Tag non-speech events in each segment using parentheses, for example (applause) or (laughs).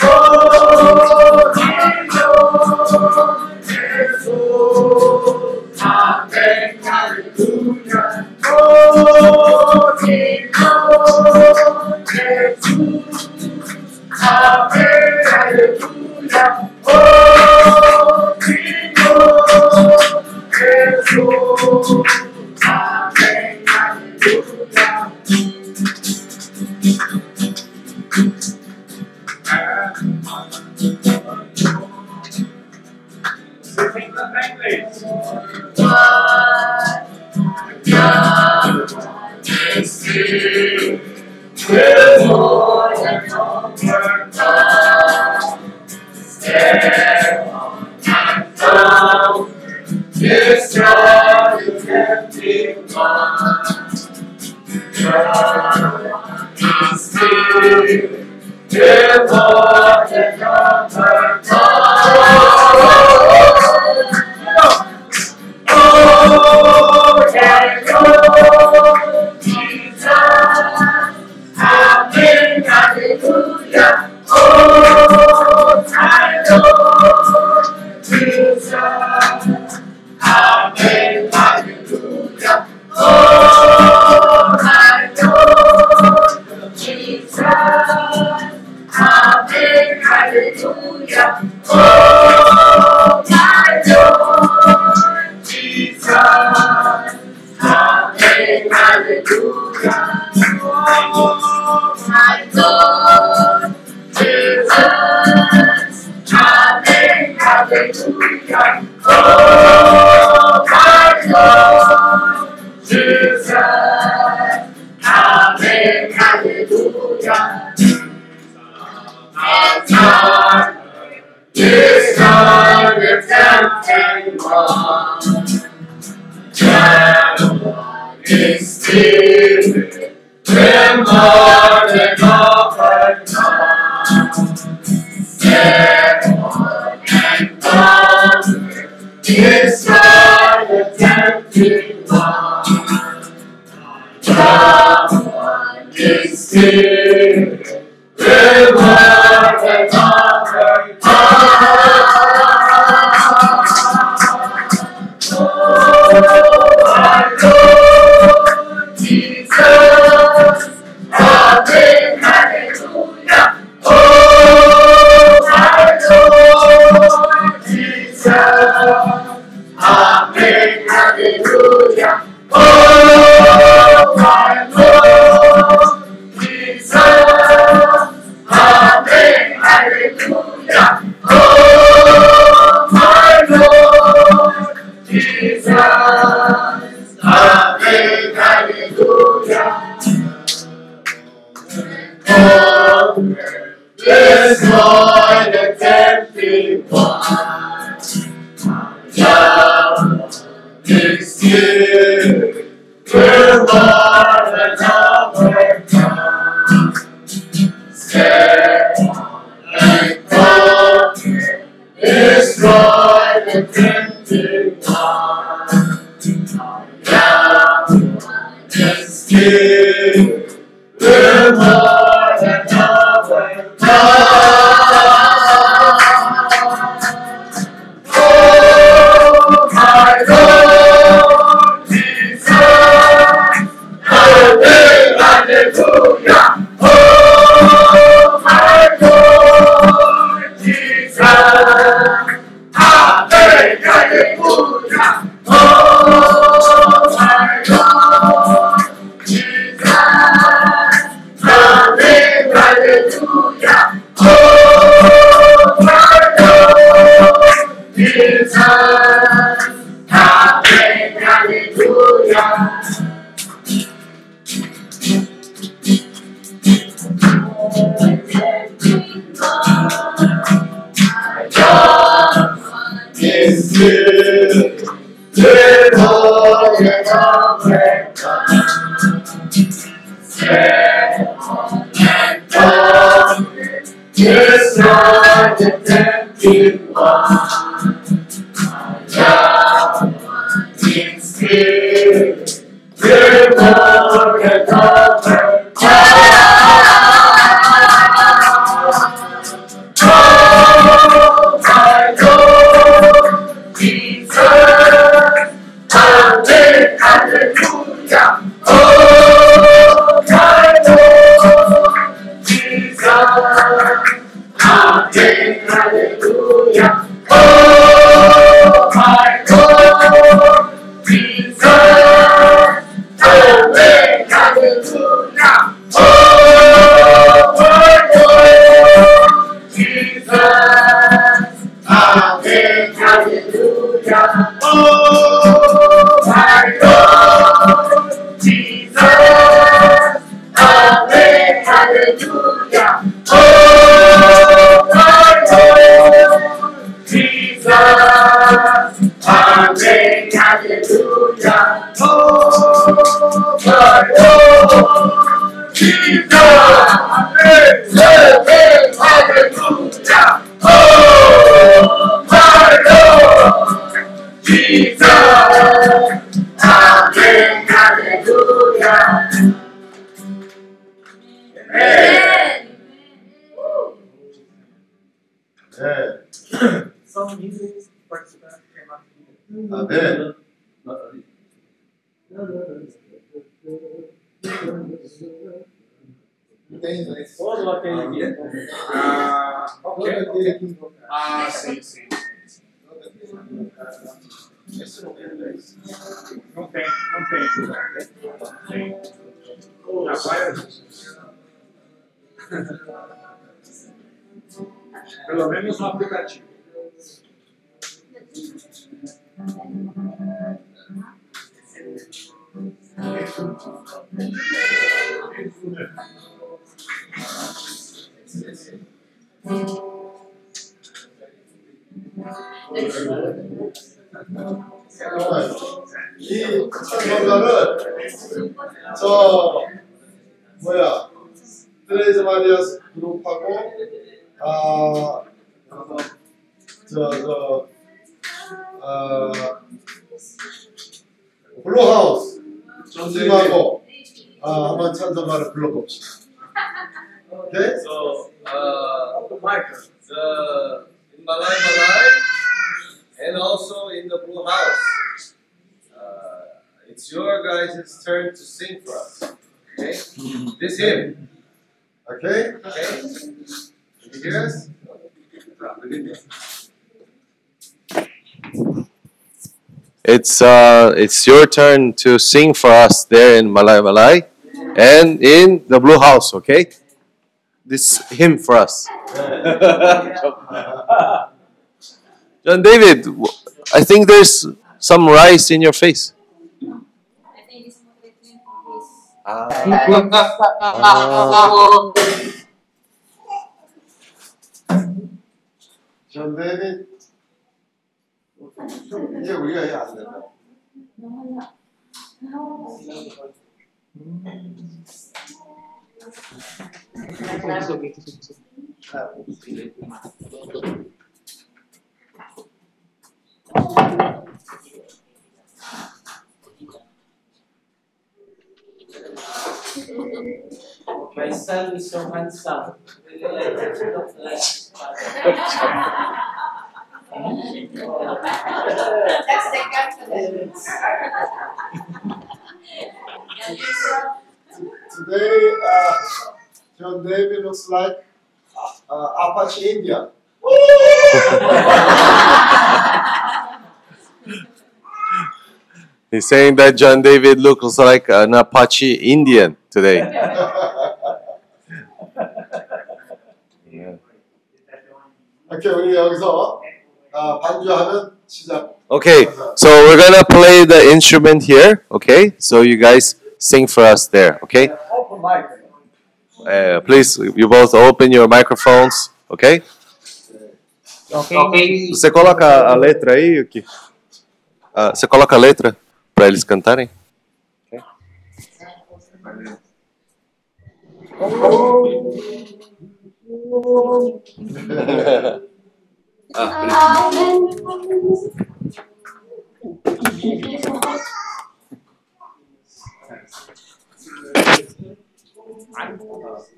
Oh, Não tem, não tem. Tem. Agora. Pelo menos no aplicativo. 잠 이 찬송가는 저 뭐야 Tres Marias 그룹하고 아 저저 아, Blue House 팀하고 아 한번 찬송가를 불러봅시다. 오케이? So, uh, the in Malay Malay and also in the Blue House. Uh, it's your guys' turn to sing for us. Okay? (laughs) this hymn. Okay? Okay? Can you hear us? It's uh, it's your turn to sing for us there in Malay Malay, and in the Blue House. Okay, this hymn for us. (laughs) John David, w- I think there's some rice in your face. I think it's motivating for this. 존 데이빗 이게 우리가 이해 안 된다. My son is so handsome. That's the confidence. Today, uh, John David looks like uh, Apache Indian. (laughs) He's saying that John David looks like an Apache Indian today. 오케이, 우리 여기서 아, 반주하면 시작. Okay, so we're gonna play the instrument here. Okay, so you guys sing for us there. Okay, Open mic. uh, please you both open your microphones. Okay. 자, Ok. Você coloca a letra aí, Yuki? Ah, você coloca a letra Para eles cantarem?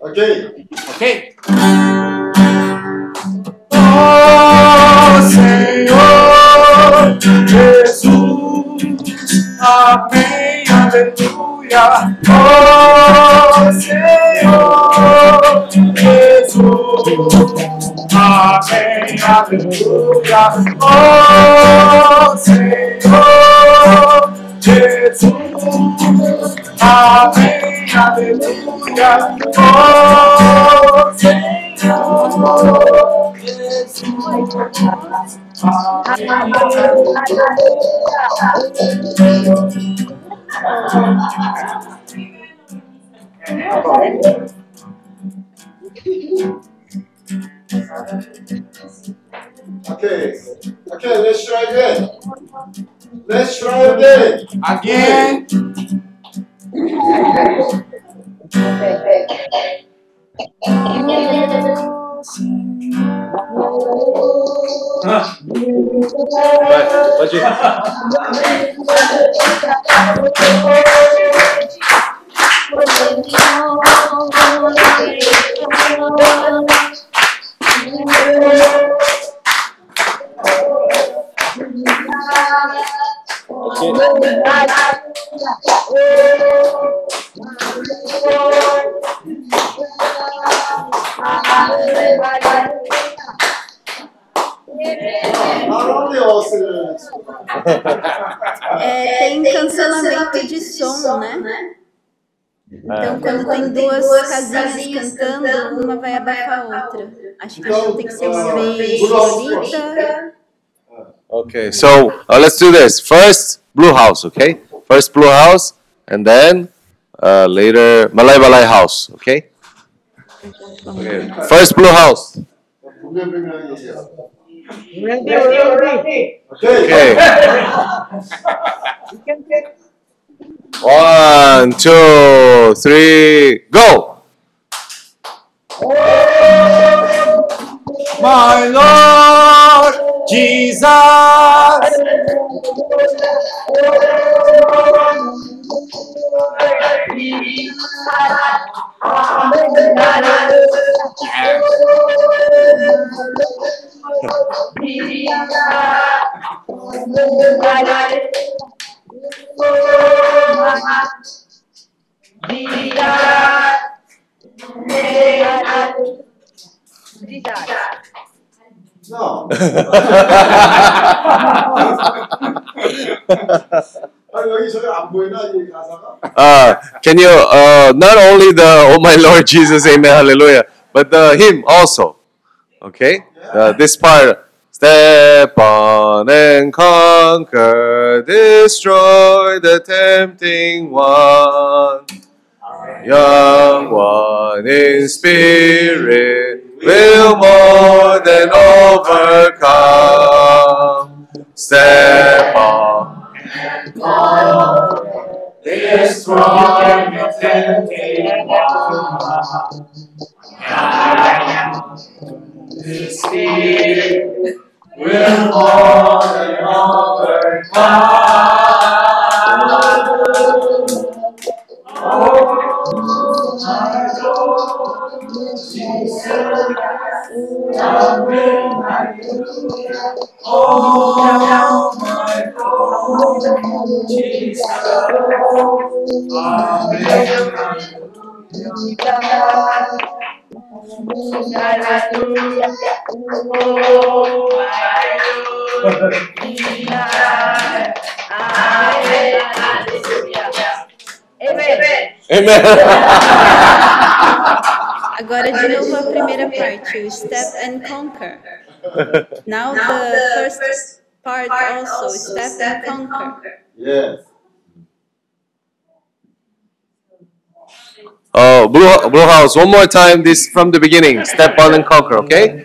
Ok? Ok. Oh Senhor Jesus, amém, aleluia. Oh Senhor Jesus, amém, aleluia. Oh Senhor Jesus, amém, aleluia. Oh Senhor Okay. Okay, let's try again. Let's try again. Again. Vai, 喂，回去。(laughs) É, tem cancelamento de som, né? Então, quando tem duas casinhas cantando, uma vai abafar a outra. Acho que então tem que ser uma vez. Okay, so uh, let's do this. First, Blue House, okay? First Blue House, and then uh, later Malay Malay House, okay? okay? First Blue House. Okay. One, two, three, go! My Lord Jesus. Jesus. Uh, (laughs) can you uh, not only the oh my Lord Jesus, Amen, Hallelujah, but the hymn also. Okay, uh, this part. Step on and conquer, destroy the tempting one, young one in spirit will more than overcome. Step on and go, destroy the tempting one. Now, the Spirit will more than overcome. Amen. Agora de novo a primeira parte, o Step and Conquer. Now the first part also, Step and Conquer. Yes. Oh, Blue, Blue House, one more time, this from the beginning. Step on and conquer, okay?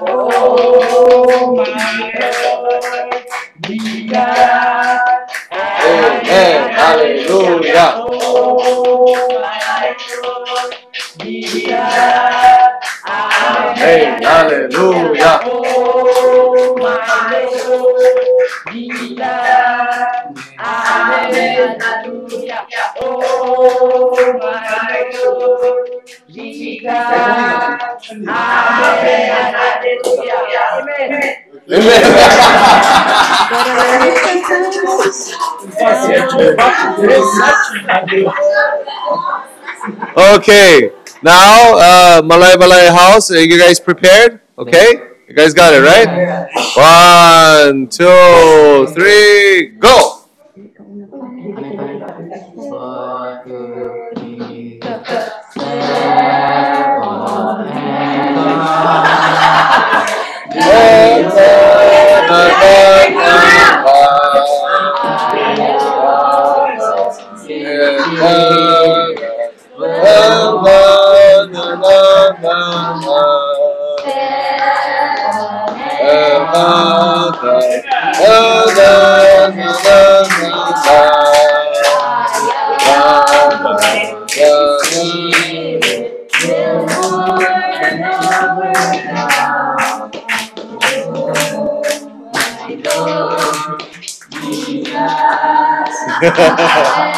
oh my Amen. Hallelujah. Oh my Amen. Hallelujah. Oh my Okay. Now, uh, Malay Malay House, are you guys prepared? Okay? You guys got it, right? One, two, three, go! One, two, three. 哈哈哈哈哈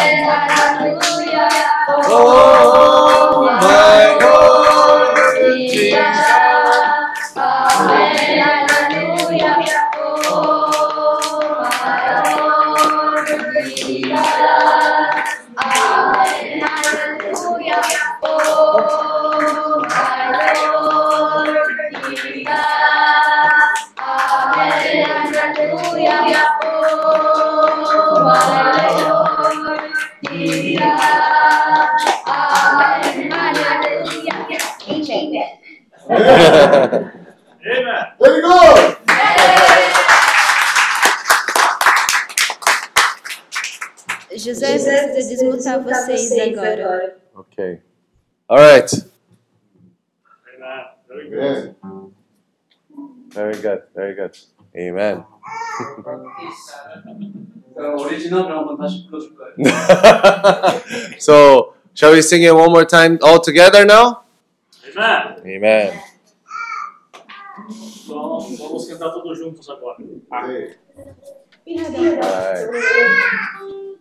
Ok. All right. Very good. Very good. Very good. Amen. (laughs) so, shall we sing it one more time all together now? Amen. Amen. Vamos cantar todos juntos agora. Ah.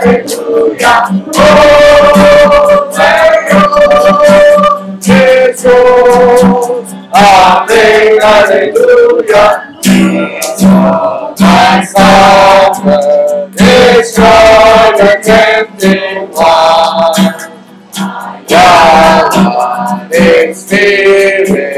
Hallelujah, Oh, Jesús. Amén. Jesus, my Father, destroy the tempting one. Yahweh, in spirit.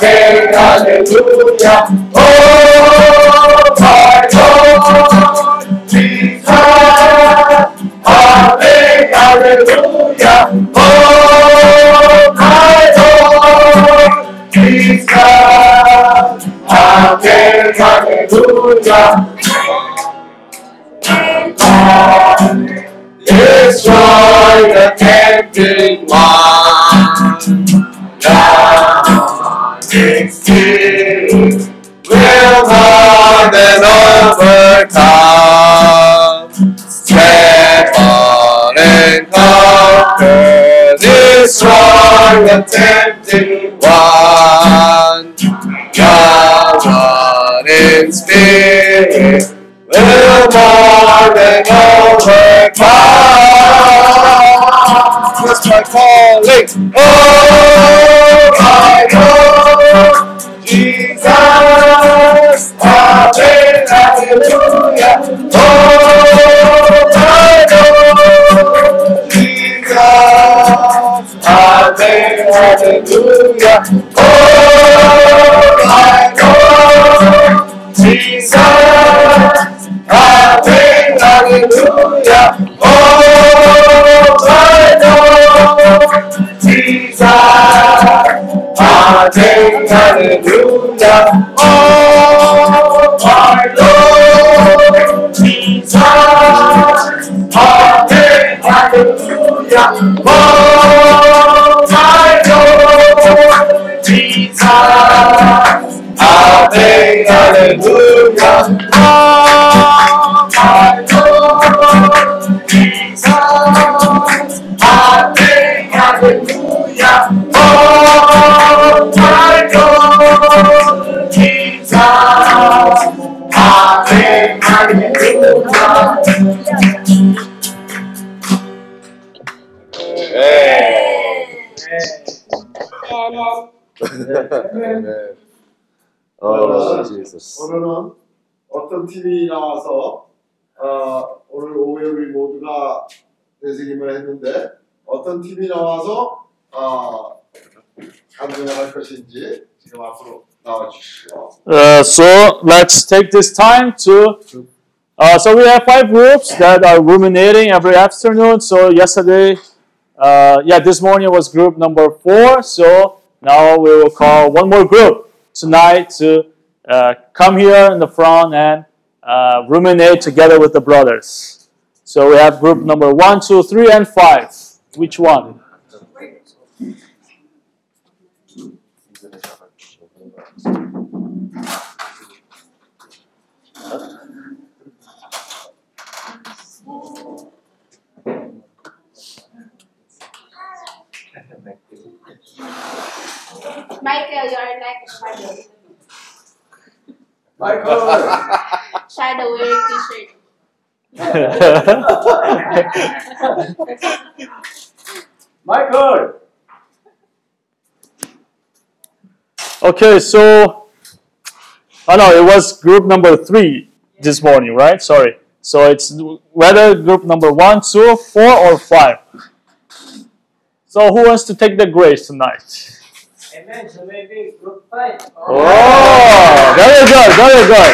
Hallelujah. Oh, my Lord, Jesus, Amen, hallelujah. Oh, my Lord, Jesus. Amen, hallelujah. Destroy the tempting one. God still will more than overcome. Step on and conquer, destroy the tempting one. God in spirit will more than overcome. That's my calling. Oh, my Lord, Jesus, Hallelujah. Oh, my Lord, Jesus, Hallelujah. Oh, my Jesus, Hallelujah. Amen, Hallelujah. Oh, my Lord, Jesus, Hallelujah. Oh, my Lord, Jesus. Oh, my Lord, Jesus. Oh, Jesus. 오늘은 어떤 팀이 나와서 어, 오늘 오후에 우리 모두가 대승임을 했는데 어떤 팀이 나와서 어, 감정을 할 것인지 지금 앞으로. Uh, so let's take this time to. Uh, so we have five groups that are ruminating every afternoon. So yesterday, uh, yeah, this morning was group number four. So now we will call one more group tonight to uh, come here in the front and uh, ruminate together with the brothers. So we have group number one, two, three, and five. Which one? Michael, you're like shadow. Michael! Shadow wearing t-shirt. (laughs) Michael! Okay, so, oh no, it was group number three this morning, right? Sorry. So it's whether group number one, two, four, or five. So who wants to take the grades tonight? Amen. So maybe group. Oh, very good, very good.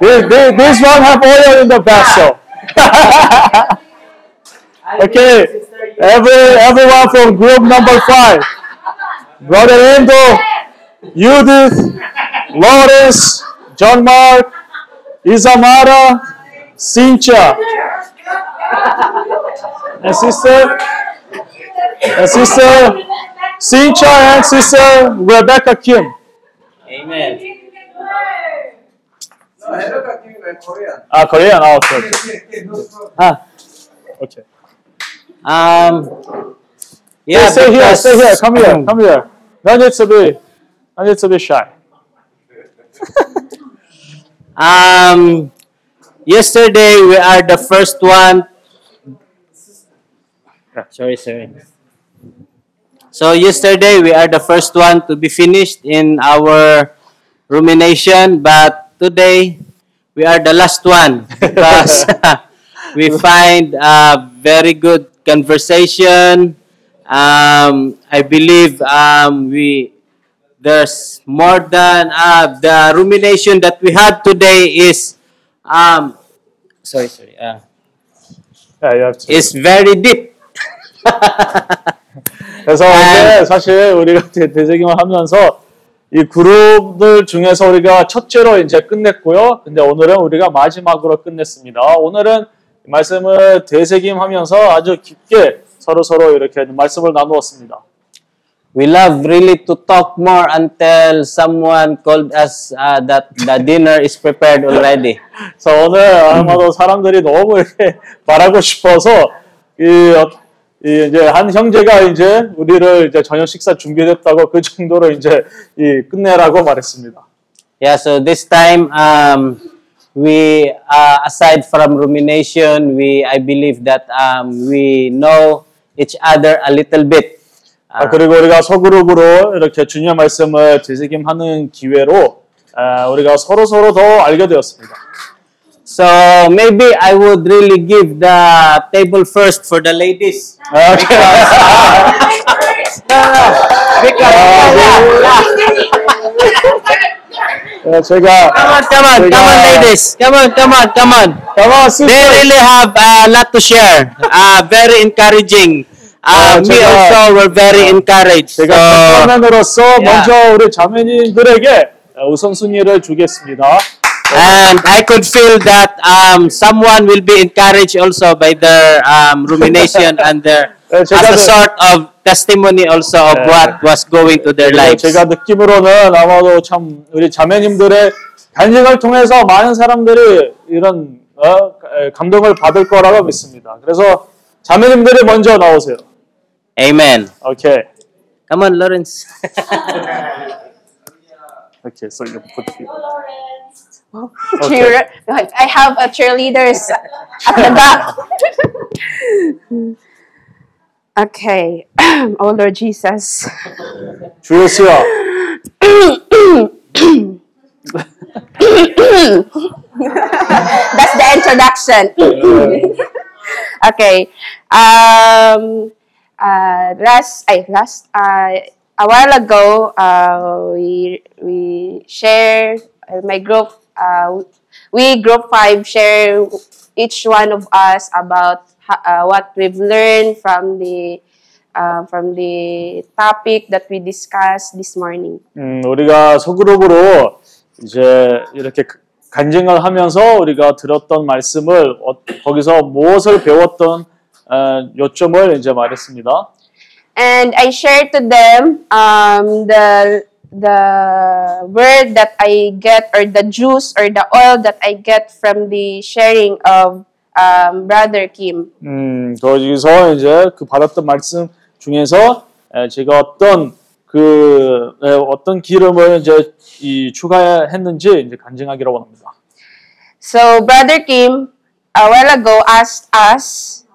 This, this, this one have oil in the vessel. (laughs) okay, every everyone from group number five. Brother Endo, Judith, Lawrence, John Mark, Isamara, Cynthia, and sister, and sister Cynthia and sister Rebecca Kim. Amen. No, hello, Kakim, I'm Korean. Ah, Korean. Oh, okay, okay. Ah, okay. Um. Yeah, Yeah, stay here, stay here. Come here, come here. No need to be, no need to be shy. (laughs) Um, yesterday we are the first one. Sorry, sorry. So yesterday we are the first one to be finished in our rumination, but today we are the last one (laughs) because (laughs) we find a very good conversation. Um, I believe um, we there's more than uh, the rumination that we had today is um, sorry, sorry. Uh, Yeah, you have to. is very deep. (laughs) 그래서 오늘 사실 우리가 대- 대세김을 하면서 이 그룹들 중에서 우리가 첫째로 이제 끝냈고요. 근데 오늘은 우리가 마지막으로 끝냈습니다. 오늘은 이 말씀을 대세김 하면서 아주 깊게 서로 서로 이렇게 말씀을 나누었습니다. We love really to talk more until someone called us uh, that the dinner is prepared already. (laughs) 그래서 오늘 아마도 사람들이 너무 이렇게 말하고 싶어서 이, 어, 이 이제 한 형제가 이제 우리를 이제 저녁 식사 준비됐다고 그 정도로 이제 이 끝내라고 말했습니다. Yeah, so this time um, we uh, aside from rumination, we I believe that um, we know each other a little bit. 아, 그리고 우리가 소그룹으로 이렇게 주님의 말씀을 되새김하는 기회로 아, 우리가 서로 서로 더 알게 되었습니다. So maybe I would really give the table first for the ladies. 아, 어, 제가 Come on, come on, come on, ladies. Come on, come on, come on. Come on, They really have a lot to share. Uh, (laughs) very encouraging. Uh, 아, me 제가- also were very encouraged. So, 제가 청년으로서 Yeah. 먼저 우리 자매님들에게 우선순위를 주겠습니다. And I could feel that um, someone will be encouraged also by their um, rumination and their 네, as a 그- sort of testimony also of 네. what was going to their lives. 제가 느낌으로는 아마도 참 우리 자매님들의 간증을 통해서 많은 사람들이 이런 어, 에, 감동을 받을 거라고 믿습니다. 그래서 자매님들이 먼저 나오세요. Amen. 오케이. Come on, Lawrence. 오케이. So you put Okay. (laughs) Cheer. I have a cheerleaders (laughs) at the back. okay. (clears throat) oh Lord Jesus. (laughs) That's the introduction. okay. Um, uh, last, I last, uh, a while ago, uh, we we shared uh, my group Uh, we group five share each one of us about uh, what we've learned from the uh, from the topic that we discussed this morning. 음, 우리가 소그룹으로 이제 이렇게 간증을 하면서 우리가 들었던 말씀을 어, 거기서 무엇을 배웠던 어, 요점을 이제 말했습니다. and I shared to them um, the the word that I get or the juice or the oil that I get from the sharing of um, Brother Kim. 음, 거기서 이제 그 받았던 말씀 중에서 에, 제가 어떤 그 에, 어떤 기름을 이제 이 추가했는지 이제 간증하기로 원합니다. So Brother Kim a while ago asked us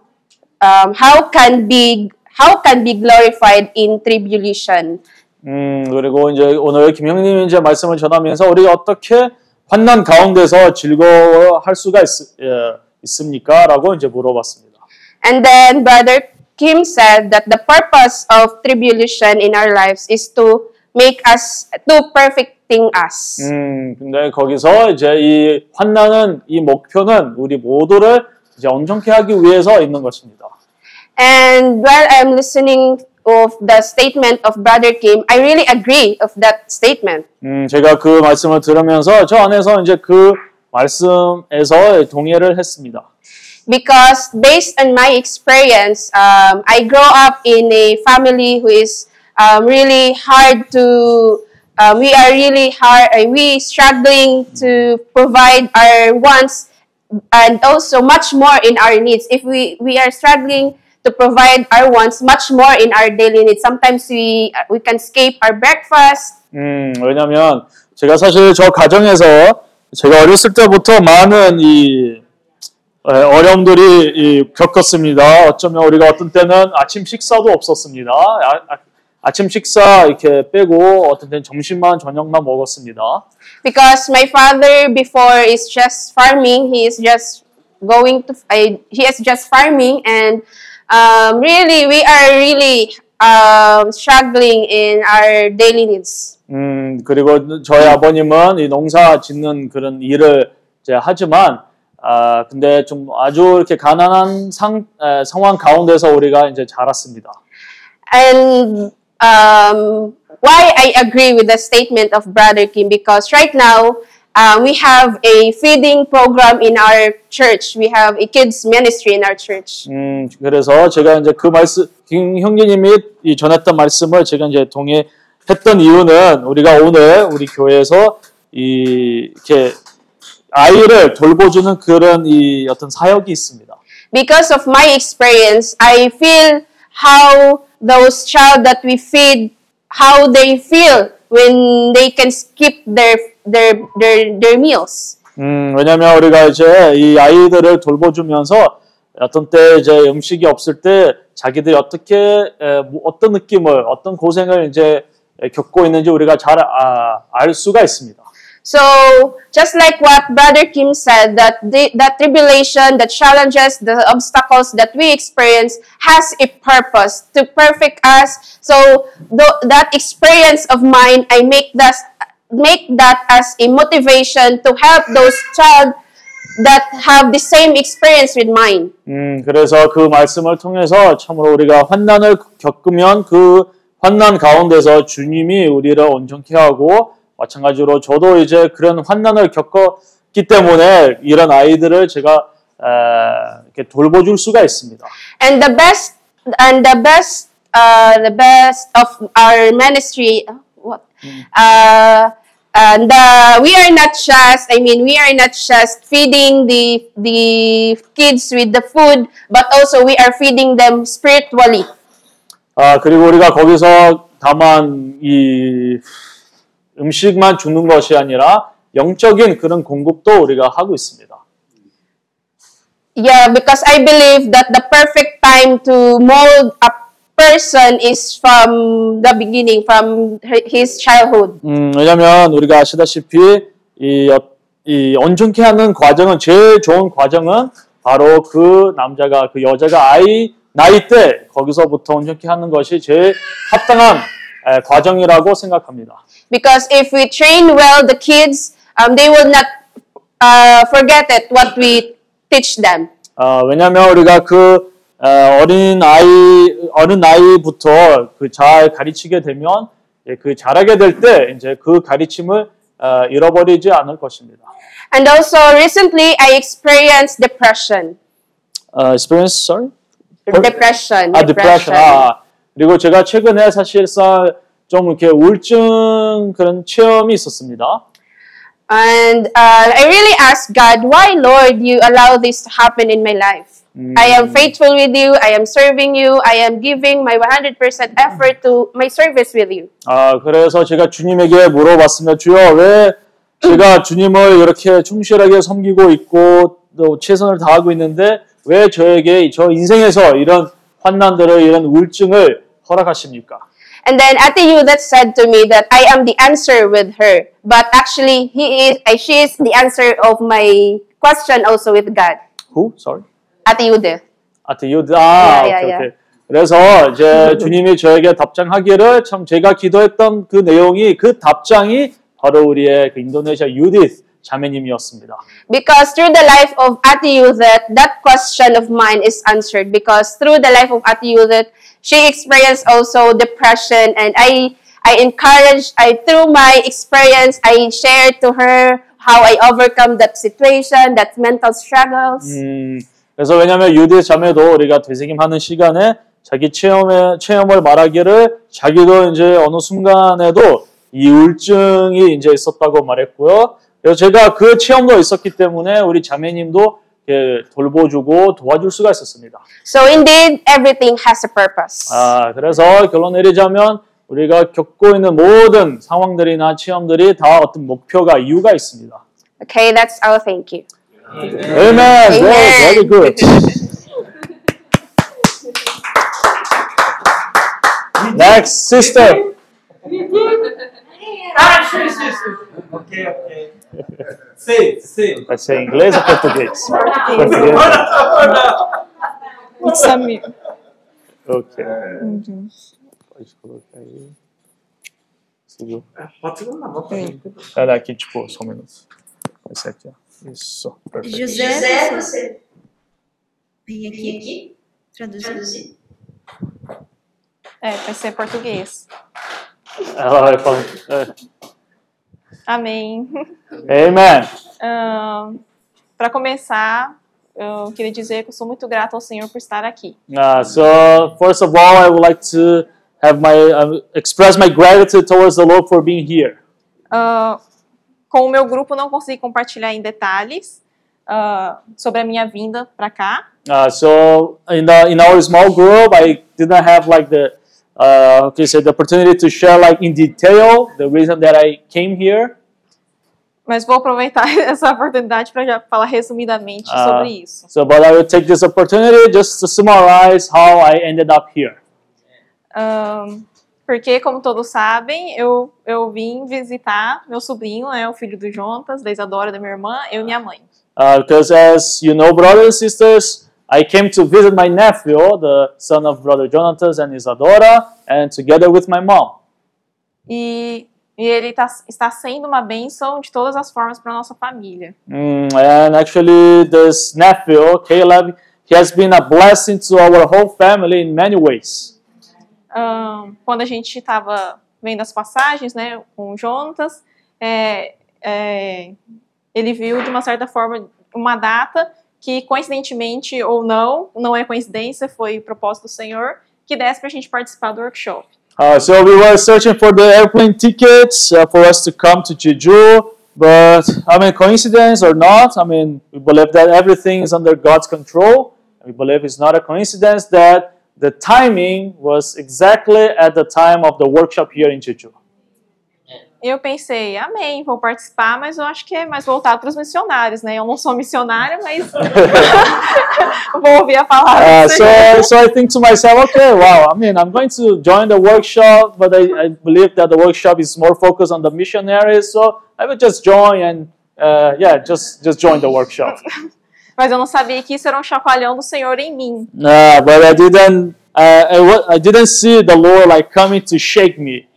um, how can be how can be glorified in tribulation. 음, 그리고 이제 오늘 김형님이 이제 말씀을 전하면서 우리가 어떻게 환난 가운데서 즐거워할 수가 있, 예, 있습니까? 라고 이제 물어봤습니다. And then Brother Kim said that the purpose of tribulation in our lives is to make us to perfecting us. 음, 근데 거기서 이제 이 환난은 이 목표는 우리 모두를 이제 온전케 하기 위해서 있는 것입니다. And while I'm listening of the statement of Brother Kim, I really agree of that statement. 음, 제가 그 말씀을 들으면서 저 안에서 이제 그 말씀에서 동의를 했습니다. Because based on my experience, um, I grow up in a family who is um, really hard to. Um, we are really hard. Uh, we struggling to provide our wants and also much more in our needs. If we we are struggling to provide our wants much more in our daily needs, sometimes we we can skip our breakfast. 음, 왜냐면 제가 사실 저 가정에서 제가 어렸을 때부터 많은 이 에, 어려움들이 이, 겪었습니다. 어쩌면 우리가 어떤 때는 아침 식사도 없었습니다. 아, 침 식사 이렇게 빼고 어떤 때는 점심만 저녁만 먹었습니다. because my father before is just farming he is just going to I, he is just farming and um, really we are really um, struggling in our daily needs 음, 그리고 저희 아버님은 이 농사 짓는 그런 일을 이제 하지만 아 근데 좀 아주 이렇게 가난한 상 에, 상황 가운데서 우리가 이제 자랐습니다. And um, why I agree with the statement of Brother Kim because right now uh, we have a feeding program in our church. We have a kids ministry in our church. 음 그래서 제가 이제 그 말씀 김 형제님이 이 전했던 말씀을 제가 이제 동의했던 이유는 우리가 오늘 우리 교회에서 이 이렇게 아이를 돌보주는 그런 이 어떤 사역이 있습니다. Because of my experience, I feel how those child that we feed, how they feel when they can skip their their their, their meals. 음, 왜냐면 우리가 이제 이 아이들을 돌보주면서 어떤 때 이제 음식이 없을 때 자기들이 어떻게 에, 뭐 어떤 느낌을 어떤 고생을 이제 에, 겪고 있는지 우리가 잘 아, 알 수가 있습니다. So just like what Brother Kim said, that the, that tribulation, the challenges, the obstacles that we experience has a purpose to perfect us. So tho- that experience of mine, I make that make that as a motivation to help those child that have the same experience with mine. 음, 그래서 그 말씀을 통해서 참으로 우리가 환난을 겪으면 그 환난 가운데서 주님이 우리를 온전케 하고 마찬가지로 저도 이제 그런 환난을 겪었기 때문에 이런 아이들을 제가 에, 이렇게 돌보줄 수가 있습니다. And the best and the best uh, the best of our ministry uh, what uh, and uh, we are not just I mean we are not just feeding the the kids with the food but also we are feeding them spiritually 아, 그리고 우리가 거기서 다만 이 음식만 주는 것이 아니라 영적인 그런 공급도 우리가 하고 있습니다. yeah because I believe that the perfect time to mold a person is from the beginning from his childhood 음, 왜냐면 우리가 아시다시피 이, 어- 이 온전케 하는 과정은 제일 좋은 과정은 바로 그 남자가 그 여자가 아이 나이 때 거기서부터 온전케 하는 것이 제일 합당한 에, 과정이라고 생각합니다. because if we train well the kids um, they will not uh, forget it what we teach them 어, 왜냐면 우리가 그 어, 어린 아이 어린 나이부터 그 잘 가르치게 되면 예, 그 잘하게 될 때 이제 그 가르침을 어, 잃어버리지 않을 것입니다. and also recently i experienced depression 어, experience, sorry? depression 아, depression. 아, 그리고 제가 최근에 사실상 좀 이렇게 우울증 그런 체험이 있었습니다. and uh, i really asked god why lord you allow this to happen in my life i am faithful with you i am serving you i am giving my 100% effort to my service with you 아, 그래서 제가 주님에게 물어봤습니다. 주여, 왜 제가 주님을 이렇게 충실하게 섬기고 있고 또 최선을 다하고 있는데 왜 저에게 저 인생에서 이런 환난들을 이런 우울증을 허락하십니까? And then Ate Yu that said to me that I am the answer with her, but actually he is, uh, she is the answer of my question also with God. Who? Sorry. Ate Judith. 아트 유드 아 Yeah, 오케이 yeah, 오케이. 그래서 이제 주님이 저에게 답장하기를 참 제가 기도했던 그 내용이 그 답장이 바로 우리의 그 인도네시아 유디스 자매님이었습니다. Because through the life of Ate Judith, that question of mine is answered. Because through the life of Ate Judith, she experienced also depression, and I I encouraged, I through my experience, I shared to her how I overcome that situation, that mental struggles. 음, 그래서 왜냐하면 유디스 자매도 우리가 되새김하는 시간에 자기 체험에 체험을 말하기를 자기도 이제 어느 순간에도 이 우울증이 이제 있었다고 말했고요. 그래서 제가 그 체험도 있었기 때문에 우리 자매님도 이렇게 돌보주고 도와줄 수가 있었습니다. So indeed, everything has a purpose. 아, 그래서 결론 내리자면 우리가 겪고 있는 모든 상황들이나 체험들이 다 어떤 목표가 이유가 있습니다. Okay, that's our thank you. Amen. Amen. Very, very good. Next, sister. Ok, ok. Sim, sim. Vai ser inglês ou português? Português. Samir. Ok. Pode colocar aí. Subiu. Pode segurar, pode segurar. Era aqui, tipo, só um minuto. Esse aqui, ó. Isso, perfeito. José, José, você você vem vem aqui aqui traduzir. traduzir. É, vai ser português. Ela vai falar. é. Amém. Amen. Para começar, eu queria dizer que eu sou muito grata ao Senhor por estar aqui. Uh, so, first of all, I would like to have my uh, express my gratitude towards the Lord for being here. Ah, com o meu grupo, não consegui compartilhar em detalhes ah, sobre a minha vinda para cá, Uh, so, in the in our small group, I didn't have like the uh, you say the opportunity to share like in detail the reason that I came here. mas vou aproveitar (laughs) essa oportunidade para já falar resumidamente Ah. sobre isso. So, but I will take this opportunity just to summarize how I ended up here. Ahn, porque, como todos sabem, eu, eu vim visitar meu sobrinho, né, o filho do Jontas, da Isadora, da minha irmã, eu e minha mãe. Uh, because as you know, brothers and sisters, I came to visit my nephew, the son of brother Jonathan and Isadora, and together with my mom. E, e ele tá, está sendo uma bênção de todas as formas para nossa família. Mm, and actually, this nephew, Caleb, he has been a blessing to our whole family in many ways. Quando a gente estava vendo as passagens né, com o Jontas, é, é, ele viu de uma certa forma uma data que, coincidentemente ou não, não é coincidência, foi propósito do Senhor, que desse para a gente participar do workshop. Uh, so we were searching for the airplane tickets uh, for us to come to Jeju, but I mean, coincidence or not, I mean, we believe that everything is under God's control. We believe it's not a coincidence that the timing was exactly at the time of the workshop here in Jeju. Eu pensei, amém, vou participar, mas eu acho que é mais voltado para os missionários, né? Eu não sou missionária, mas (laughs) vou ouvir a palavra. Uh, so, so I think to myself, okay, wow, I mean, I'm going to join the workshop, but I, I believe that the workshop is more focused on the missionaries, so I will just join and, uh, yeah, just, just join the workshop. (laughs) Mas eu não sabia que isso era um chacoalhão do Senhor em mim. Uh, but I didn't, uh, I, didn't see the Lord like coming to shake me.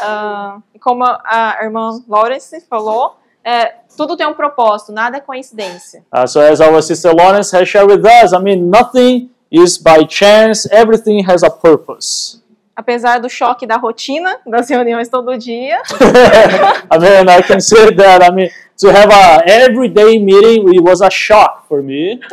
Ah, e como a irmã Lawrence falou, é, tudo tem um propósito, nada é coincidência. Uh, so as our sister Lawrence has shared with us, I mean, nothing is by chance, everything has a purpose. Apesar do choque da rotina, das reuniões todo dia, (laughs) I mean, I can say that, I mean, to have a everyday meeting, it was a shock for me. (laughs)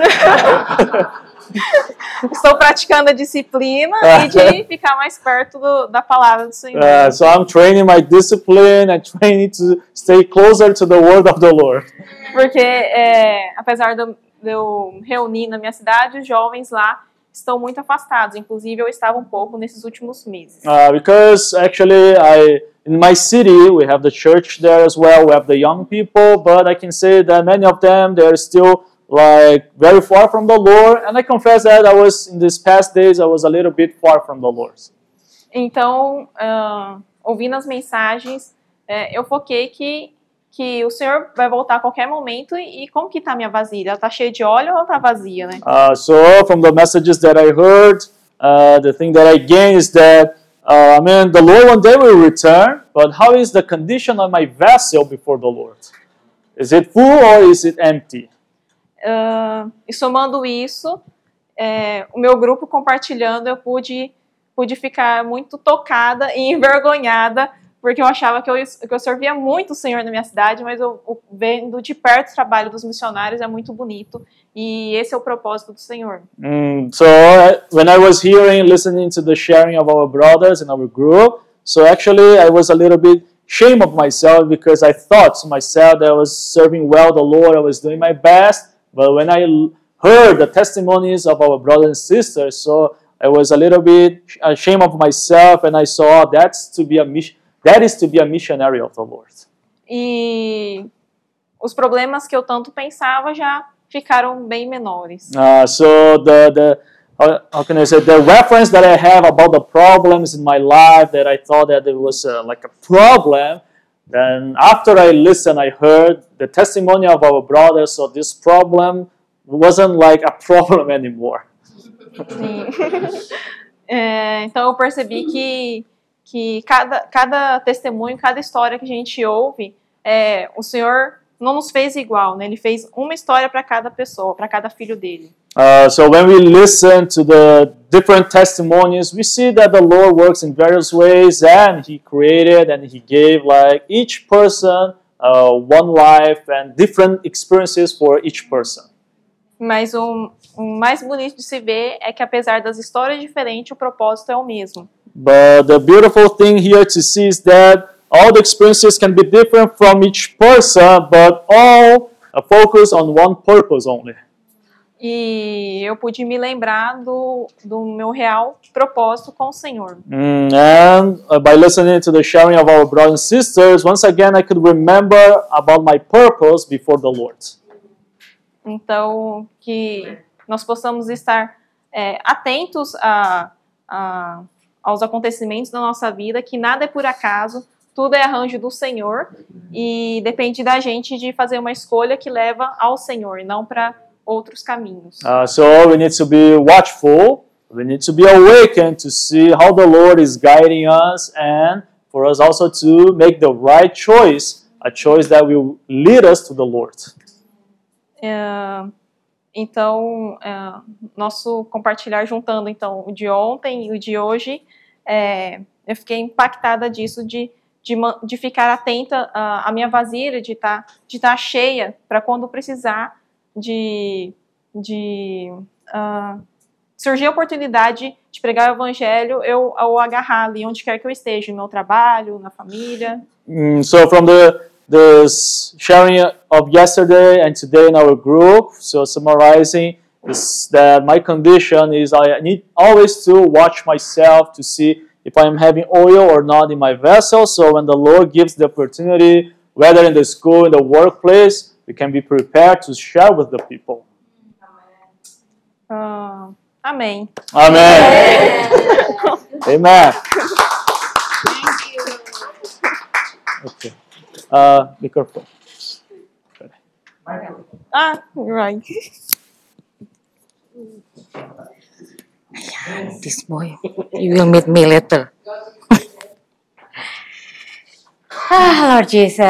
estou praticando a disciplina (laughs) e de ficar mais perto do- da palavra do Senhor. Uh, so I'm training my discipline and training to stay closer to the word of the Lord. Porque, é, apesar de eu reunir na minha cidade, os jovens lá estão muito afastados. Inclusive, eu estava um pouco nesses últimos meses. Uh, because actually, I in my city we have the church there as well. We have the young people, but I can say that many of them they are still like very far from the Lord. And I confess that I was in these past days I was a little bit far from the Lord. Então, ah, ouvindo as mensagens, é, eu foquei que, que o Senhor vai voltar a qualquer momento e, e como que tá a minha vasilha? Ela tá cheia de óleo ou tá vazia, né? Uh, so from the messages that I heard, uh, the thing that I gained is that uh, I mean the Lord one day will return, but how is the condition of my vessel before the Lord? Is it full or is it empty? Ah, e somando isso, é, o meu grupo compartilhando, eu pude, pude ficar muito tocada e (laughs) envergonhada, porque eu achava que eu, que eu servia muito o Senhor na minha cidade, mas eu, eu vendo de perto o trabalho dos missionários é muito bonito, e esse é o propósito do Senhor. Mm, so uh, when I was hearing, listening to the sharing of our brothers in our group, so actually I was a little bit ashamed of myself because I thought to myself that I was serving well the Lord, I was doing my best. But when I heard the testimonies of our brothers and sisters, so I was a little bit ashamed of myself, and I saw that's to be a mission. That is to be a missionary of the Lord. E os problemas que eu tanto pensava já ficaram bem menores. Uh, so the the how, can I say the reference that I have about the problems in my life that I thought that it was uh, like a problem. Then after I listened, I heard the testimony of our brothers. So this problem wasn't like a (laughs) problem anymore. Sim. (laughs) É, então eu percebi que, que cada, cada testemunho, cada história que a gente ouve, é, o Senhor não nos fez igual, né? Ele fez uma história para cada pessoa, para cada filho dele. Uh, so when we listen to the different testimonies, we see that the Lord works in various ways, and He created and He gave like each person uh, one life and different experiences for each person. Mas o, o mais bonito de se ver é que apesar das histórias diferentes, o propósito é o mesmo. But the beautiful thing here to see is that all the experiences can be different from each person, but all focus on one purpose only. E eu pude me lembrar do, do meu real propósito com o Senhor. Mm, and uh, by listening to the sharing of our brothers and sisters, once again I could remember about my purpose before the Lord. Então, que nós possamos estar é, atentos a, a, aos acontecimentos da nossa vida, que nada é por acaso, tudo é arranjo do Senhor e depende da gente de fazer uma escolha que leva ao Senhor, não para outros caminhos. Uh, so we need to be watchful. We need to be awakened to see how the Lord is guiding us, and for us also to make the right choice, a choice that will lead us to the Lord. É, então, é, nosso compartilhar juntando então o de ontem e o de hoje, é, eu fiquei impactada disso de de, de ficar atenta à, minha vasilha, de estar de tá cheia para quando precisar de, de ah, surgir a oportunidade de pregar o evangelho, eu o agarrar ali onde quer que eu esteja, no meu trabalho, na família. Mm, so from the the s- sharing of yesterday and today in our group, so summarizing is that my condition is I need always to watch myself to see if I am having oil or not in my vessel. So when the Lord gives the opportunity, whether in the school, in the workplace, we can be prepared to share with the people. Amém. Amen. Amen. Okay. Uh, microphone. Ah, right. This boy, you will meet me later. (laughs) ah, Lord Jesus.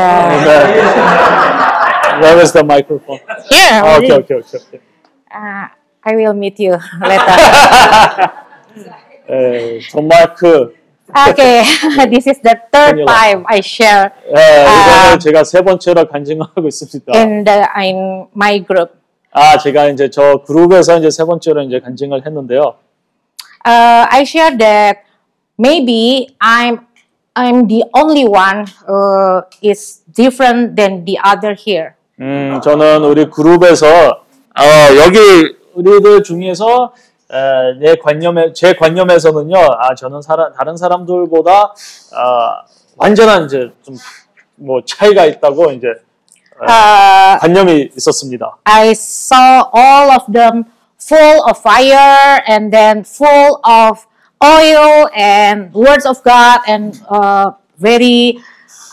Where is the microphone? Here. Oh, okay, okay, okay. okay. Uh, I will meet you later. 에, 정말 그 okay, this is the third time I share 에, 이거는 제가 세 번째로 간증하고 있습니다. in the in my group. 아, 제가 이제 저 그룹에서 이제 세 번째로 이제 간증을 했는데요. Uh, I share that maybe I'm I'm the only one uh, is different than the other here. 음, 저는 우리 그룹에서 어, 여기 우리들 중에서 에, 내 관념에 제 관념에서는요. 아, 저는 사람 다른 사람들보다 아, 완전한 이제 좀 뭐 차이가 있다고 이제 에, Uh, 관념이 있었습니다. I saw all of them full of fire and then full of oil and words of God and uh, very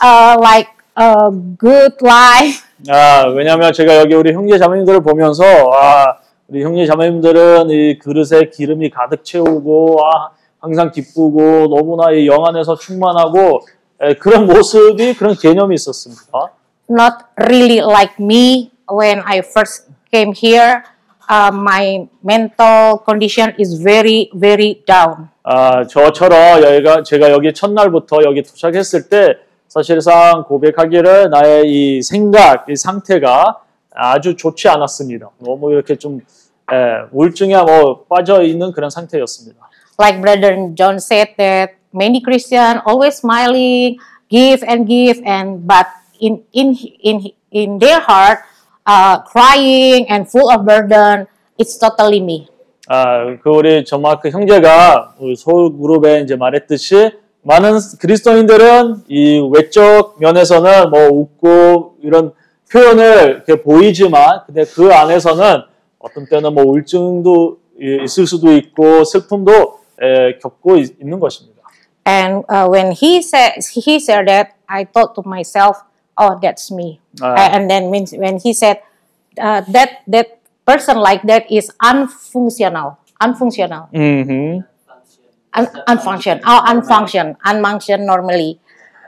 uh, like a good life. 아, 왜냐하면 제가 여기 우리 형제 자매님들을 보면서 아, 우리 형제 자매님들은 이 그릇에 기름이 가득 채우고 아, 항상 기쁘고 너무나 이 영 안에서 충만하고 에, 그런 모습이 그런 개념이 있었습니다. Not really like me when I first came here. Uh, my mental condition is very very down. 아, 저처럼 여기가 제가 여기 첫날부터 여기 도착했을 때 사실상 고백하기를 나의 이 생각, 이 상태가 아주 좋지 않았습니다. 너무 이렇게 좀 에, 우울증에 뭐 빠져 있는 그런 상태였습니다. like brother John said that many Christian always smiling, give and give, and but in in in in their heart, uh, crying and full of burden. It's totally me. 아, 그 우리 그 형제가 우리 서울 그룹에 이제 말했듯이 많은 그리스도인들은 이 외적 면에서는 뭐 웃고 이런 표현을 이렇게 보이지만 근데 그 안에서는 어떤 때는 뭐 우울증도 이- 있을 수도 있고 슬픔도 에, 겪고 있, 있는 것입니다. And uh, when he said he said that, I thought to myself, "Oh, that's me." Ah. Uh, and then when when he said uh, that that person like that is unfunctional, unfunctional, 음, un, unfunction, oh, unfunction, unfunction normally.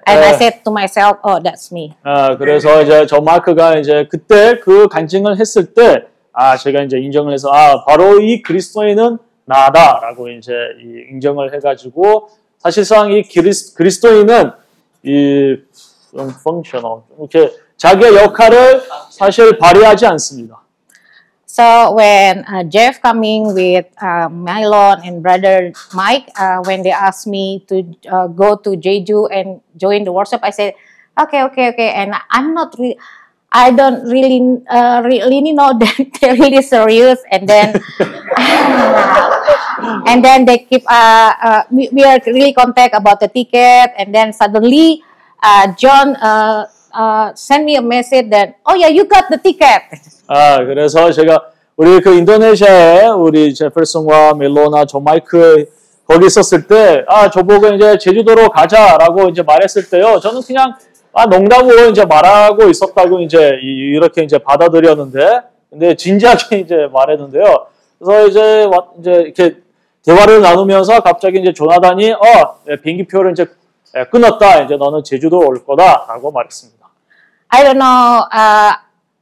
And I 네. said to myself, oh, that's me. 아, 그래서 이제 저 마크가 이제 그때 그 간증을 했을 때, 아, 제가 이제 인정을 해서, 아, 바로 이 그리스도인은 나다라고 이제 이 인정을 해가지고, 사실상 이 그리스, 그리스도인은 이 functional, 이렇게 자기의 역할을 사실 발휘하지 않습니다. So when uh, Jeff coming with uh, Mylon and brother Mike, uh, when they asked me to uh, go to Jeju and join the workshop, I said, okay, okay, okay. And I'm not really, I don't really, uh, really know (laughs) that they're really serious. And then, (laughs) and then they keep, uh, uh, we, we are really contact about the ticket. And then suddenly, uh, John uh, uh, sent me a message that, oh yeah, you got the ticket. 아, 그래서 제가 우리 그 인도네시아에 우리 제펠슨과 멜로나 조 마이크 거기 있었을 때, 아, 저보고 이제 제주도로 가자라고 이제 말했을 때요. 저는 그냥 아, 농담으로 이제 말하고 있었다고 이제 이- 이렇게 이제 받아들였는데, 근데 진지하게 (laughs) 이제 말했는데요. 그래서 이제 와- 이제 이렇게 대화를 나누면서 갑자기 이제 조나단이 어, 예, 비행기표를 이제 예, 끊었다. 이제 너는 제주도 올 거다라고 말했습니다. I don't know. Uh,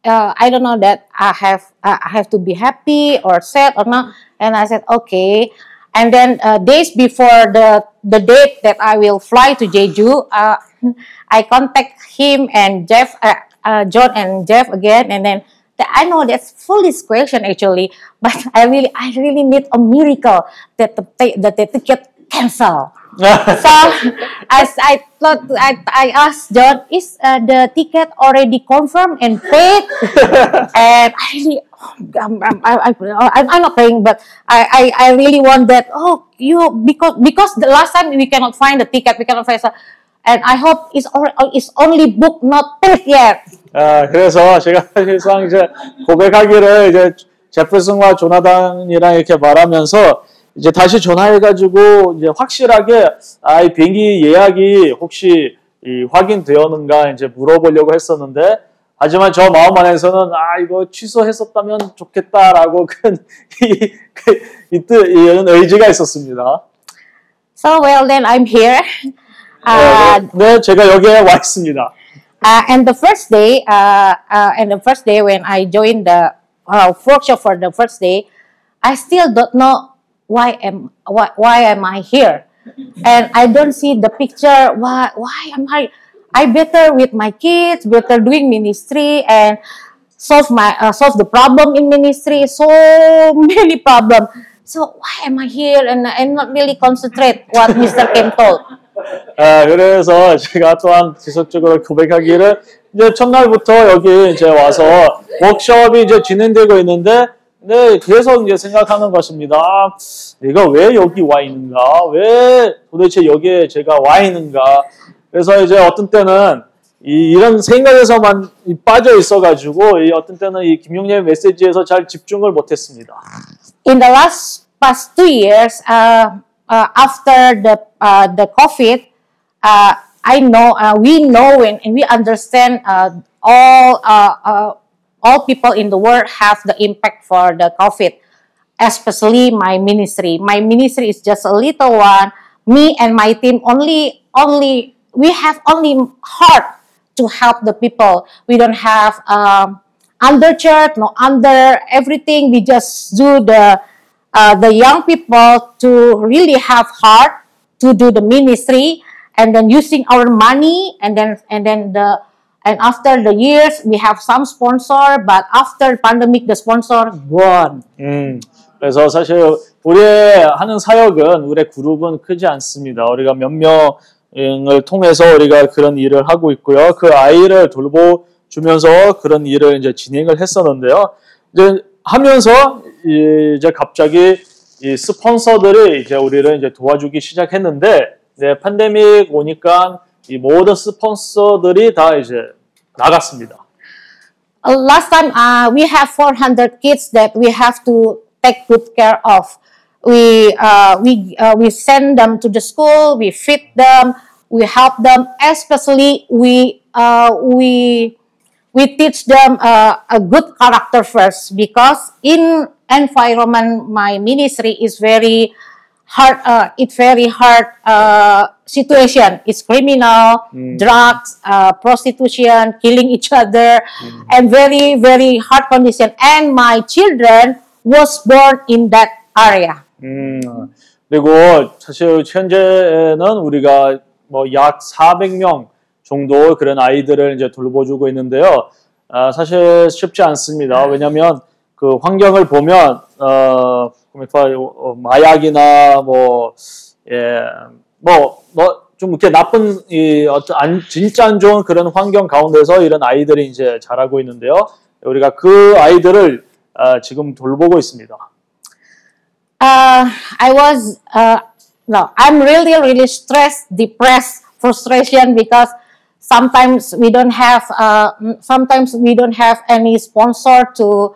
uh, I don't know that I have uh, I have to be happy or sad or not. And I said okay. And then uh, days before the the date that I will fly to Jeju, uh, (laughs) I contact him and Jeff, uh, uh, John and Jeff again, and then. th- I know that's foolish question actually, (laughs) but I really, I really need a miracle that the that the ticket cancel. so as I thought, I, I asked John, is uh, the ticket already confirmed and paid? (laughs) and I really, I'm, I'm, I'm, I'm, I'm not paying, but I, I, I really want that. Oh, you because because the last time we cannot find the ticket, we cannot find. So, and I hope it's, already, it's only booked, not paid yet. 아, 그래서 제가 (laughs) 사실상 이제 고백하기를 이제 제프슨과 조나단이랑 이렇게 말하면서 이제 다시 전화해가지고 이제 확실하게 아, 이 비행기 예약이 혹시 이 확인되었는가 이제 물어보려고 했었는데 하지만 저 마음 안에서는 아 이거 취소했었다면 좋겠다라고 큰이뜻 이런 의지가 있었습니다. So well, then I'm here. Uh, 네, 제가 여기에 와 있습니다. Uh, and the first day, uh, uh, and the first day when I joined the uh, workshop for the first day, I still don't know why am why, why am I here, and I don't see the picture. Why why am I? I better with my kids, better doing ministry and solve my uh, solve the problem in ministry. So many problem. So why am I here and and not really concentrate what Mr. Kim told? 아, 그래서 제가 또한 지속적으로 고백하기를 이제 첫날부터 여기 이제 와서 워크숍이 이제 진행되고 있는데 네, 계속 이제 생각하는 것입니다. 아, 내가 왜 여기 와 있는가? 왜 도대체 여기에 제가 와 있는가? 그래서 이제 어떤 때는 이, 이런 생각에서만 이 빠져 있어가지고 이 어떤 때는 이 김용렬 메시지에서 잘 집중을 못했습니다. in the last past two years, uh, uh, after the uh, the COVID, uh, I know uh, we know and, and we understand uh, all uh, uh, all people in the world have the impact for the COVID, especially my ministry. My ministry is just a little one. Me and my team only only we have only heart to help the people. We don't have um, under church, no under everything. We just do the uh, the young people to really have heart to do the ministry, and then using our money, and then and then the and after the years we have some sponsor, but after pandemic the sponsor gone. 음, 그래서 사실 우리의 하는 사역은 우리의 그룹은 크지 않습니다. 우리가 몇 명을 통해서 우리가 그런 일을 하고 있고요. 그 아이를 돌보주면서 그런 일을 이제 진행을 했었는데요. 이제 하면서 이제 갑자기 이 스폰서들이 이제 우리를 이제 도와주기 시작했는데, 네, 팬데믹 오니까 이 모든 스폰서들이 다 이제 나갔습니다. Uh, last time uh, we have 400 kids that we have to take good care of. We uh, we uh, we send them to the school. We feed them. We help them. Especially we uh, we we teach them uh, a good character first because in environment my ministry is very hard. Uh, it's very hard uh, situation. It's criminal, Mm. drugs, uh, prostitution, killing each other, and very very hard condition. And my children was born in that area. 음, 그리고 사실 현재는 우리가 뭐 약 400명 정도 그런 아이들을 이제 돌보주고 있는데요. 아, 사실 쉽지 않습니다. 왜냐하면 그 환경을 보면 어, 어, 마약이나 뭐 예, 뭐 뭐 좀 이렇게 나쁜 이 어떤 안, 진짜 안 좋은 그런 환경 가운데서 이런 아이들이 이제 자라고 있는데요. 우리가 그 아이들을 아, 지금 돌보고 있습니다. uh, I was uh, no, I'm really really stressed, depressed, frustration because sometimes we don't have uh, sometimes we don't have any sponsor to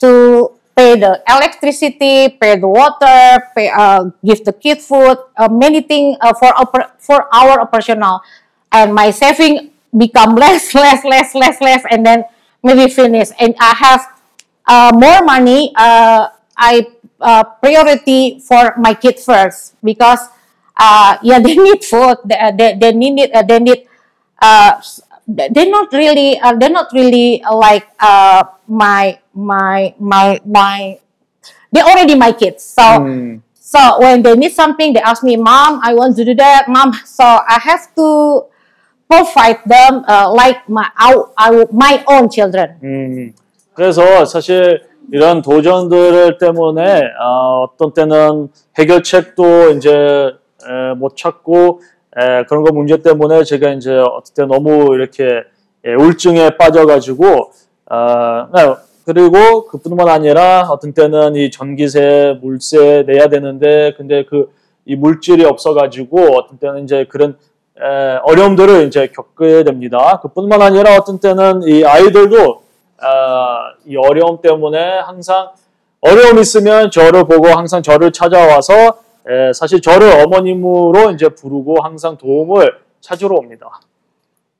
to pay the electricity, pay the water, pay uh, give the kid food, uh, many things uh, for oper- for our operational, and my saving become (laughs) less, less, less, less, less, and then maybe finish, and I have uh, more money, uh, I uh, priority for my kid first because uh, yeah (laughs) they need food they, they, they need it uh, they need uh, they're not really uh, they're not really uh, like uh, my my my my they're already my kids so 음, so when they need something they ask me mom I want to do that mom so I have to provide them uh, like my our, our, my own children 음, 그래서 사실 이런 도전들 때문에 아, 어떤 때는 해결책도 이제 에, 못 찾고 에, 그런 거 문제 때문에 제가 이제 때 너무 이렇게 예, 우울증에 빠져가지고 아, 네, 그리고 그뿐만 아니라 어떤 때는 이 전기세, 물세 내야 되는데 근데 그 이 물질이 없어가지고 어떤 때는 이제 그런 에, 어려움들을 이제 겪게 됩니다. 그뿐만 아니라 어떤 때는 이 아이들도 아, 이 어려움 때문에 항상 어려움 있으면 저를 보고 항상 저를 찾아와서 에, 사실 저를 어머님으로 이제 부르고 항상 도움을 찾으러 옵니다.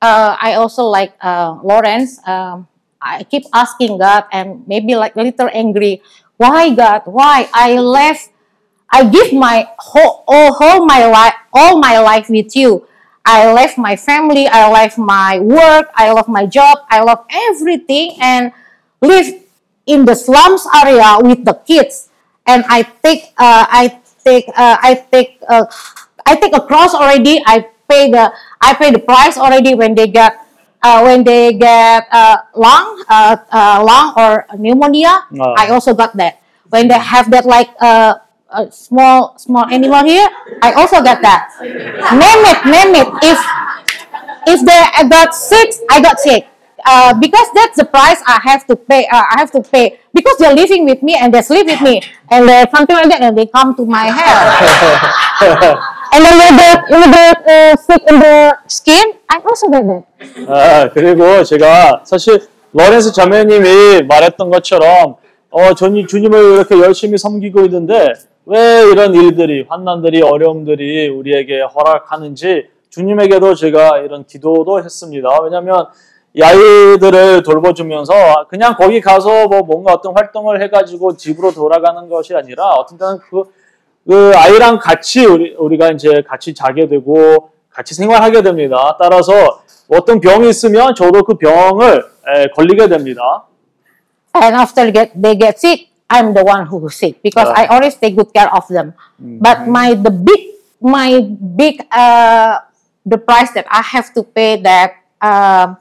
uh, I also like uh, Lawrence. Um, I keep asking God and maybe like a little angry. Why God? Why I left? I give my whole, all, whole my life, all my life with you. I left my family. I left my work. I left my job. I left everything and live in the slums area with the kids. And I take, uh, I take, uh, I take, uh, I take a cross already. I pay the, I pay the price already when they get, uh, when they get uh, lung, uh, uh, lung or pneumonia. Oh. I also got that. When they have that like uh, a small small animal here, I also got that. Name it, name it. If if they got sick, I got sick. Uh, because that's the price I have to pay. Uh, I have to pay because they're living with me and they sleep with me and there's something like that and they come to my house. and then when they when they uh, sick in the skin, I also get that. 아, 그리고 제가 사실 러렌스 자매님이 말했던 것처럼 어, 전 주님을 이렇게 열심히 섬기고 있는데 왜 이런 일들이, 환난들이, 어려움들이 우리에게 허락하는지 주님에게도 제가 이런 기도도 했습니다. 왜냐하면 이 아이들을 돌봐주면서 그냥 거기 가서 뭐 뭔가 어떤 활동을 해가지고 집으로 돌아가는 것이 아니라 어떤 때는 그, 그 아이랑 같이 우리, 우리가 이제 같이 자게 되고 같이 생활하게 됩니다. 따라서 어떤 병이 있으면 저도 그 병을 에, 걸리게 됩니다. and after get they get sick i'm the one who sick because i always take good care of them but my the big my big uh the price that i have to pay that um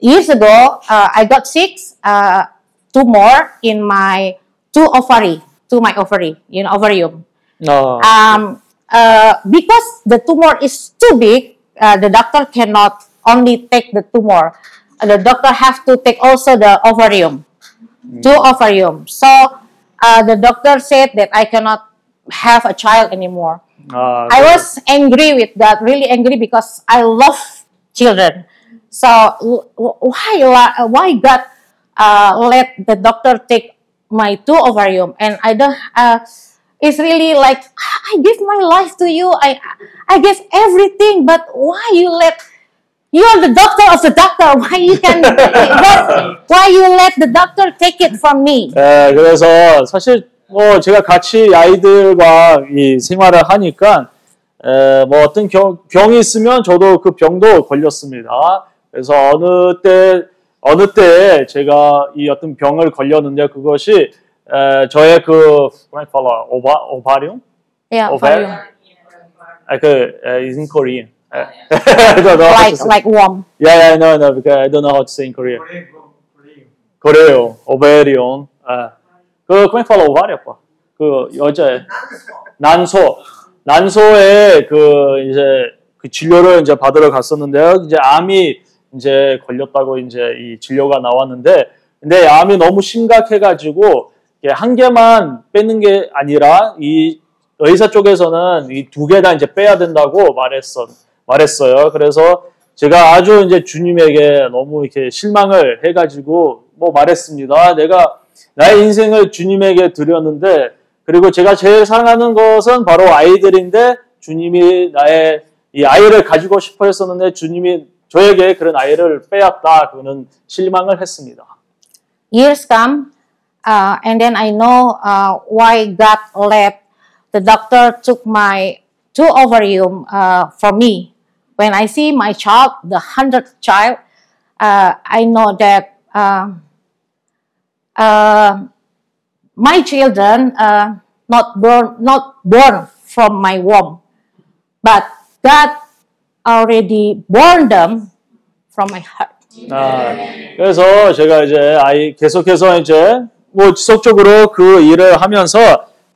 years ago uh, i got six, uh more in my two ovary to my ovary you know ovarium 어, um, uh, because the tumor is too big, uh, the doctor cannot only take the tumor. Uh, the doctor have to take also the ovarium, two ovarium. So uh, the doctor said that I cannot have a child anymore. 아, I was angry with that, really angry because I love children. So why why God uh, let the doctor take my two ovarium and I don't. Uh, it's really like I give my life to you. I I give everything, but why you let you are the doctor of the doctor? Why you can why you let the doctor take it from me? 에, 그래서 사실 뭐 제가 같이 아이들과 이 생활을 하니까 에, 뭐 어떤 경, 병이 있으면 저도 그 병도 걸렸습니다. 그래서 어느 때 어느 때에 제가 이 어떤 병을 걸렸는데 그것이 에, 저의 그 뭐라 팔라 오바 오바리움 Oh, volume. 아그 is in Korean. I don't know how to Like say. like warm. Yeah, yeah, no, no, because I don't know how to say in Korean. 그래요, 오베리온. 아, 그 그냥 팔로 오바리 아빠. 그 여자 난소, 난소에 그 이제 그 진료를 이제 받으러 갔었는데요. 이제 암이 이제 걸렸다고 이제 이 진료가 나왔는데, 근데 암이 너무 심각해가지고 한 개만 빼는 게 아니라 이 의사 쪽에서는 이 두 개 다 이제 빼야 된다고 말했어 말했어요. 그래서 제가 아주 이제 주님에게 너무 이렇게 실망을 해가지고 뭐 말했습니다. 내가 나의 인생을 주님에게 드렸는데 그리고 제가 제일 사랑하는 것은 바로 아이들인데 주님이 나의 이 아이를 가지고 싶어 했었는데 주님이 저에게 그런 아이를 빼앗다. 그는 실망을 했습니다. Years come, uh, and then I know uh, why God let the doctor took my two ovarium uh, from me. When I see my child, the hundredth child, uh, I know that um uh, my children uh, not born not born from my womb, but God already born them from my heart. 아, 그래서 제가 이제 아이 계속해서 이제 뭐 지속적으로 그 일을 하면서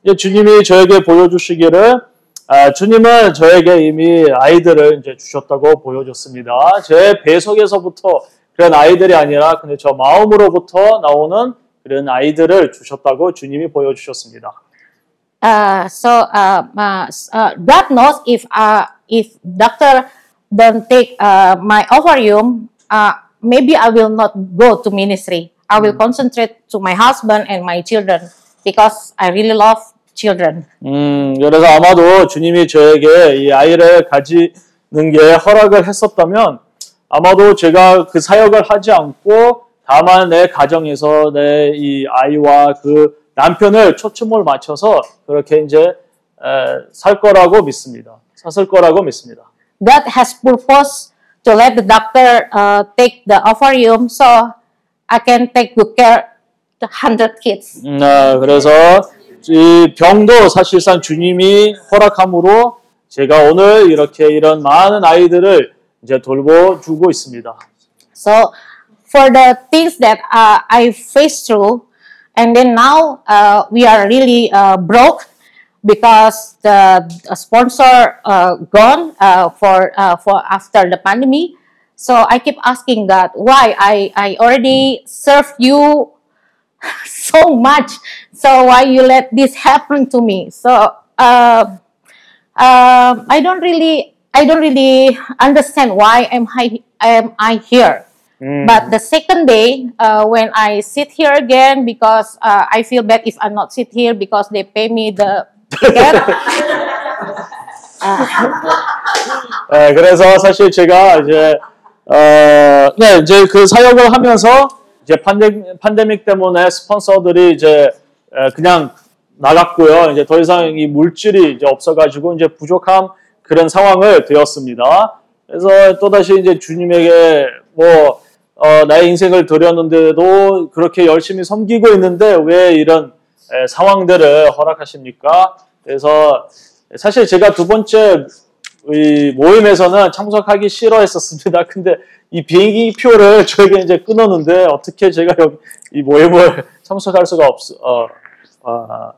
이제 주님이 저에게 보여주시기를 아, 주님은 저에게 이미 아이들을 이제 주셨다고 보여줬습니다. 제 배속에서부터 그런 아이들이 아니라 근데 저 마음으로부터 나오는 그런 아이들을 주셨다고 주님이 보여주셨습니다. Uh, so uh, uh, uh, God knows if uh, if doctor don't take uh, my ovarium, uh, maybe I will not go to ministry. I will concentrate to my husband and my children because I really love children. 음, 그래서 아마도 주님이 저에게 이 아이를 가지는 게 허락을 했었다면 아마도 제가 그 사역을 하지 않고 다만 내 가정에서 내 이 아이와 그 남편을 초점을 맞춰서 그렇게 이제 에, 살 거라고 믿습니다. 샀을 거라고 믿습니다. God has purpose to let the doctor uh, take the ovarium so I can take good care the hundred kids. 음, 아, 그래서 이 병도 사실상 주님이 허락함으로 제가 오늘 이렇게 이런 많은 아이들을 이제 돌보주고 있습니다. So for the things that uh, I faced through, and then now uh, we are really uh, broke because the, sponsor uh, gone uh, for uh, for after the pandemic. So I keep asking that why I I already served you (laughs) so much. So why you let this happen to me? So uh, um, I don't really I don't really understand why am I am I here. But the second day, uh, when I sit here again, because uh, I feel bad if I'm not sit here because they pay me the. 네, 그래서 사실 제가 이제 어, 네, 이제 그 사역을 하면서 이제 판데, 판데믹 때문에 스폰서들이 이제 에, 그냥 나갔고요. 이제 더 이상 이 물질이 이제 없어가지고 이제 부족한 그런 상황을 되었습니다. 그래서 또 다시 이제 주님에게 뭐 어, 나의 인생을 드렸는데도 그렇게 열심히 섬기고 있는데 왜 이런 에, 상황들을 허락하십니까? 그래서 사실 제가 두 번째 이 모임에서는 참석하기 싫어했었습니다. 근데 이 비행기 표를 저에게 이제 끊었는데 어떻게 제가 여기 이 모임을 참석할 수가 없, 어, 어,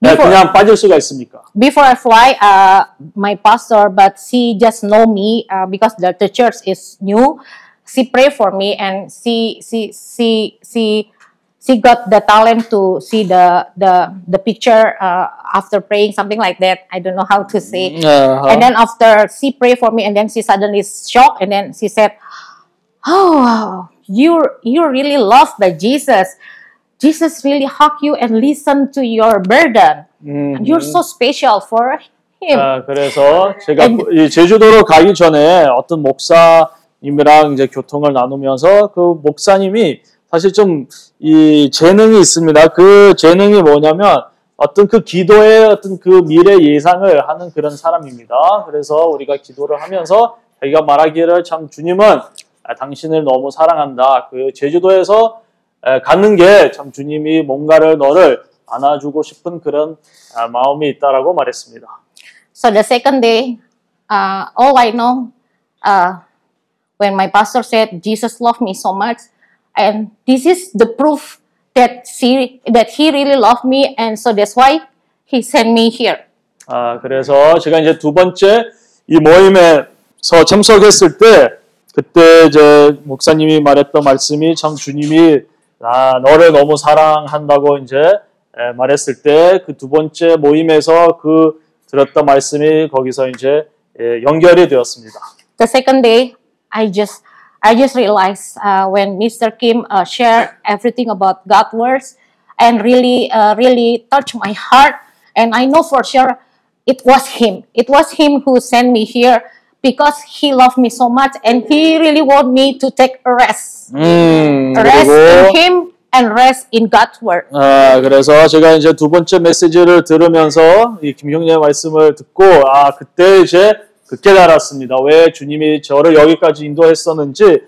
네, 그냥 빠질 수가 있습니까? Before I fly, uh, my pastor, but she just know me uh, because the, the church is new. She pray for me and she she she she she got the talent to see the the the picture uh, after praying something like that. I don't know how to say. Uh-huh. And then after she pray for me, and then she suddenly shocked, and then she said, "Oh, you you really loved by Jesus. Jesus really hug you and listen to your burden. 음, You're so special for him." 아, 그래서 제가 이 제주도로 가기 전에 어떤 목사님이랑 이제 교통을 나누면서 그 목사님이 사실 좀 이 재능이 있습니다. 그 재능이 뭐냐면 어떤 그 기도의 어떤 그 미래 예상을 하는 그런 사람입니다. 그래서 우리가 기도를 하면서 자기가 말하기를 참 주님은 아, 당신을 너무 사랑한다. 그 제주도에서 에, 가는 게 참 주님이 뭔가를 너를 안아주고 싶은 그런 아, 마음이 있다라고 말했습니다. So the second day, uh, all I know, uh, when my pastor said Jesus loved me so much, and this is the proof that she, that he really loved me, and so that's why he sent me here. 아, 그래서 제가 이제 두 번째 이 모임에서 참석했을 때 그때 이제 목사님이 말했던 말씀이 참 주님이 아, 너를 너무 사랑한다고 이제 에, 말했을 때 그 두 번째 모임에서 그 들었던 말씀이 거기서 이제 예, 연결이 되었습니다. The second day, I just I just realized uh, when Mr. Kim uh, shared everything about God words and really uh, really touched my heart, and I know for sure it was him. It was him who sent me here because he loved me so much and he really want me to take a rest, 음, rest in 그리고 him and rest in God's word. 아, 그래서 제가 이제 두 번째 메시지를 들으면서 이 김경래 말씀을 듣고 아, 그때 이제 그 깨달았습니다. 왜 주님이 저를 여기까지 인도했었는지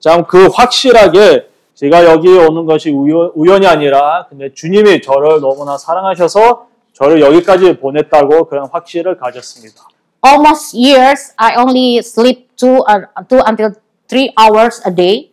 참 그 확실하게 제가 여기 오는 것이 우연, 우연 이 아니라 근데 주님이 저를 너무나 사랑하셔서 저를 여기까지 보냈다고 그런 확신을 가졌습니다. almost years I only sleep two uh, two until three hours a day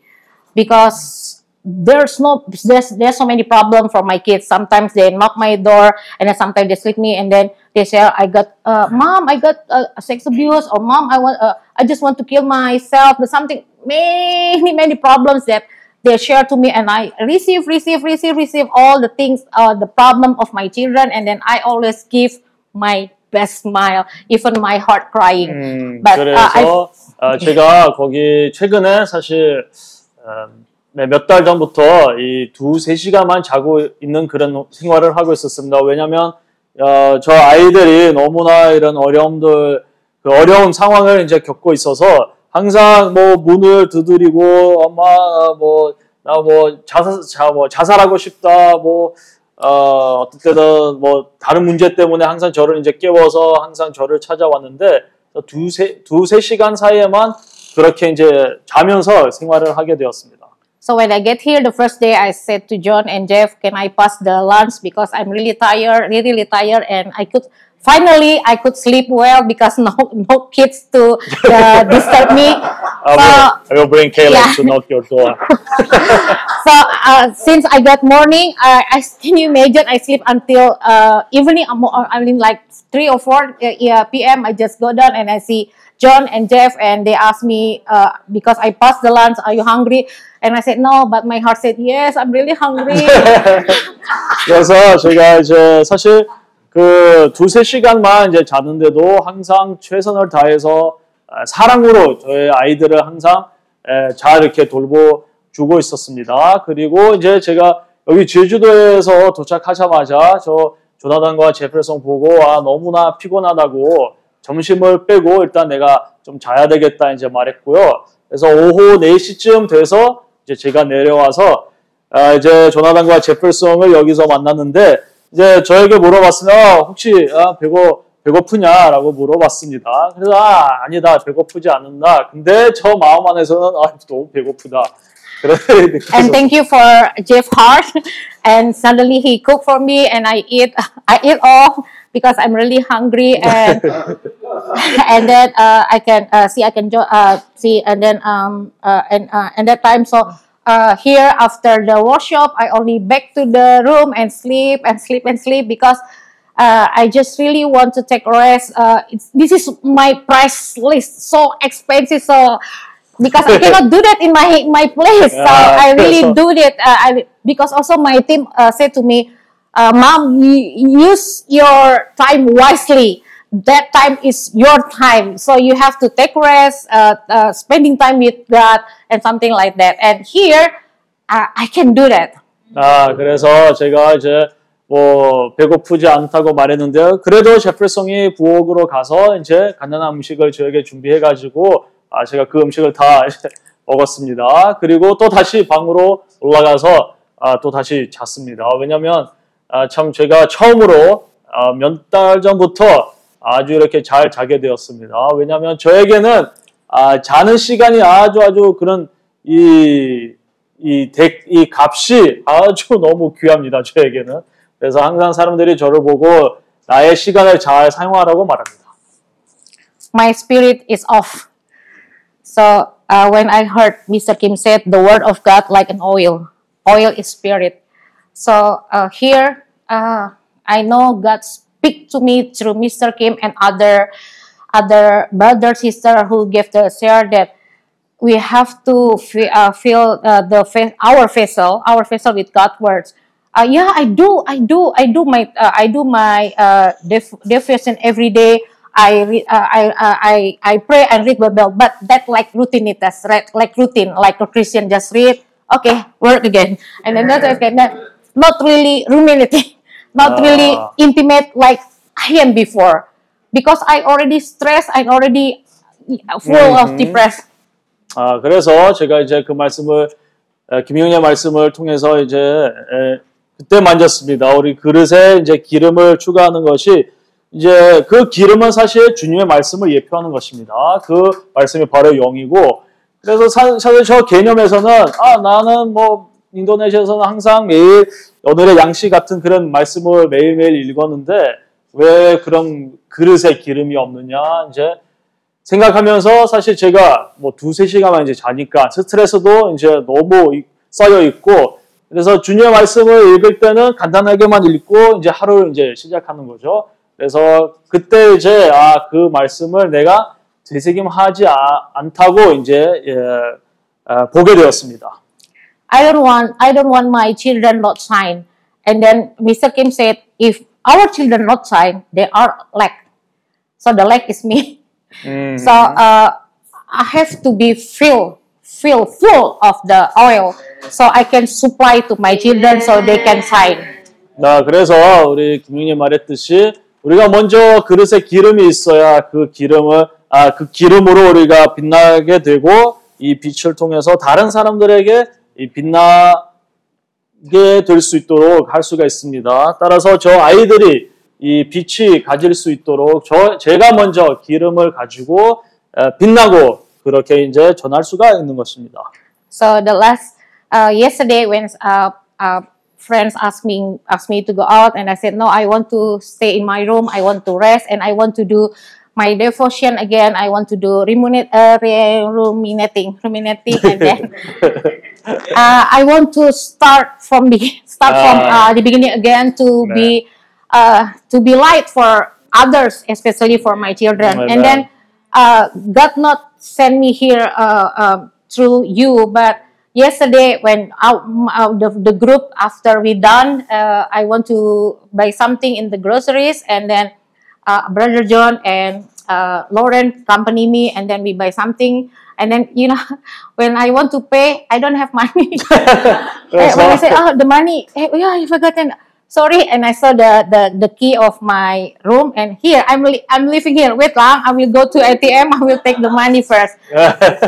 because there's no there's there's so many problems for my kids. Sometimes they knock my door and then sometimes they sleep me and then they say I got uh, mom I got uh, sex abuse or mom I want uh, I just want to kill myself. There's something many many problems that they share to me and I receive receive receive receive all the things uh, the problem of my children and then I always give my best smile even my heart crying. 음, But, uh, I- 그래서 어, 제가 거기 최근에 사실 음, 네, 몇 달 전부터 이 두 세 시간만 자고 있는 그런 생활을 하고 있었습니다. 왜냐하면 어, 저 아이들이 너무나 이런 어려움들, 그 어려운 상황을 이제 겪고 있어서 항상 뭐 문을 두드리고 엄마 뭐 나 뭐 자살 자, 뭐 자살하고 싶다 뭐 어, 어떨 때는 뭐 다른 문제 때문에 항상 저를 이제 깨워서 항상 저를 찾아왔는데 두세 두세 시간 사이에만 그렇게 이제 자면서 생활을 하게 되었습니다. So when I get here the first day, I said to John and Jeff, "Can I pass the lunch because I'm really tired, really, really tired, and I could finally I could sleep well because no no kids to uh, (laughs) disturb me." I will, I will bring Caleb yeah. to knock your door. (laughs) So uh, since I got morning, I, I can you imagine I sleep until uh, evening. I mean like three or four uh, p.m. I just go down and I see John and Jeff, and they ask me uh, because I passed the lunch. Are you hungry? And I said no, but my heart said yes. I'm really hungry. (laughs) 그래서 제가 이제 사실 그 두세 시간만 이제 자는데도 항상 최선을 다해서 아, 사랑으로 저의 아이들을 항상 에, 잘 이렇게 돌보 주고 있었습니다. 그리고 이제 제가 여기 제주도에서 도착하자마자 저 조나단과 제프레송 보고 아 너무나 피곤하다고 점심을 빼고 일단 내가 좀 자야 되겠다 이제 말했고요. 그래서 오후 4시쯤 돼서 이제 제가 내려와서 아, 이제 조나단과 제플송을 여기서 만났는데 이제 저에게 물어봤으면 혹시 아, 배고 배고프냐라고 물어봤습니다. 그래서 아 아니다 배고프지 않는다. 근데 저 마음 안에서는 아 너무 배고프다. (laughs) and thank you for Jeff Hart. And suddenly he cooked for me, and I eat. I eat all because I'm really hungry, and (laughs) and then uh, I can uh, see I can jo- uh, see, and then um uh, and uh, and that time so. Uh, here after the workshop, I only back to the room and sleep and sleep and sleep because uh, I just really want to take rest. Uh, it's, this is my price list, so expensive. So because I cannot do that in my my place, so I really do that. Uh, I because also my team uh, said to me, uh, "Mom, use your time wisely. That time is your time, so you have to take rest, uh, uh, spending time with God, and something like that." And here, uh, I can do that. 아, 그래서 제가 이제 뭐 배고프지 않다고 말했는데요. 그래도 제플송이 부엌으로 가서 이제 간단한 음식을 저에게 준비해 가지고 아, 제가 그 음식을 다 먹었습니다. 그리고 또 다시 방으로 올라가서 아, 또 다시 잤습니다. 왜냐면 아, 참 제가 처음으로 아, 몇달 전부터 아주 이렇게 잘 자게 되었습니다. 왜냐하면 저에게는 아, 자는 시간이 아주 아주 그런 이, 이, 덱, 이 값이 아주 (laughs) 너무 귀합니다. 저에게는. 그래서 항상 사람들이 저를 보고 나의 시간을 잘 사용하라고 말합니다. my spirit is off. So uh, when I heard Mr. Kim said the word of God like an oil, oil is spirit. So uh, here uh, I know God speak to me through Mr. Kim and other other brother sister who gave the share that we have to uh, fill uh, the our vessel our vessel with God words. Uh, yeah, I do, I do, I do my uh, I do my uh, every day. I uh, I, uh, I I pray and read Bible, but that like routinitas, right? Like routine, like a Christian just read, okay, work again, and then that's okay. Not really ruminating, not really Ah. intimate like I am before, because I already stressed, I already full of Mhm. depressed. 아, 그래서 제가 이제 그 말씀을 에, 김용의 말씀을 통해서 이제 에, 그때 만졌습니다. 우리 그릇에 이제 기름을 추가하는 것이 이제 그 기름은 사실 주님의 말씀을 예표하는 것입니다. 그 말씀이 바로 영이고 그래서 사, 사실 저 개념에서는 아 나는 뭐 인도네시아에서는 항상 매일 오늘의 양식 같은 그런 말씀을 매일매일 읽었는데 왜 그런 그릇에 기름이 없느냐 이제 생각하면서 사실 제가 뭐 두세 시간만 이제 자니까 스트레스도 이제 너무 이- 쌓여 있고 그래서 주님의 말씀을 읽을 때는 간단하게만 읽고 이제 하루를 이제 시작하는 거죠. 그래서 그때 이제 아 그 말씀을 내가 되새김하지 아- 않다고 이제 예, 아, 보게 되었습니다. I don't want I don't want my children not shine. And then Mr. Kim said, if our children not shine, they are lack. So the lack is me. 음, So uh, I have to be filled, filled full of the oil, so I can supply to my children so they can shine. 나 그래서 우리 김용님 말했듯이 우리가 먼저 그릇에 기름이 있어야 그 기름을 아 그 기름으로 우리가 빛나게 되고 이 빛을 통해서 다른 사람들에게 이 빛나게 될 수 있도록 할 수가 있습니다. 따라서 저 아이들이 이 빛이 가질 수 있도록 저 제가 먼저 기름을 가지고 에, 빛나고 그렇게 이제 전할 수가 있는 것입니다. So the last uh, yesterday when uh, uh, friends asked me asked me to go out and I said no I want to stay in my room I want to rest and I want to do my devotion again I want to do ruminate, uh, ruminating ruminating and then uh, I want to start from the start from Ah. uh, the beginning again to Amen. be uh, to be light for others especially for my children and Amen. then uh, God not send me here uh, um, through you, but yesterday when out, uh, the, the group after we done, uh, I want to buy something in the groceries, and then uh, Brother John and uh, Lauren accompany me, and then we buy something. And then you know, when I want to pay, I don't have money. Eh, when I say, "Oh, the money," eh, yeah, I forgotten. Sorry, and I saw the, the, the key of my room, and here I'm li- I'm living here. Wait lang, I will go to ATM. I will take the money first,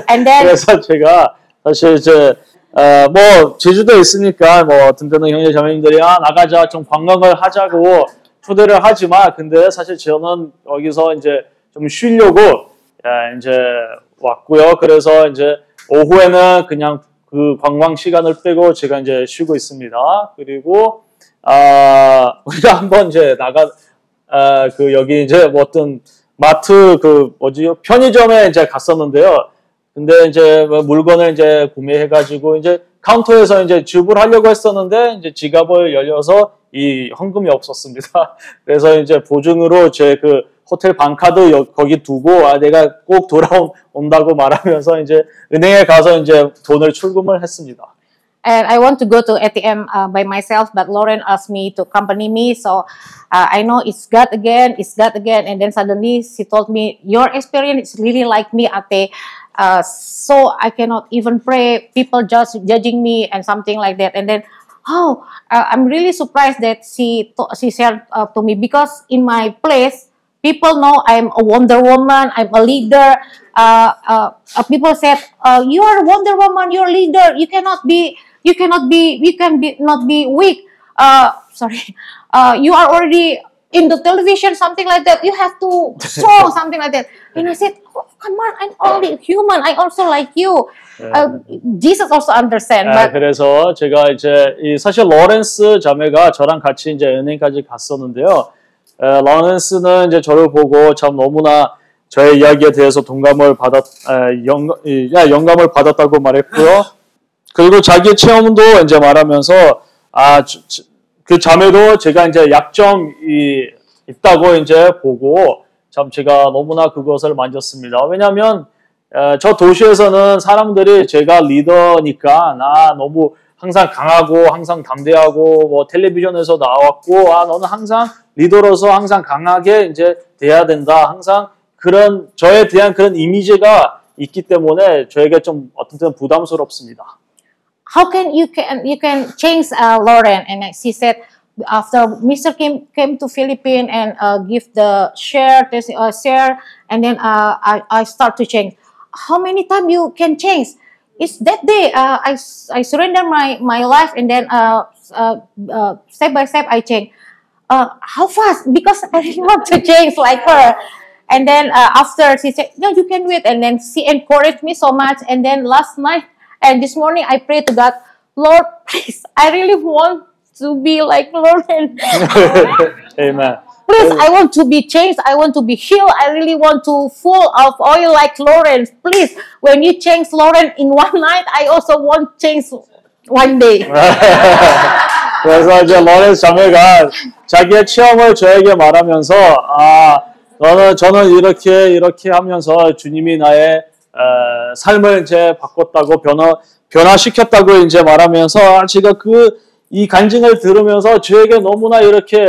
and then 그래서 제가 사실 이제 어, 뭐 제주도에 있으니까 뭐 든든한 형제 자매님들이 아 나가자 좀 관광을 하자고 초대를 하지만 근데 사실 저는 여기서 이제 좀 쉬려고 예, 이제 왔고요. 그래서 이제 오후에는 그냥 그 관광 시간을 빼고 제가 이제 쉬고 있습니다. 그리고 아 (laughs) 우리가 한번 이제 나가 아, 그 여기 이제 뭐 어떤 마트 그 뭐지요 편의점에 이제 갔었는데요. 근데 이제 뭐 물건을 이제 구매해가지고 이제 카운터에서 이제 지불하려고 했었는데 이제 지갑을 열려서 이 현금이 없었습니다. (laughs) 그래서 이제 보증으로 제 그 호텔 방카드 여- 거기 두고 아 내가 꼭 돌아온다고 말하면서 이제 은행에 가서 이제 돈을 출금을 했습니다. and I want to go to ATM uh, by myself, but Lauren asked me to accompany me. So uh, I know it's God again, it's God again. And then suddenly she told me, Your experience is really like me, Ate. Uh, so I cannot even pray. People just judging me and something like that. And then, oh, uh, I'm really surprised that she she shared uh, to me because in my place, people know I'm a Wonder Woman. I'm a leader. Uh, uh, uh, people said, uh, "You are Wonder Woman. You're a leader. You cannot be. You cannot be. You can be not be weak. uh, (laughs) sorry, uh, you are already in the television, something like that. You have to (laughs) show something like that. And I said, oh, come on, I'm only human. I also like you. Uh, Jesus also understand, 아, but 그래서 제가 이제 이 사실 로렌스 자매가 저랑 같이 이제 은행까지 갔었는데요. 에, 로렌스는 이제 저를 보고 참 너무나 저의 이야기에 대해서 동감을 받았, 에, 영, 이, 야, 영감을 받았다고 말했고요. 그리고 자기의 체험도 이제 말하면서 아, 저- 저- 그 자매도 제가 이제 약점이 있다고 이제 보고 참 제가 너무나 그것을 만졌습니다. 왜냐하면 에, 저 도시에서는 사람들이 제가 리더니까 나 너무 항상 강하고 항상 담대하고 뭐 텔레비전에서 나왔고 아 너는 항상 리더로서 항상 강하게 이제 돼야 된다 항상 그런 저에 대한 그런 이미지가 있기 때문에 저에게 좀 어떤 때는 부담스럽습니다. how can you can you can change uh, Lauren? And she said after Mr. Kim came to Philippines and uh, give the share this uh, share, and then uh, I I start to change. How many times you can change? It's that day uh, I I surrender my my life and then uh, uh, uh, step by step I change. Uh, how fast? Because I (laughs) want to change like her. And then uh, after she said, "No, you can wait." And then she encouraged me so much. And then last night and this morning, I prayed to God, Lord, (laughs) please, I really want to be like Lauren. (laughs) Amen. Please, I want to be changed. I want to be healed. I really want to full of oil like Lauren. Please, when you change Lauren in one night, I also want change one day. 그래서 이제 로렌스 자매가 자기의 체험을 저에게 말하면서 아 너는 저는 이렇게 이렇게 하면서 주님이 나의 에, 삶을 이제 바꿨다고 변화 변화시켰다고 이제 말하면서 아, 제가 그 이 간증을 들으면서 저에게 너무나 이렇게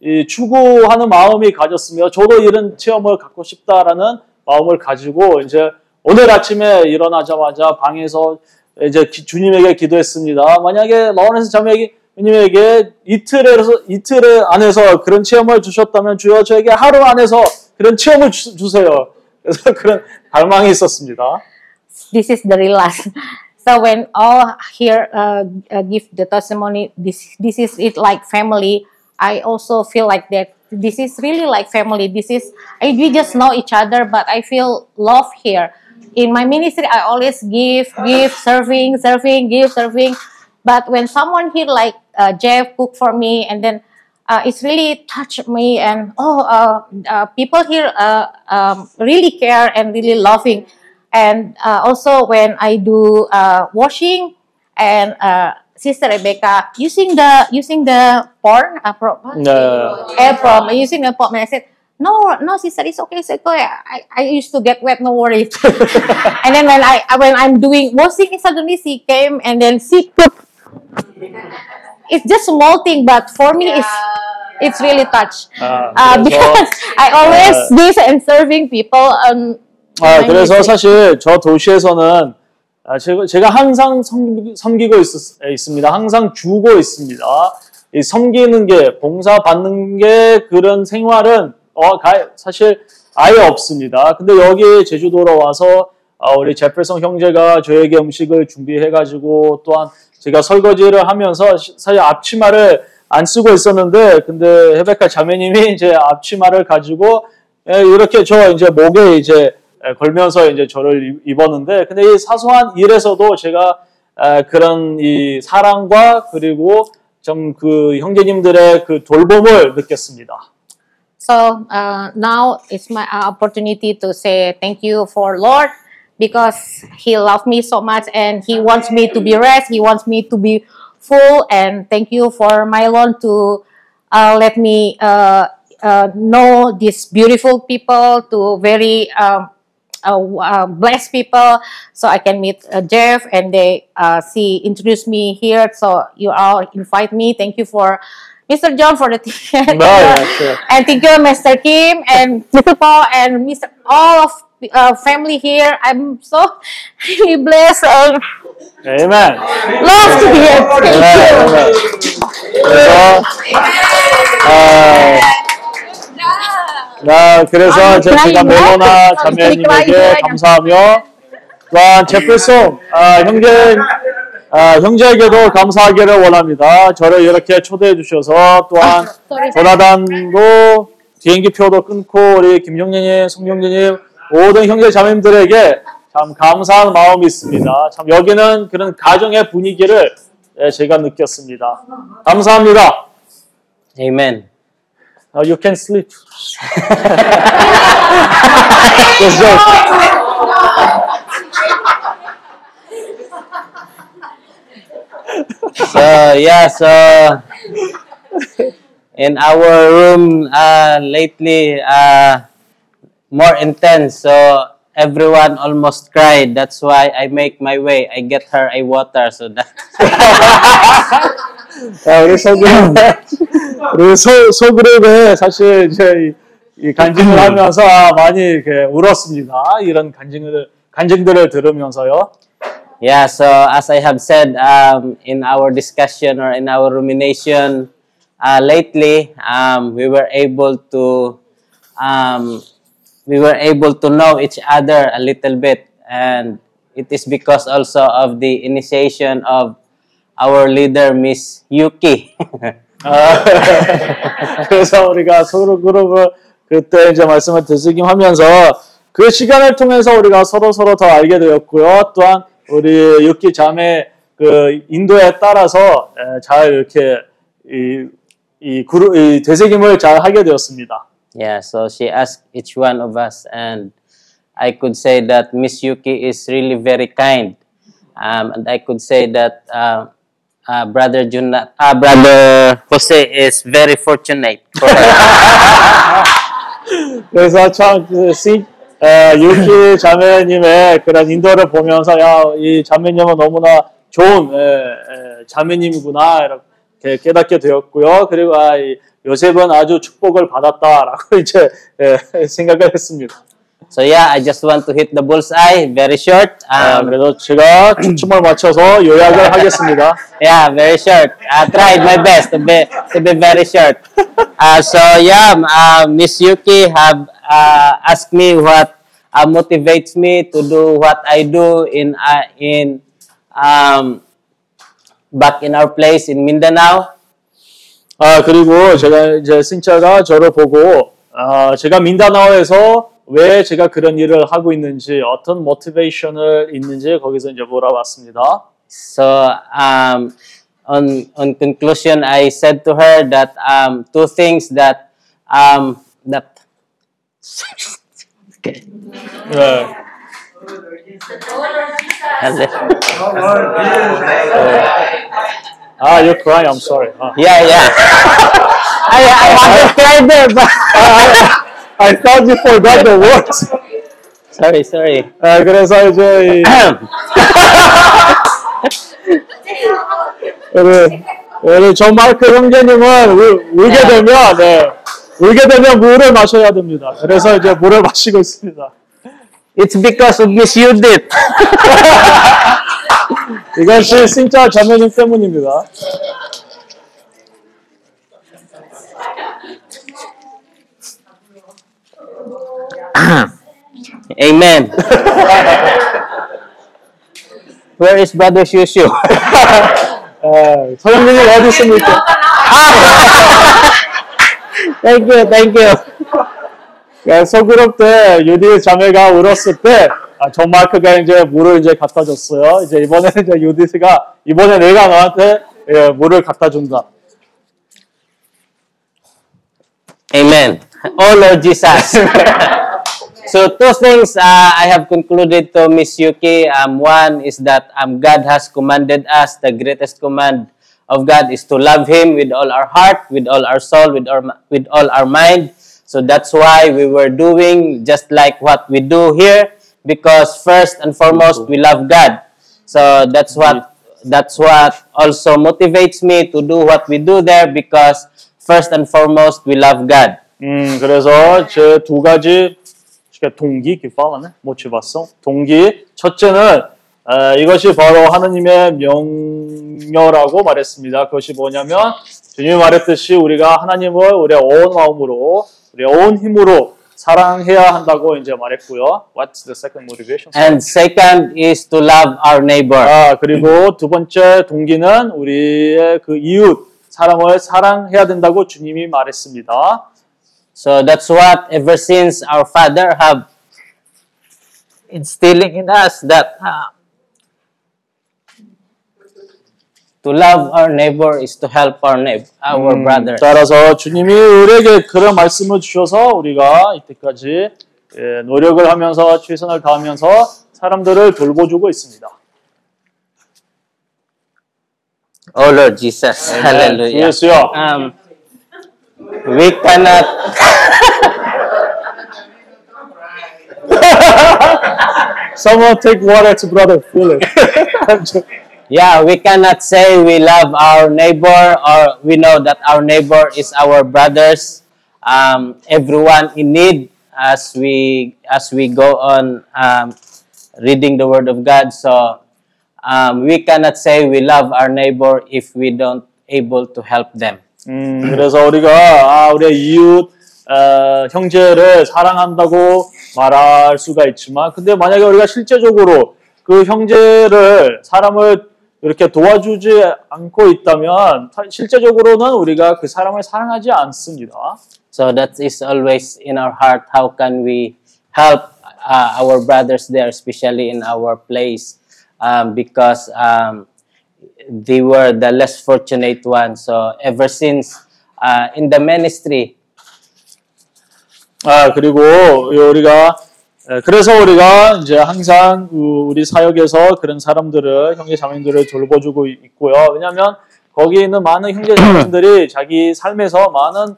이 추구하는 마음이 가졌으며 저도 이런 체험을 갖고 싶다라는 마음을 가지고 이제 오늘 아침에 일어나자마자 방에서 이제 기- 주님에게 기도했습니다. 만약에 러렌스 자매 님에게 이틀에서 이틀 안에서 그런 체험을 주셨다면 주여 저에게 하루 안에서 그런 체험을 주, 주세요. 그래서 그런 갈망이 있었습니다. this is the real last. So when all here uh, uh, give the testimony, this this is it like family. I also feel like that. This is really like family. This is I, we just know each other, but I feel love here. In my ministry, I always give, give, serving, serving, give, serving. But when someone here like uh, Jeff cook for me, and then uh, it's really touched me, and oh, uh, uh, people here uh, um, really care and really loving. And uh, also when I do uh, washing and uh, Sister Rebecca using the using the porn uh, pro, 네. apron using the porn and I said no no sister it's okay it's okay. I, I used to get wet no worries. (laughs) And then when I when I'm doing washing suddenly she came and then she put it's just small thing but for me it's it's really touch 아, uh, 그래서- (laughs) because I always 아. give and serving people um, 아, 그래서. 사실 저 도시에서는 아, 제가, 제가 항상 섬기, 섬기고 있, 있습니다. 항상 주고 있습니다. 이 섬기는 게, 봉사 받는 게 그런 생활은 어, 가- 사실 아예 없습니다. 근데 여기 제주도로 와서 아, 우리 제플성 형제가 저에게 음식을 준비해가지고 또한 제가 설거지를 하면서 시- 사실 앞치마를 안 쓰고 있었는데 근데 헤베카 자매님이 (laughs) 이제 앞치마를 가지고 예, 이렇게 저 이제 목에 이제 에, 걸면서 이제 저를 입- 입었는데 근데 이 사소한 일에서도 제가 에, 그런 이 사랑과 그리고 좀 그 형제님들의 그 돌봄을 느꼈습니다. So uh, now it's my opportunity to say thank you for Lord because He loved me so much and He wants me to be rest. He wants me to be full and thank you for my Lord to uh, let me uh, uh, know these beautiful people to very um, uh, uh, blessed people so I can meet uh, Jeff and they uh, see introduce me here so you all invite me thank you for Mr. John for the (laughs) ticket No, yeah, sure. and thank you Mr. Kim and Mr. Paul and Mr. all of uh, family here I'm so really blessed and Amen. love to be here thank Amen. you Amen. 그래서 아, 나 그래서 제- 제가 메로나 자매님에게 감사하며 또한 제플송 아, 형제 아, 형제에게도 감사하기를 원합니다. 저를 이렇게 초대해 주셔서 또한 조나단도 비행기 표도 끊고 우리 김용재님, 송영재님 모든 형제 자매님들에게 참 감사한 마음이 있습니다. 참 여기는 그런 가정의 분위기를 예, 제가 느꼈습니다. 감사합니다. Amen. Uh, you can sleep. Just joke. So yeah, so in our room uh, lately, uh, more intense. So everyone almost cried. That's why I make my way. I get her a water so that (laughs) 자, 우리 소그룹, 우리 소, 소그룹에 사실 이제 이, 이 간증을 (clears throat) 하면서 많이 이렇게 울었습니다. 이런 간증을, 간증들을 들으면서요. Yeah, so as I have said um, in our discussion or in our rumination uh, lately, um, we were able to um, we were able to know each other a little bit, and it is because also of the initiation of our leader, Miss Yuki. 아, 그래서 우리가 소그룹 그룹을 그때 말씀을 되새김하면서 그 시간을 통해서 우리가 서로 서로 더 알게 되었고요. 또한 우리 육기 자매 그 인도에 따라서 에, 잘 이렇게 이, 이 그룹 이 되새김을 잘 하게 되었습니다. yeah, so she asked each one of us, and I could say that Miss Yuki is really very kind, um, and I could say that. Uh, uh, brother Juna, uh, brother Jose is very fortunate for her. (laughs) 그래서 참그 유키 자매님의 그런 인도를 보면서 야이 자매님은 너무나 좋은 에, 에, 자매님이구나 이렇게 깨닫게 되었고요. 그리고 아, 이 요셉은 아주 축복을 받았다라고 이제 에, 생각을 했습니다. so yeah, I just want to hit the bullseye very short. 아, Um, 그래서 제가 초점을 맞춰서 요약을 하겠습니다. yeah, very short. I tried my best to be to be very short. Uh, so yeah, uh, Miss Yuki have uh, asked me what uh, motivates me to do what I do in uh, in um, back in our place in Mindanao. 아 그리고 제가 이제 신자가 저를 보고 아, 제가 민다나오에서 왜 제가 그런 일을 하고 있는지 어떤 모티베이션을 있는지 거기서 이제 물어봤습니다. So um, on on conclusion, I said to her that um, two things that um, that okay. 네. 아, you're crying. I'm sorry. 아. Yeah, yeah. I I cried there, but I thought you forgot the words. sorry, sorry. 아, 그래서 이제 이, 우리 우리 존 마크 형제님은 울, 울게 되면 네, 울게 되면 물을 마셔야 됩니다. 그래서 이제 물을 마시고 있습니다. It's because of Miss Judith. (laughs) 이것이 진짜 자매님 때문입니다. (clears throat) Amen. (laughs) Where is Brother Shushu? 아, 서영민이 어디 있습니까? thank you, thank you. 네, 소그룹 때 유디 자매가 울었을 때 아, 존 마크가 이제 물을 이제 갖다 줬어요. 이제 이번에 (laughs) 이제 유디가 이번에 내가 너한테 예, 물을 갖다 준다. Amen. Oh Lord Jesus. (laughs) so two things uh, I have concluded to Miss Yuki. Um, one is that um, God has commanded us. The greatest command of God is to love Him with all our heart, with all our soul, with our with all our mind. So that's why we were doing just like what we do here, because first and foremost we love God. So that's what that's what also motivates me to do what we do there because first and foremost we love God. 음, 그래서 제 두 가지 그러니까 동기 기뻐하네 모티바성 동기 첫째는 에, 이것이 바로 하나님의 명령이라고 말했습니다. 그것이 뭐냐면 주님이 말했듯이 우리가 하나님을 우리의 온 마음으로 우리의 온 힘으로 사랑해야 한다고 이제 말했고요. What's the second motivation? And second is to love our neighbor. 아, 그리고 두 번째 동기는 우리의 그 이웃 사람을 사랑해야 된다고 주님이 말했습니다. So that's what ever since our father have instilling in us that uh, to love our neighbor is to help our neighbor, our brother. 따라서 주님이 우리에게 그런 말씀을 주셔서 우리가 이때까지 예, 노력을 하면서 최선을 다하면서 사람들을 돌보주고 있습니다. Oh Lord Jesus, Hallelujah. 예수여. Um, we cannot. Someone take water to brother Philip. Yeah, we cannot say we love our neighbor or we know that our neighbor is our brothers. Um, everyone in need as we as we go on um, reading the Word of God. So um, we cannot say we love our neighbor if we don't able to help them. 음, 그래서 우리가 아, 우리의 이웃 어, 형제를 사랑한다고 말할 수가 있지만, 근데 만약에 우리가 실제적으로 그 형제를 사람을 이렇게 도와주지 않고 있다면 사- 실제적으로는 우리가 그 사람을 사랑하지 않습니다. So that is always in our heart. How can we help uh, our brothers there, especially in our place, um, because um, they were the less fortunate ones. So ever since uh, in the ministry, 아 그리고 우리가 에, 그래서 우리가 이제 항상 우- 우리 사역에서 그런 사람들을 형제 자매들을 돌봐주고 있고요. 왜냐하면 거기 있는 많은 형제 자매들이 (clears throat) 자기 삶에서 많은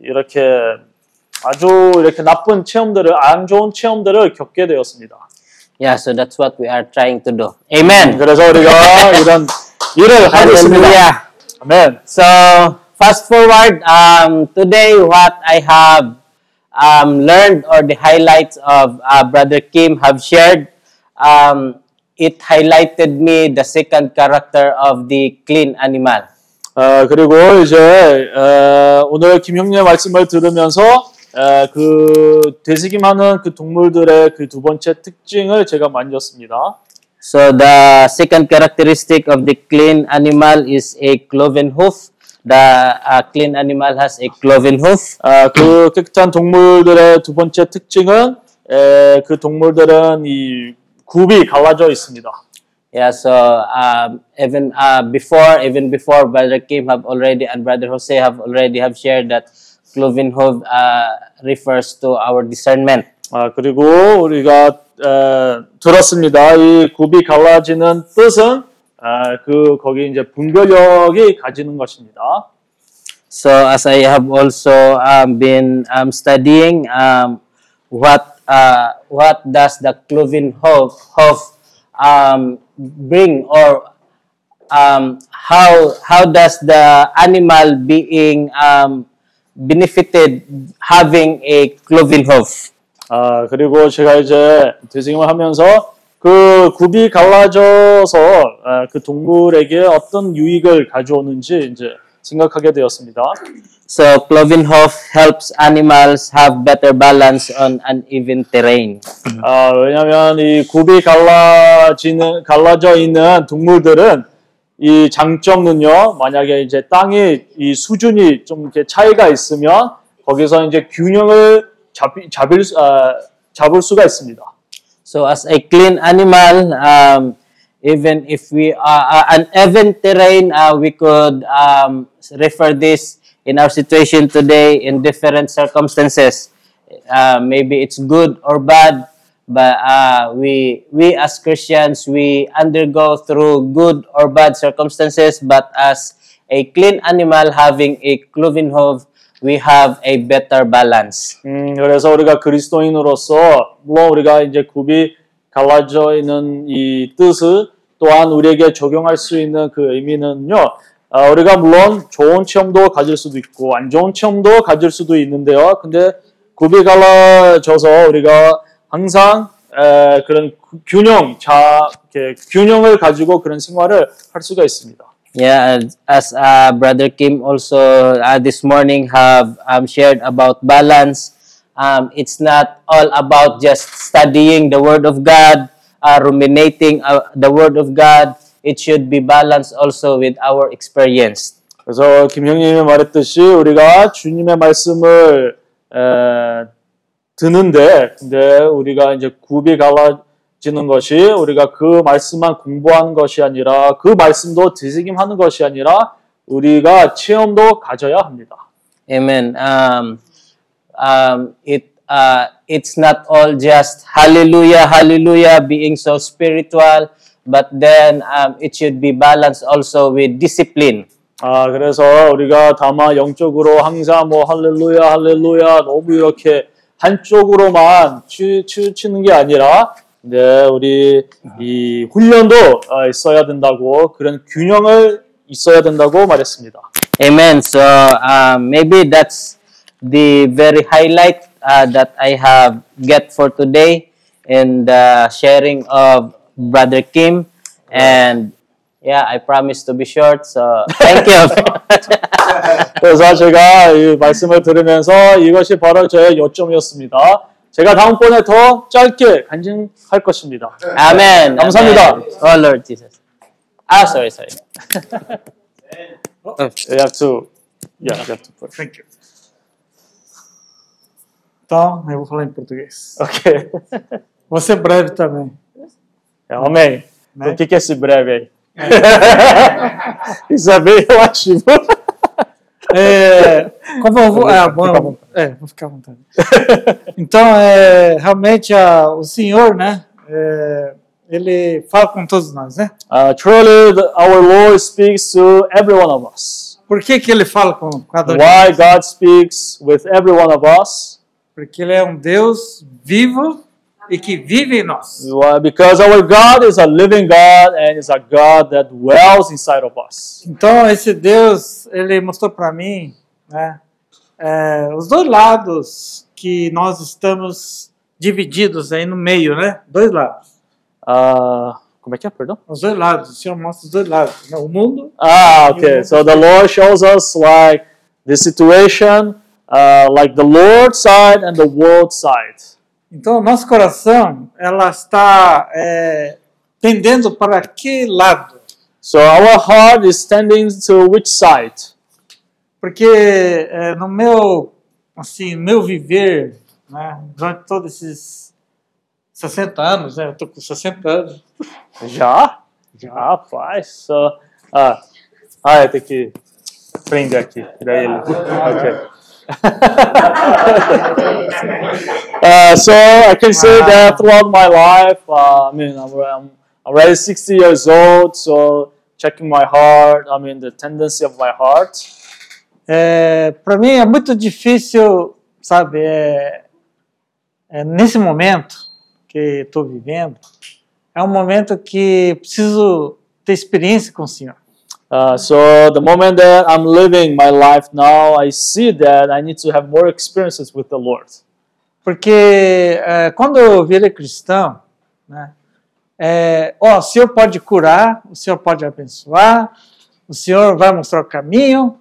이렇게 아주 이렇게 나쁜 체험들을 안 좋은 체험들을 겪게 되었습니다. yeah. So that's what we are trying to do. Amen. 그래서 우리가 (laughs) 이런 일을 하고 있습니다. 아멘. So fast forward. Um, today, what I have um, learned or the highlights of uh, Brother Kim have shared, um, it highlighted me the second character of the clean animal. 아, 그리고 이제 에, 오늘 김 형님의 말씀을 들으면서 에, 그 되새김하는 그 동물들의 그 두 번째 특징을 제가 만졌습니다. So the second characteristic of the clean animal is a cloven hoof. The uh, clean animal has a cloven hoof. 아, 그 깨끗한 동물들의 두 번째 특징은 에, 그 동물들은 이 굽이 갈라져 있습니다. Yeah, so um, even uh, before, even before Brother Kim have already and Brother Jose have already have shared that cloven hoof uh, refers to our discernment. 아, 그리고 우리가 에, 들었습니다. 이 굽이 갈라지는 뜻은 아, 그 거기 이제 분별력이 가지는 것입니다. So as I have also um, been um, studying, um, what uh, what does the cloven hoof, hoof um, bring, or um, how how does the animal being um, benefited having a cloven hoof? 아, 그리고 제가 이제 되새김을 하면서 그 굽이 갈라져서 아, 그 동물에게 어떤 유익을 가져오는지 이제 생각하게 되었습니다. So cloven hoof helps animals have better balance on uneven terrain. 아, 왜냐하면 이 굽이 갈라지는 갈라져 있는 동물들은 이 장점은요. 만약에 이제 땅이 이 수준이 좀 이렇게 차이가 있으면 거기서 이제 균형을 잡, 잡을 수- 아, 잡을 수가 있습니다. So as a clean animal, um, even if we are uh, an even terrain, uh, we could um, refer this in our situation today in different circumstances. Uh, maybe it's good or bad, but uh, we we as Christians we undergo through good or bad circumstances. But as a clean animal having a cloven hoof, we have a better balance. 음, 그래서 우리가 그리스도인으로서 물론 우리가 이제 굽이 갈라져 있는 이 뜻을 또한 우리에게 적용할 수 있는 그 의미는요. 아, 우리가 물론 좋은 체험도 가질 수도 있고 안 좋은 체험도 가질 수도 있는데요. 근데 굽이 갈라져서 우리가 항상 에, 그런 구- 균형, 자, 균형을 가지고 그런 생활을 할 수가 있습니다. Yeah, as, as uh, Brother Kim also uh, this morning have um, shared about balance. um, it's not all about just studying the Word of God, uh, ruminating uh, the Word of God. It should be balanced also with our experience. 그래서 김형님이 말했듯이 우리가 주님의 말씀을 에, 듣는데 근데 우리가 이제 굽이 갈라 지는 것이 우리가 그 말씀만 공부하는 것이 아니라 그 말씀도 되새김하는 것이 아니라 우리가 체험도 가져야 합니다. Amen. Um, um, it uh, it's not all just hallelujah, hallelujah, being so spiritual, but then um, it should be balanced also with discipline. 아 그래서 우리가 다만 영적으로 항상 뭐 할렐루야 할렐루야 너무 이렇게 한쪽으로만 치, 치우치는 게 아니라 네 우리 이 훈련도 어, 있어야 된다고 그런 균형을 있어야 된다고 말했습니다. Amen. So um, maybe that's the very highlight uh, that I have get for today in the sharing of Brother Kim. And yeah, I promise to be short. So thank you. 그래서 제가 이 말씀을 들으면서 이것이 바로 저의 요점이었습니다. 제가 다음번에 더 짧게 간증할 것입니다. Amen. 감사합니다. Amen. Oh Lord Jesus. Ah, sorry, sorry. You have to, yeah, you have to put. Thank you. Então, eu vou falar em português. Ok. Vou ser breve também. Amém. Né? O que é esse breve aí? Isso é bem relativo. É, como eu vou, é, bom, é, vou ficar à vontade. Então, é, realmente, a, o Senhor, né, é, ele fala com todos nós, né? Uh, truly, the, our Lord speaks to every one of us. Por que, que ele fala com cada um? de Why? God speaks with every one of us? Porque ele é um Deus vivo e que vive em nós. Why? Because our God is a living God and is a God that dwells inside of us. Então, esse Deus, ele mostrou para mim, né, é, os dois lados que nós estamos divididos aí no meio, né? Dois lados. Uh, como é que é? Perdão? Os dois lados. O Senhor mostra os dois lados. né? O mundo Ah, okay. So the Lord shows us like the situation, uh, like the Lord side and the world side. Então, nosso coração, ela está é, tendendo para que lado? So our heart is tending to which side? Porque é, no meu, assim, meu viver, né, durante todos esses 60 anos, né, eu tô com 60 anos, Já? Já, rapaz. So, ah, ah, eu tenho que prender aqui pra ele. Ok. uh, (laughs) so I can say that throughout my life, uh, I mean, I'm, I'm already 60 years old, so checking my heart, I mean, the tendency of my heart. É, para mim é muito difícil, sabe, é, é, nesse momento que estou vivendo, é um momento que preciso ter experiência com o Senhor. Uh, so the moment that I'm living my life now, I see that I need to have more experiences with the Lord. Porque é, quando eu virei cristão, né, é, ó, o Senhor pode curar, o Senhor pode abençoar, o Senhor vai mostrar o caminho,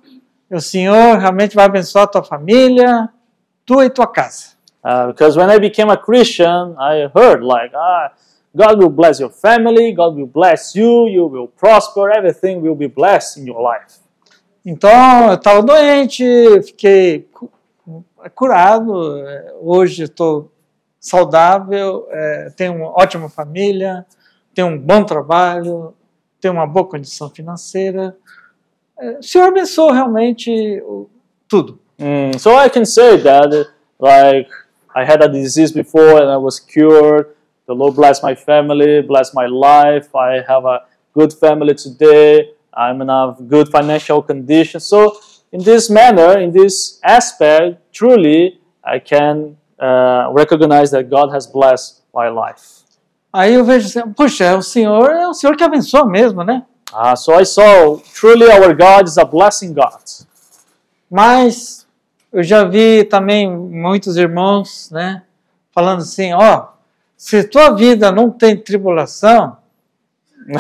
o Senhor realmente vai abençoar a tua família, tua e tua casa. Uh, because when I became a Christian, I heard like, ah, God will bless your family, God will bless you, you will prosper, everything will be blessed in your life. Então, eu estava doente, fiquei cu- curado, é, hoje estou saudável, é, tenho uma ótima família, tenho um bom trabalho, tenho uma boa condição financeira. É, O Senhor abençoou realmente tudo. Mm, so I can say that, like, I had a disease before and I was cured. The Lord bless my family, bless my life. I have a good family today. I'm in a good financial condition. So, in this manner, in this aspect, truly, I can uh, recognize that God has blessed my life. Aí eu vejo assim, puxa, é o Senhor é o Senhor que abençoa mesmo, né? Uh, so I saw truly our God is a blessing God. Mas eu já vi também muitos irmãos, né, falando assim, ó, se tua vida não tem tribulação, (laughs)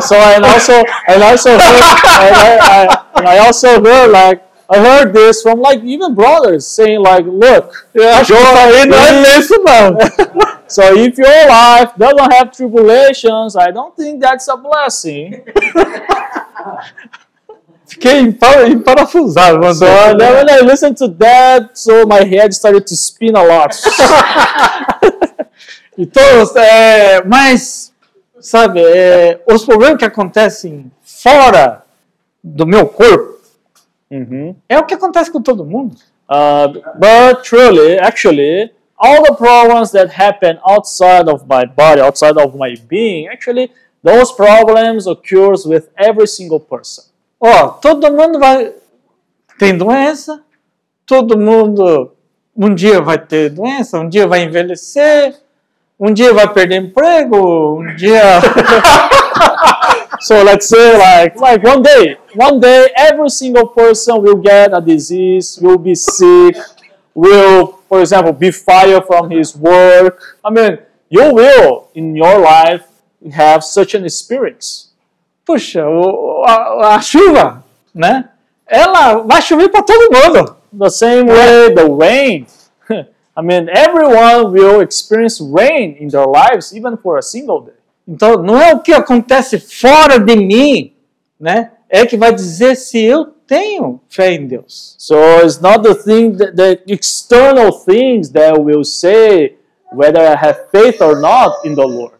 so and also and also heard, I, I, I also heard like I heard this from like even brothers saying like, look, Eu acho que isso aí não é is- nisso, não. (laughs) so if your life doesn't have tribulations, I don't think that's a blessing. (laughs) Fiquei vamos So dizer. then when I listened to that, so my head started to spin a lot. (laughs) Então, é, mas, sabe, é, os problemas que acontecem fora do meu corpo Mhm. é o que acontece com todo mundo. Uh, but truly, actually, all the problems that happen outside of my body, outside of my being, actually, those problems occurs with every single person. Ó, todo mundo vai tem doença, todo mundo um dia vai ter doença, um dia vai envelhecer, um dia vai perder emprego, um dia (laughs) So let's say like like one day, one day every single person will get a disease, will be sick, will, for example, be fired from his work. I mean, you will in your life have such an experience. puxa, o- a, a chuva, né? Ela vai chover para todo mundo. The same way the rain. (laughs) I mean, everyone will experience rain in their lives, even for a single day. Então, não é o que acontece fora de mim, né? É que vai dizer se eu tenho fé em Deus. So it's not the thing, that, the external things that will say whether I have faith or not in the Lord.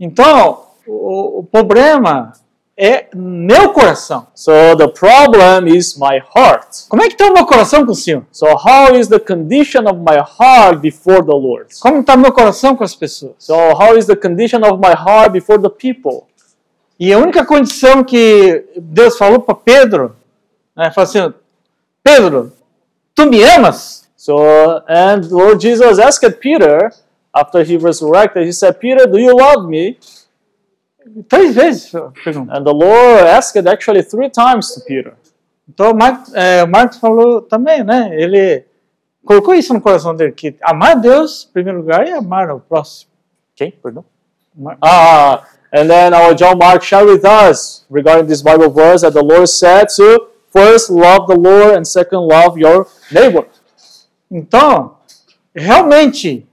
Então, o, o problema é meu coração. So the problem is my heart. Como é que está o meu coração com o Senhor? So how is the condition of my heart before the Lord? Como está meu coração com as pessoas? So how is the condition of my heart before the people? E a única condição que Deus falou para Pedro, né, falou assim, Pedro, tu me amas? So and Lord Jesus asked Peter after he resurrected, he said, Peter, do you love me? Três vezes. And the Lord asked actually three times to Peter. Então, Marcos, é, Marcos falou também, né? Ele colocou isso no coração dele, que amar Deus, em primeiro lugar, e amar o próximo. Okay, perdão. Ah, and then our John Mark shared with us regarding this Bible verse that the Lord said to first love the Lord and second love your neighbor. Então, realmente,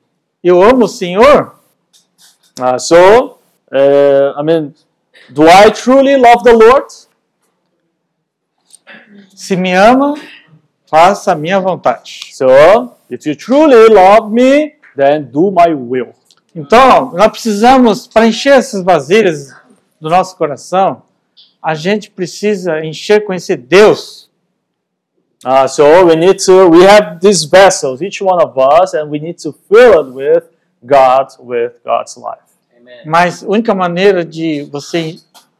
eu amo o Senhor, Uh, so, uh, I mean, do I truly love the Lord? se me ama, faça a minha vontade. So, if you truly love me, then do my will. Então, nós precisamos, para encher essas vasilhas do nosso coração, a gente precisa encher com esse Deus. Uh, so we need to, we have these vessels, each one of us, and we need to fill it with God, with God's life. Mas a única maneira de você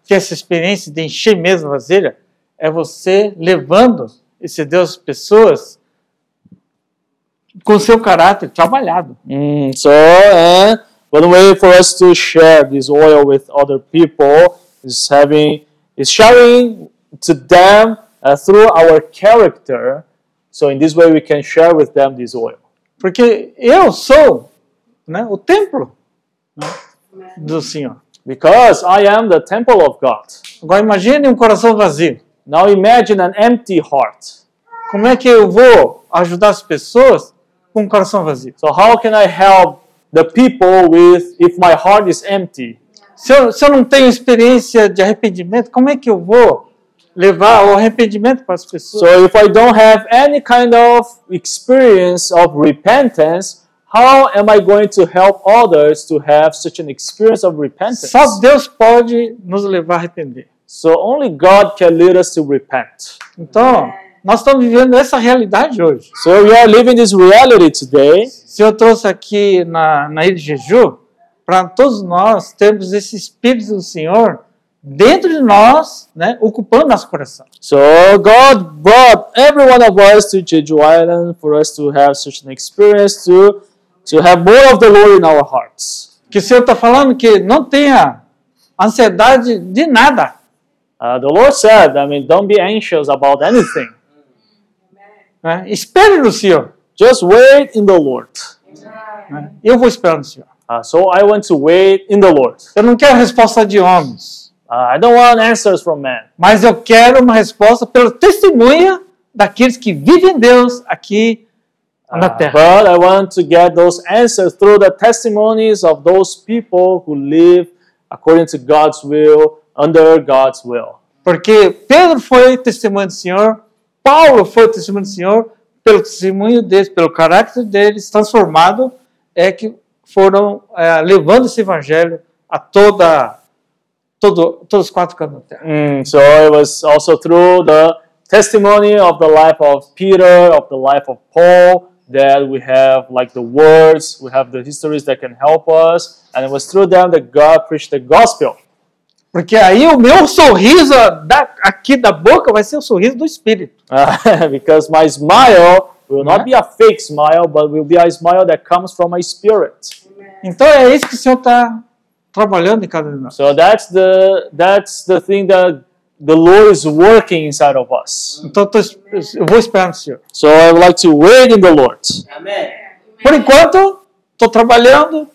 ter essa experiência de encher mesmo a vasilha é você levando esse Deus às pessoas com seu caráter trabalhado. Mm, so, and one way for us to share this oil with other people is having, is sharing to them uh, through our character. So in this way we can share with them this oil. Porque eu sou né, o templo né, do Senhor. Because I am the temple of God. Agora imagine um coração vazio. Now imagine an empty heart. Como é que eu vou ajudar as pessoas com um coração vazio? So how can I help the people with if my heart is empty? Se eu, se eu não tenho experiência de arrependimento, como é que eu vou levar o arrependimento para as pessoas? So if I don't have any kind of experience of repentance, how am I going to help others to have such an experience of repentance? Só Deus pode nos levar a arrepender. So only God can lead us to repent. Então, nós estamos vivendo essa realidade hoje. So we are living this reality today. Se eu trouxe aqui na, na Ilha de Jeju, para todos nós termos esse Espírito do Senhor dentro de nós, né, ocupando nosso coração. So God brought every one of us to Jeju Island for us to have such an experience to to have more of the Lord in our hearts. Que o Senhor está falando que não tenha ansiedade de nada. Uh, the Lord said, I mean, don't be anxious about anything. Né? Espere no Senhor. Just wait in the Lord. né? Eu vou esperar no Senhor. Uh, so I want to wait in the Lord. Eu não quero resposta de homens, Uh, I don't want answers from man, mas eu quero uma resposta pela testemunha daqueles que vivem em Deus aqui na Uh, terra. but I want to get those answers through the testimonies of those people who live according to God's will, under God's will. Porque Pedro foi testemunho do Senhor, Paulo foi testemunho do Senhor, pelo testemunho deles, pelo caráter deles transformado, é que foram é, levando esse evangelho a toda, todo, todos os quatro cantos da terra. Mm, so it was also through the testimony of the life of Peter, of the life of Paul, that we have like the words, we have the histories that can help us, and it was through them that God preached the gospel. Porque aí o meu sorriso da, aqui da boca vai ser o sorriso do Espírito. Uh, (laughs) because my smile will not be a fake smile, but will be a smile that comes from my spirit. Então é isso que o Senhor está trabalhando em cada um de nós. So that's the that's the thing that the Lord is working inside of us. Então eu tô eu vou esperar no Senhor. So I would like to wait in the Lord. Por enquanto, estou trabalhando.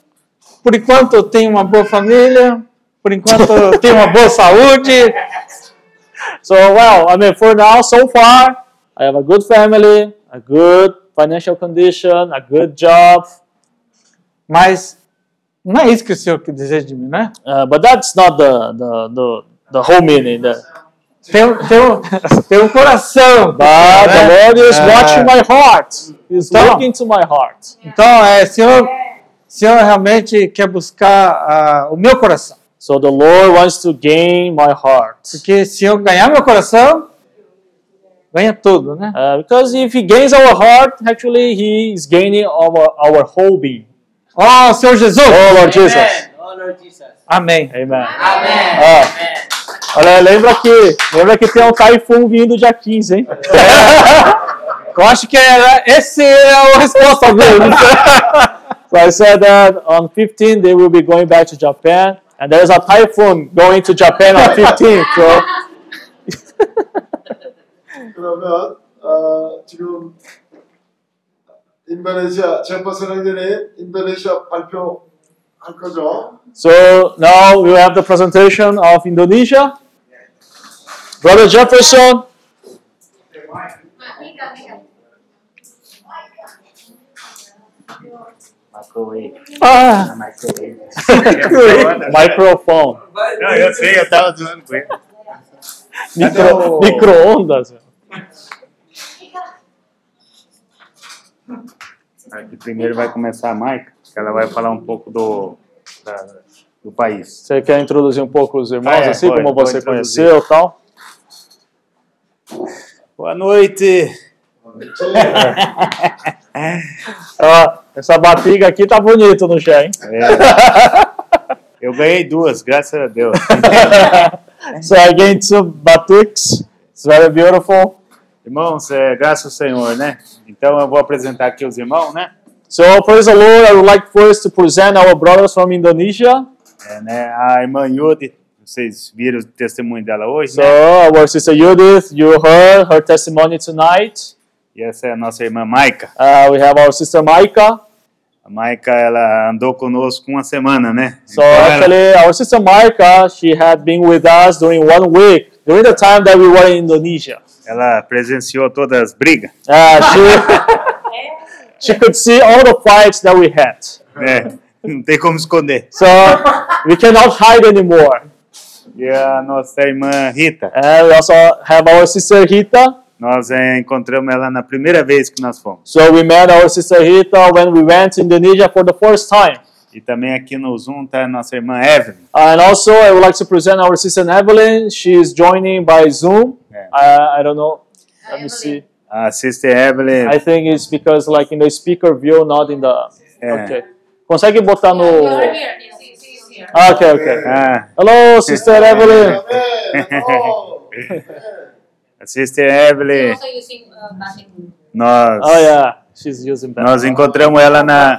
Por enquanto, eu tenho uma boa família. Por enquanto, eu tenho uma boa saúde. So well, I mean, for now, so far, I have a good family, a good financial condition, a good job. Mas não é isso que o Senhor deseja de mim, né? Uh, but that's not the the the, the whole meaning. The, Tem, tem, um, tem um coração. (laughs) but the Lord is É. watching my heart. He's Então- looking to my heart. Então, é, Senhor, Senhor realmente quer buscar ah, o meu coração. So the Lord wants to gain my heart. Porque se eu ganhar meu coração, ganha tudo, né? Uh, because if He gains our heart, actually He is gaining our our whole being. Ó, Senhor Jesus! Oh Lord Jesus. Oh Lord Jesus. Amém. Amen. Amen. Ah, olha, lembra que, lembra que tem um Typhoon vindo dia 15, hein? Eu acho que era, esse é a resposta dele. (laughs) so I said that on 15 they will be going back to Japan, and there's a typhoon going to Japan on 15. So (laughs) 그러면 어, 지금 인도네시아 잼버스랑전에 인도네시아 발표할 거죠. So now we have the presentation of Indonesia. Brother Jefferson. Ah. (laughs) Microphone. Não, eu sei, eu tava zoando com ele. Micro, micro-ondas. Aqui primeiro vai começar a Maica, que ela vai falar um pouco do, da- do país. Você quer introduzir um pouco os irmãos, Ah, é, assim pode, como você introduzir. conheceu e tal? Boa noite! (laughs) Ó, essa batiga aqui tá bonito no chá, hein? É. Eu ganhei duas, graças a Deus. so I gained two batiks. It's very beautiful. Irmãos, é, graças ao Senhor, né? Então eu vou apresentar aqui os irmãos, né? So praise the Lord. I would like first to present our brothers from Indonesia. É, né? A irmã Yudi, vocês viram o testemunho dela hoje, So né? our sister Judith, you heard her testimony tonight. E essa é a nossa irmã Maica. Uh, we have our sister Micah. A Maica, ela andou conosco uma semana, né? So Então, ela- actually, our sister Micah, she had been with us during one week during the time that we were in Indonesia. Ela presenciou todas as brigas. Uh, she, (laughs) she could see all the fights that we had. né? Não tem como esconder. So we cannot hide anymore. E a nossa irmã Rita, And we also have our sister Rita. nós é, encontramos ela na primeira vez que nós fomos. So we met our sister Rita when we went to Indonesia for the first time. E também aqui no Zoom tá a nossa irmã Evelyn. And also, I would like to present our sister Evelyn. She is joining by Zoom. Yeah. Uh, I don't know. Let me see. A Sister Evelyn. I think it's because like in the speaker view, not in the. É. Okay. Consegue botar no. Ah, okay, okay. Ah, Hello, sister (laughs) Evelyn. Oh. (laughs) Sister Evelyn, nós, Oh yeah, she's using that. nós encontramos ela na.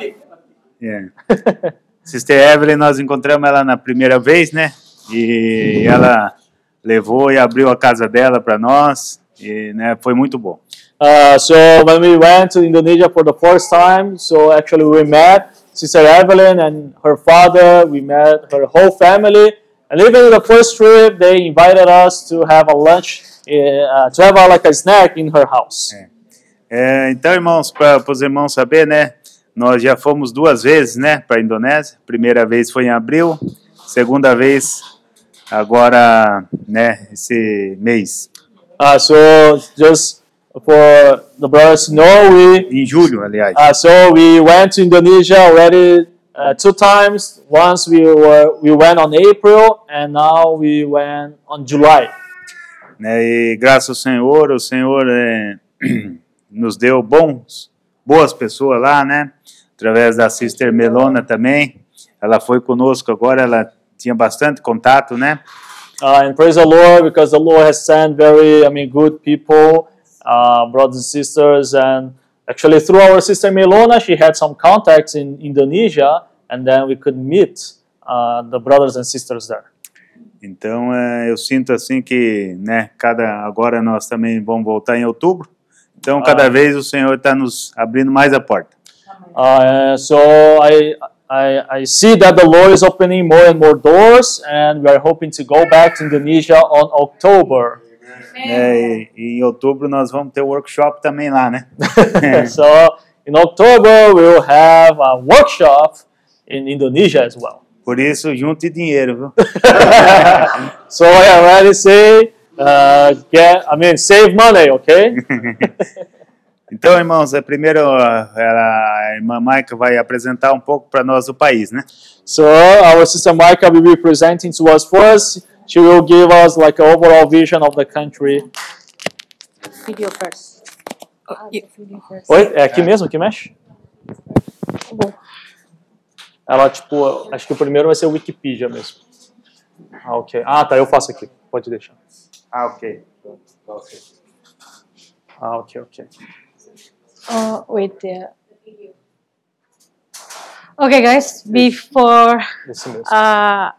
Yeah. (laughs) Sister Evelyn, nós encontramos ela na primeira vez, né? E ela levou e abriu a casa dela para nós. E né, foi muito bom. Uh, so when we went to Indonesia for the first time, so actually we met Sister Evelyn and her father. We met her whole family, And even the first trip, they invited us to have a lunch, uh, to have a, like a snack in her house. É, então, irmãos, para os irmãos saber, né? Nós já fomos duas vezes, né, para a Indonésia. Primeira vez foi em abril, segunda vez agora, né, esse mês. Uh, so just for the brothers know, we Em julho, aliás. uh, so we went to Indonesia already uh, two times. Once we were we went on April, and now we went on July. né? E graças ao Senhor, o Senhor é, (clears throat) nos deu bons, boas pessoas lá, né? Através da Sister Melona também. Ela foi conosco agora, ela tinha bastante contato, né? Uh, and praise the Lord because the Lord has sent very, I mean, good people, uh, brothers and sisters. And actually, through our sister Melona, she had some contacts in Indonesia, and then we could meet uh, the brothers and sisters there. Então, é, eu sinto assim que, né, cada agora nós também vamos voltar em outubro. Então, cada Ah. vez o Senhor está nos abrindo mais a porta. Uh, so I, I, I see that the Lord is opening more and more doors, and we are hoping to go back to Indonesia on October. É, em outubro nós vamos ter o workshop também lá, né? (laughs) (laughs) so in October we will have a workshop in Indonesia as well. Por isso, junte dinheiro, viu? (laughs) so I already say, uh, get, I mean, save money, okay? Então, irmãos, é primeiro a, irmã Maica vai apresentar um pouco para nós o país, né? so our sister Micah will be presenting to us first. She will give us like an overall vision of the country. Video first. Video first. Oi, é aqui mesmo que mexe? Ela, tipo, acho que o primeiro vai ser o Wikipedia mesmo. Ah, ok. Ah, tá, eu faço aqui. Pode deixar. Ah, ok. Ah, ok, ok. Oh, wait there. Okay, guys, before uh,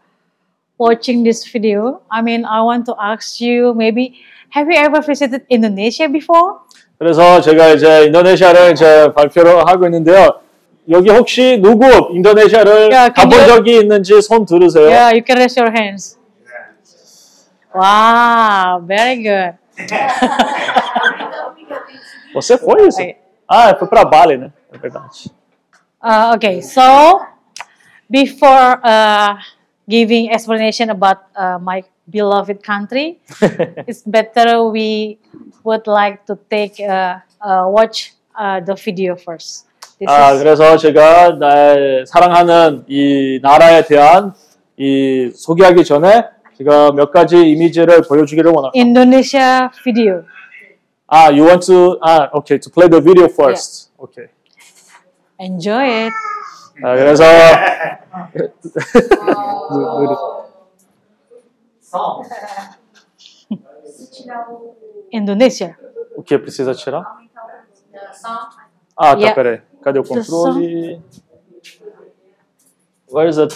watching this video, I mean, I want to ask you maybe, have you ever visited Indonesia before? 그래서 제가 이제 인도네시아를 이제 발표를 하고 있는데요. 여기 혹시 누구 인도네시아를 야, 가본 그게- 적이 있는지 손 들으세요. Yeah, you can raise your hands. Wow, very good. Você foi isso? Ah, foi para Bali, né? É verdade. Uh, okay, so before uh, giving explanation about uh, my beloved country, it's better we would like to take uh, uh, watch uh, the video first. This 아, is- 그래서 제가 나의 사랑하는 이 나라에 대한 이 소개하기 전에 제가 몇 가지 이미지를 보여주기를 원합니다. Indonesia video. 아, you want to, 아, okay, to play the video first. Okay. Enjoy it. 아, 그래서 Indonesia. o que precisa tirar? Ah, tá, Yeah. peraí. Cadê o controle? Where is it?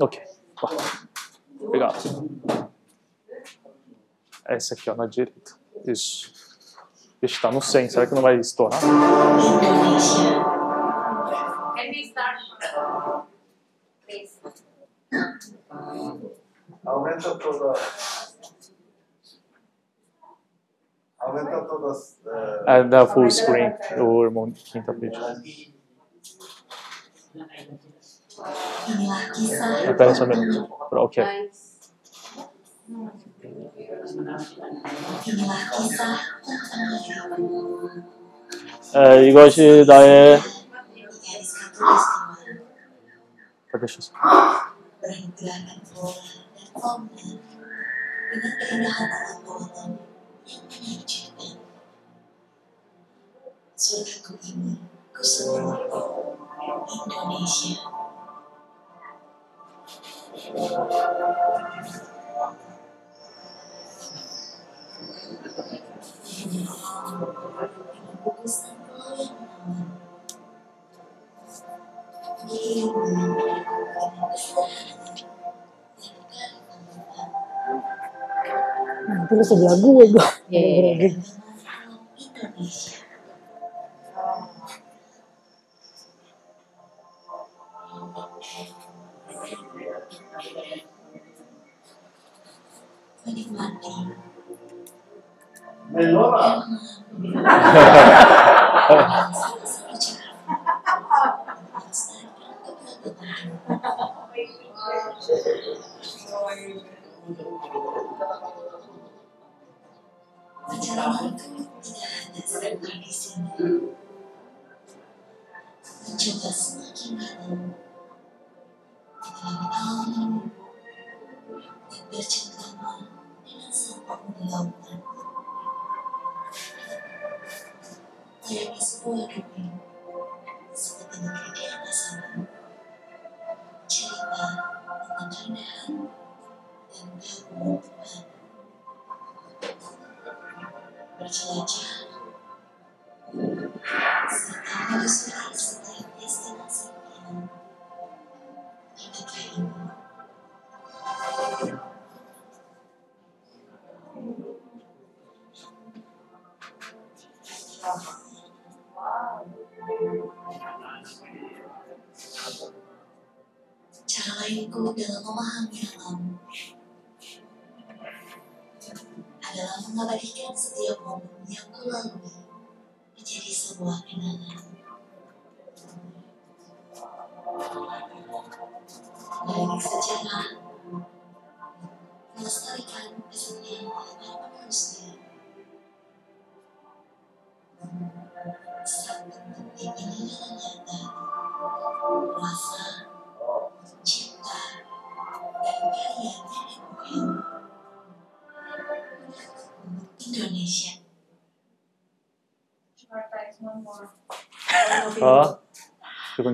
Ok. Tá. Obrigado. É esse aqui, ó, na direita. Isso. Ixi, tá no 100. Será que não vai estourar? Can we start? Please. Aumenta toda. Aumenta todas. É da full screen. O irmão quem tá pedindo. Ah, Pera só um minuto. Ok. 에, 이것이 나의 kuseluruh Indonesia. Nanti lu sebelah gue gue. Iya.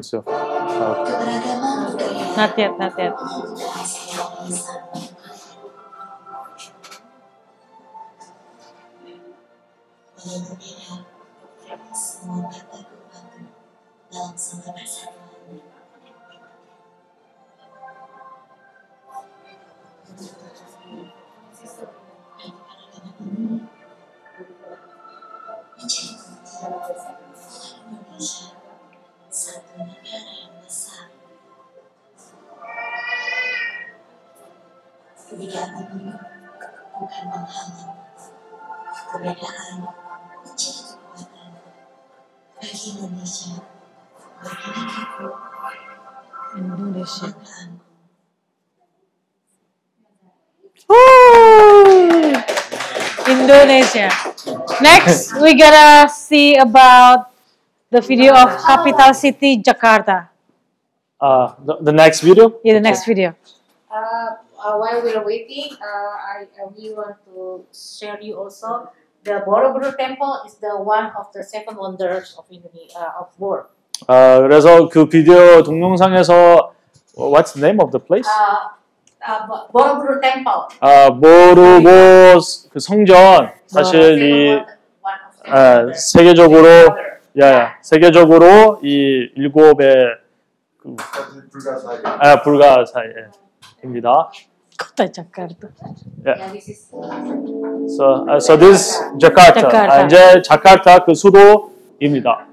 kinds of. Not yet, not yet. Next, we gotta see about the video of capital city Jakarta. Uh, the, the next video? Yeah, the next video. Uh, uh, while we're waiting, uh, I, uh, we want to share you also the Borobudur Temple is the one of the seven wonders of Indonesia uh, of world. 아, 그래서 그 비디오 동영상에서 What's the name of the place? Uh, uh, Bo- Borobudur Temple. 아, 모르고 그 성전 사실 이 아, 세계적으로 야, 세계적으로 이 일곱의 그, 불가사의. 아. Yeah. Yeah, this is So, uh, so this Jakarta. Jakarta. 아, 이제 자카르타 그 수도입니다.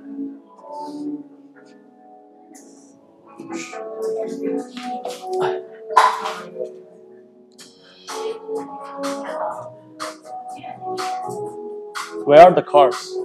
Where are the cars?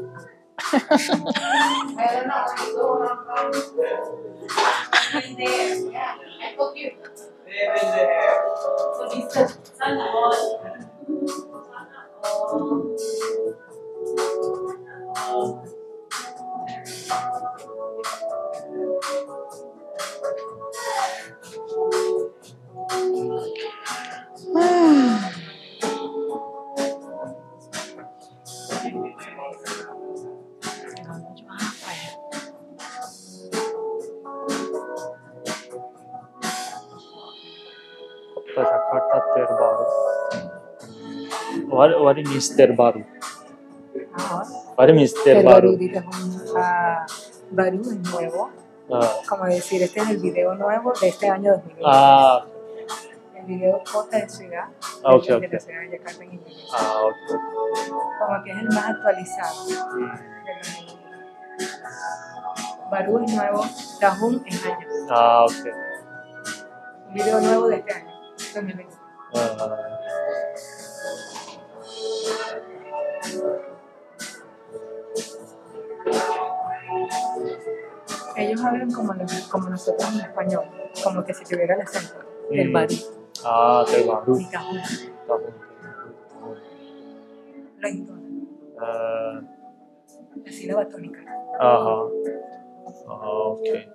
Jakarta terbaru. What, what means terbaru? What means terbaru? ah, baru, es nuevo. Ah, Como decir, este es el video nuevo de este año 2020. ah, El video Kota de Ciudad, Ah, ok, de ok. la ciudad de en Indonesia. ah, okay. Como que es el más actualizado. Baru es nuevo, Tahun es año. Ah, okay. Un video nuevo de este año, ellos hablan como, nosotros en español, como que si tuviera el acento del mm. Bari. Ah, del Bari. Lo entonan. Eh. La sílaba tónica. Ajá. Uh ok.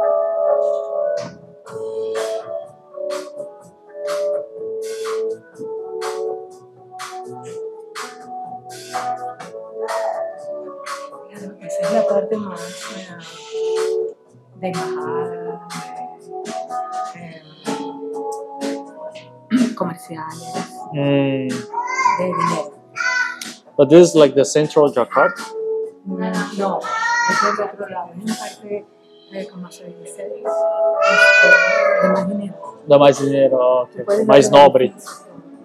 es la parte más eh, de embajada, eh, comerciales, 음, de dinero. but this is like the central Jakarta. Mm, No, es del otro lado, es una parte de, como se dice, de más dinero. Da mais dinheiro, ó, ok. Puedes mais dar una nobre.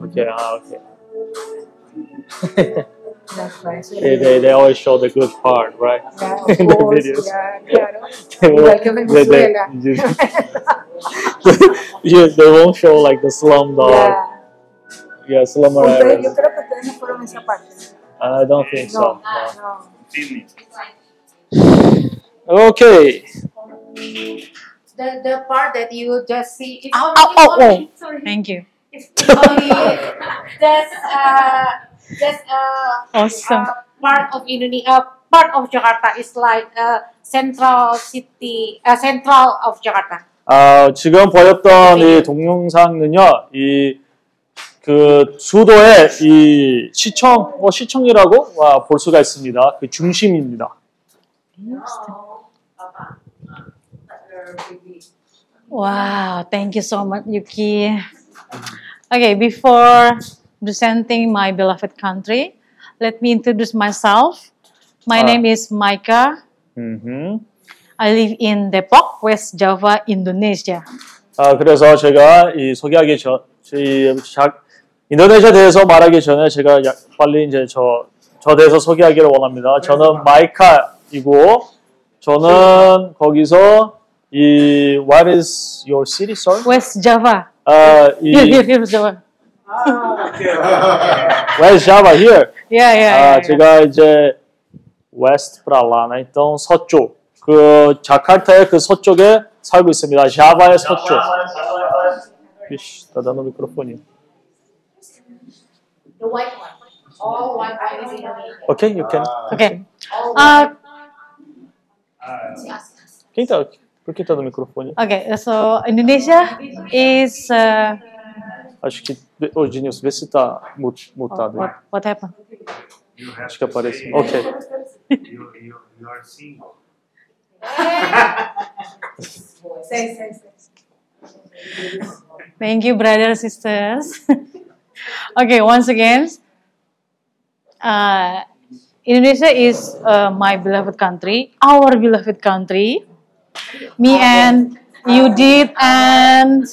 Ok, ah, ok. (laughs) That's why, so They, they, they always show the good part, right? Yeah, of (laughs) In the videos. yeah, claro. (laughs) They Igual won't- que they- Venezuela. they- (laughs) you- they won't show like the slum dog. Yeah. Yeah, slum Ustedes, areas. yo creo que ustedes no fueron esa parte. I don't think so. No, no. Okay. The, the part that you just see, it's Oh, only, oh, oh, oh. sorry, Thank you. it's only just, uh, just, uh, Awesome. uh, part of Indonesia, uh, part of Jakarta is like, uh, central city, uh, central of Jakarta. 아, 지금 보였던 이 동영상은요, 이, 그, 수도의 이 시청, 뭐 시청이라고 아, 볼 수가 있습니다. 그 중심입니다. Wow, thank you so much, Yuki. Okay, before presenting my beloved country, let me introduce myself. My Ah. name is Maika. 음흠. I live in Depok, West Java, Indonesia. 아, 그래서 제가 이 소개하기 전, 이 자, 인도네시아 대해서 말하기 전에 제가 야- 빨리 이제 저, 저 대해서 소개하기를 원합니다. 저는 마이카이고, 저는 거기서 이, what is your city, sorry? West Java. 아, 이, Here, here, here, Java. West Java here. Yeah, yeah, 아, yeah, yeah. 제가 이제 West 프랄라나 있던 서쪽, 그 자카르타의 그 서쪽에 살고 있습니다. 자바의 서쪽. 이씨, 다다노 미크로폰이. The white one. All white one is Indonesia. Okay, you can. Okay. All Uh, Quem tá? Por que tá no microfone? okay, so Indonesia is uh, Acho que. Ô, Dinilson, vê se tá mut- mutado. what, what happened? Acho que aparece. Ok. You, you, you are single. Say, say, say. Thank you, brothers, sisters. (laughs) okay, once again, uh, Indonesia is uh, my beloved country, our beloved country. Me and Judith and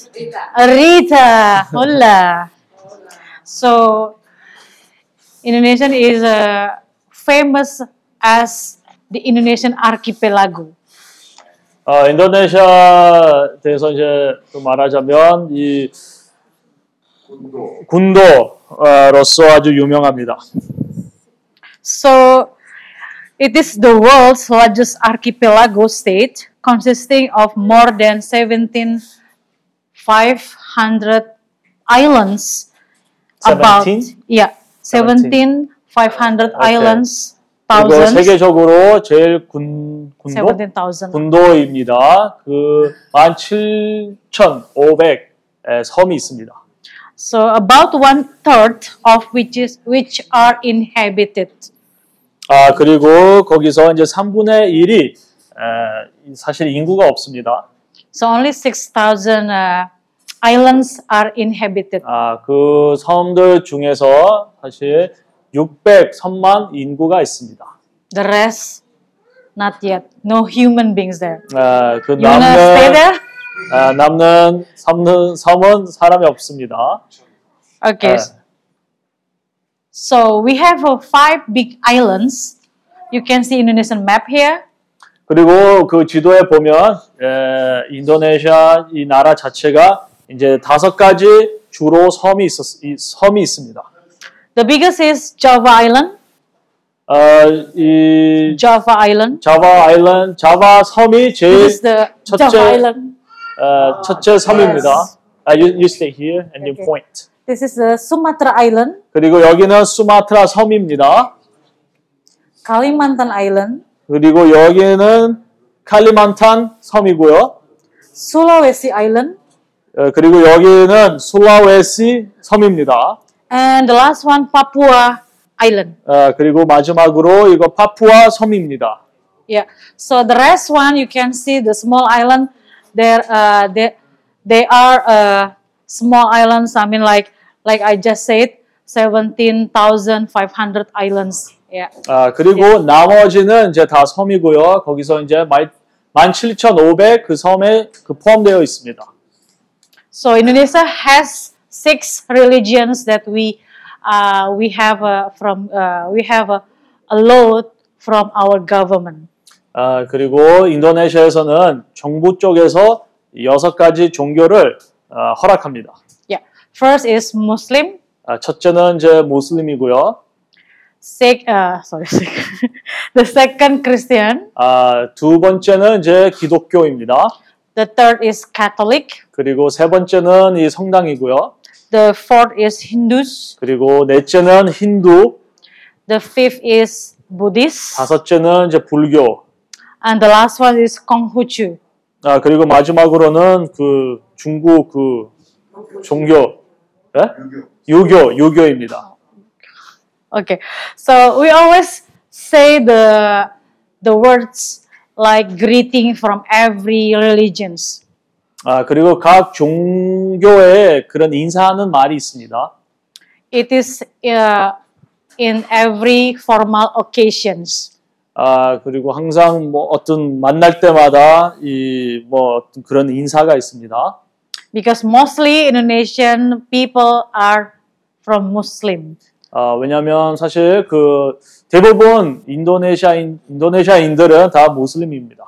Rita. Hola. So, Indonesia is uh, famous as the Indonesian archipelago. 아, 인도네시아 대해서 이제 또 말하자면 이 군도로서 아주 유명합니다. So, it is the world's largest archipelago state, consisting of more than 17,500 islands. About 17? yeah, 17,500 Okay. islands, thousands, 세계적으로 제일 군 군도 17,000. 군도입니다. 그 17,500 섬이 있습니다. So about one third of which is which are inhabited. 아 그리고 거기서 이제 3분의 1이 사실 인구가 없습니다. So only 6,000 uh, islands are inhabited. 아 그 섬들 중에서 사실 603만 인구가 있습니다. The rest, not yet. No human beings there. 아 그 You wanna stay 남는 there? 아, 남는 섬은 섬은 사람이 없습니다. Okay. 아, So we have uh, five big islands. You can see Indonesian map here. 그리고 그 지도에 보면 에, 인도네시아 이 나라 자체가 이제 다섯 가지 주로 섬이 있었 이 섬이 있습니다. The biggest is Java Island. 어, 이 Java Island. 자바 아일랜드 자바 섬이 제일 첫째 Java Island. 어, 첫째 섬입니다. 아, you, you stay here and you point. This is the Sumatra Island, 그리고 여기는 수마트라 섬입니다. Kalimantan Island, 그리고 여기는 칼리만탄 섬이고요. Sulawesi Island, 어, 그리고 여기는 술라웨시 섬입니다. and the last one Papua Island. 어, 그리고 마지막으로 이거 파푸아 섬입니다. Yeah. So the rest one you can see the small island. There, uh, they, they are uh, small islands. I mean, like like I just said, seventeen thousand five hundred islands. Yeah. 아, 그리고 나머지는 이제 다 섬이고요. 거기서 이제 17,500그 섬에 그 포함되어 있습니다. So Indonesia has six religions that we uh, we have uh, from uh, we have a, a load from our government. 아, 그리고 인도네시아에서는 정부 쪽에서 여섯 가지 종교를 아, 허락합니다. Yeah. First is Muslim. 아, 첫째는 이제 무슬림이고요. Sec, uh, sorry, the second Christian. 아, 두 번째는 이제 기독교입니다. The third is Catholic. 그리고 세 번째는 이 성당이고요. The fourth is Hindus. 그리고 넷째는 힌두, The fifth is Buddhist. 다섯째는 이제 불교. And the last one is Konghuchu. 아, 그리고 마지막으로는 그 중국 그 종교, 예? 유교, 유교입니다. Okay. So we always say the the words like greeting from every religions. 아, 그리고 각 종교에 그런 인사하는 말이 있습니다. It is uh, in every formal occasions. 아, 그리고 항상 뭐 어떤 만날 때마다 이 뭐 그런 인사가 있습니다. Because mostly Indonesian people are from Muslim. 아, 왜냐면 사실 그 대부분 인도네시아인 인도네시아인들은 다 무슬림입니다.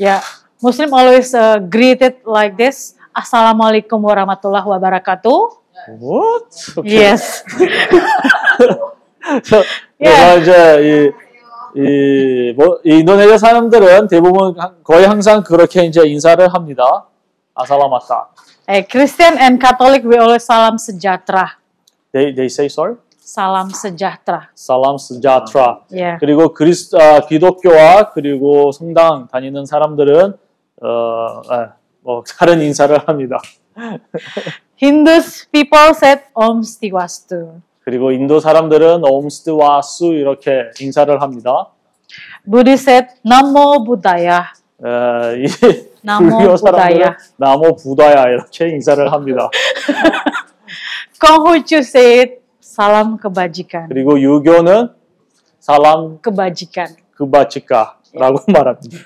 Yeah, Muslim always uh, greeted like this. Assalamualaikum warahmatullahi wabarakatuh. What? Okay. Yes. 그래서 그래서 이제 이, 이, 뭐, 이 인도네시아 사람들은 대부분 하- 거의 항상 그렇게 이제 인사를 합니다. 아살라마타. Eh, Christian and Catholic we always salam sejahtera. They, they say sorry? Salam sejahtera. 살람 스자트라. Yeah. 그리고 그리스 아, 기독교와 그리고 성당 다니는 사람들은 어, 아, 뭐 다른 인사를 합니다. (laughs) Hindus people said Om Stiwastu. 그리고 인도 사람들은 옴스트와수 이렇게 인사를 합니다. Buddhist said Namo Buddhaya. 에, 이 불교 사람들은. 나모 부다야 이렇게 인사를 합니다. (laughs) Konghucu said Salam kebajikan. 그리고 유교는 살람 Kebajikan. 그바치카라고 말합니다.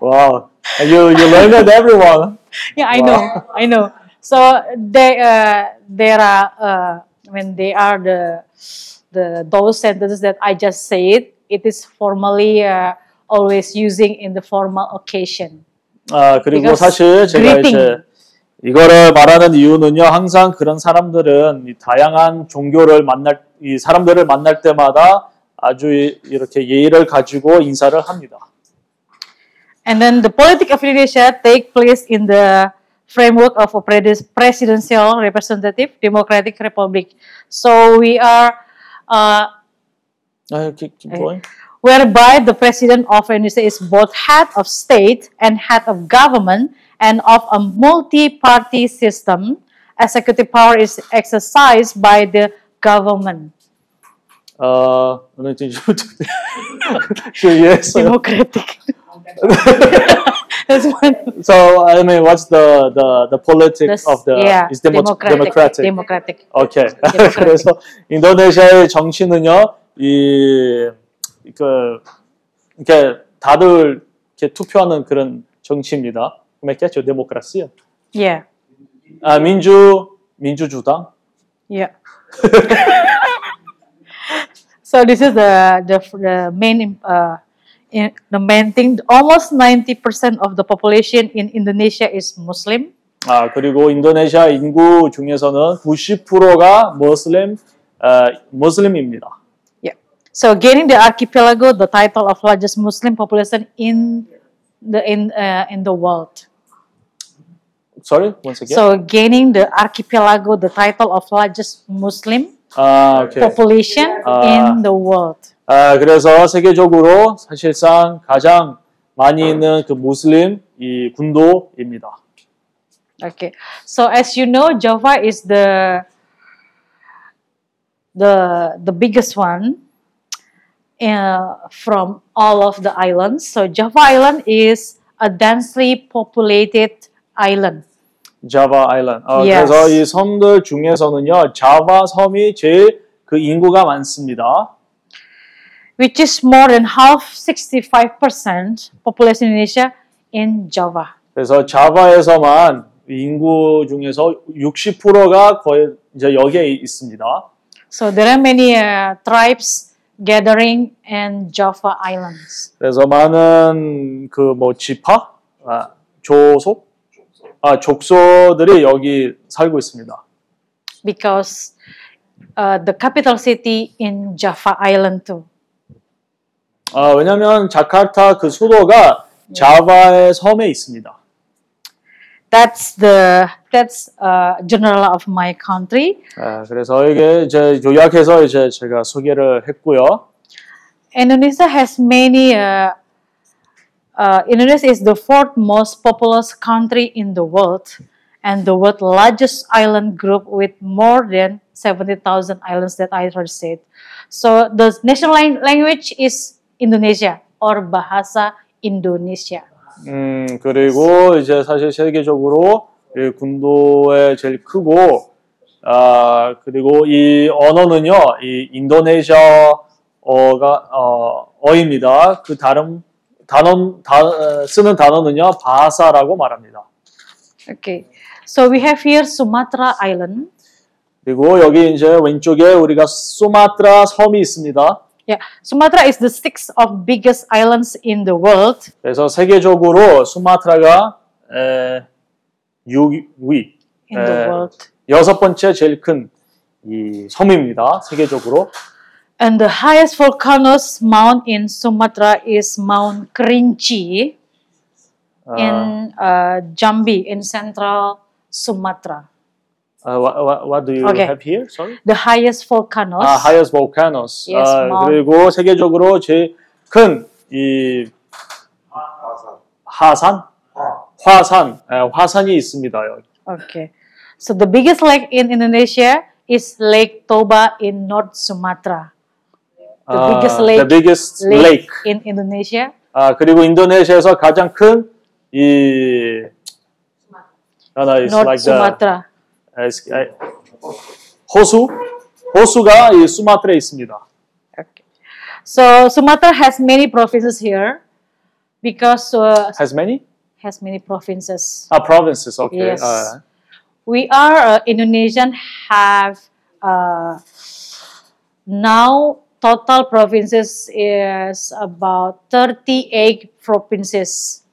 wow, you you learn it everyone. Yeah, I know, I know. So they uh, there are uh, when they are the the those sentences that I just said, it is formally uh, always using in the formal occasion. 아 그리고 Because 사실 제가 greeting. 이제 이거를 말하는 이유는요. 항상 그런 사람들은 이 다양한 종교를 만날 이 사람들을 만날 때마다 아주 이- 이렇게 예의를 가지고 인사를 합니다. And then the of Indonesia take place in the framework of a pres- presidential representative democratic republic. So we are uh, 아, keep, keep going. whereby the president of Indonesia is both head of state and head of government and of a multi-party system. Executive power is exercised by the government. 어, 오늘 좀 (laughs) 이해했어요. Democratic. That's (laughs) one. So I mean, what's the the the politics The- of the yeah, is demo, democratic, democratic. democratic. 오케이. 그래서 (laughs) 인도네시아의 정치는요, 이, 그, 이렇게 다들 이렇게 투표하는 그런 정치입니다. Como é que é? 데모크라시요. Yeah. 아, 민주, 민주주당. Yeah. (laughs) so this is the the, the main uh, in, the main thing. Almost ninety percent of the population in Indonesia is Muslim. 아, 그리고 인도네시아 인구 중에서는 90%가 무슬림 어, 무슬림입니다. Yeah. So gaining the archipelago the title of largest Muslim population in the in uh, in the world. Sorry, once again. So gaining the archipelago the title of largest Muslim 아, 오케이. population 아. in the world. 아, 그래서 세계적으로 사실상 가장 많이 있는 그 무슬림 이 군도입니다. Okay. So as you know, Java is the the the biggest one uh, from all of the islands. So Java Island is a densely populated island. 자바 아일랜드. 어, Yes. 그래서 이 섬들 중에서는요, 자바 섬이 제일 그 인구가 많습니다. which is more than half 65% population in Indonesia in Java. 그래서 자바에서만 인구 중에서 60%가 거의 이제 여기에 있습니다. So there are many uh, tribes gathering in Java Islands. 그래서 많은 그 뭐 지파, 아, 조속, 아, 족소들이 여기 살고 있습니다. because uh, the capital city in Java Island too. 아, 왜냐면 자카르타 그 수도가 자바의 섬에 있습니다. That's the that's uh, general of my country. 아, 그래서 이게 이제 요약해서 이제 제가 소개를 했고요. Indonesia has many. Uh, uh, Indonesia is the fourth most populous country in the world, and the world largest island group with more than seventy thousand islands that I already said. So the national lang- language is Indonesia or Bahasa Indonesia. 음, 그리고 이제 사실 세계적으로 이 군도에 제일 크고, 아, 그리고 이 언어는요, 이 인도네시아어가, 어, 어입니다. 그 다른, 단어, 다, 어, 쓰는 단어는요, 바사라고 말합니다. Okay. So we have here Sumatra Island. 그리고 여기 이제 왼쪽에 우리가 수마트라 섬이 있습니다. Yeah, Sumatra is the sixth of biggest islands in the world. 그래서 세계적으로 수마트라가 에, 6위, In the world. 여섯 번째 제일 큰 이 섬입니다. 세계적으로. And the highest volcanoes mount in Sumatra is Mount Kerinci 아, in uh, Jambi in central Sumatra. 아, what, what, what do you Okay. have here? Sorry. The highest volcanoes. 아, highest volcanoes. Yes, 아, Mount- 그리고 세계적으로 제일 큰이 하산, 화산, 에, 화산이 있습니다. 여기. Okay. So the biggest lake in Indonesia is Lake Toba in North Sumatra. The 아, biggest lake, the biggest lake. in Indonesia. 아, 그리고 인도네시아에서 가장 큰이 하나 is North like the Sumatra. as- 아, 호수 호수가 이 수마트라에 있습니다. So Sumatra has many provinces here because uh, Has many? has many provinces. 아, provinces. Okay. Yes. 아, We are uh, Indonesian have uh, now total provinces is about 38 provinces.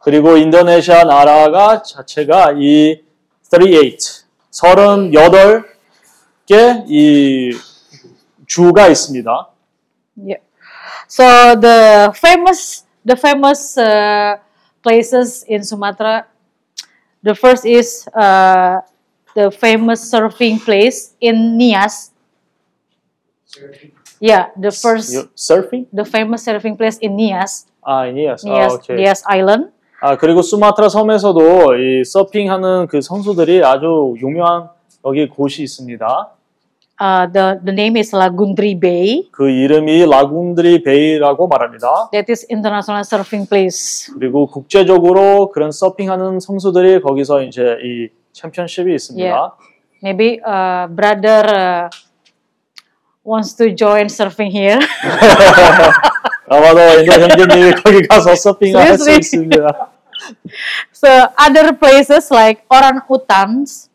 그리고 인도네시아 나라가 자체가 이 38, 38개 이 주가 있습니다. Yeah. So the famous the famous uh, places in Sumatra. The first is uh, the famous surfing place in Nias. Yeah, the first You- surfing? the famous surfing place in Nias. 아, Nias. 아, Nias, 오케이. Nias Island. 아, 그리고 수마트라 섬에서도 이 서핑하는 그 선수들이 아주 유명한 여기 곳이 있습니다. Uh, the the name is Lagundri Bay. 그 이름이 라군드리 베이라고 말합니다. That is international surfing place. 그리고 국제적으로 그런 서핑하는 선수들이 거기서 이제 이 챔피언십이 있습니다. Maybe uh, brother uh, wants to join surfing here. 아마도 옛날 형제님이 거기 가서 서핑을 할 수 Seriously? 있습니다. so other places like orang utans,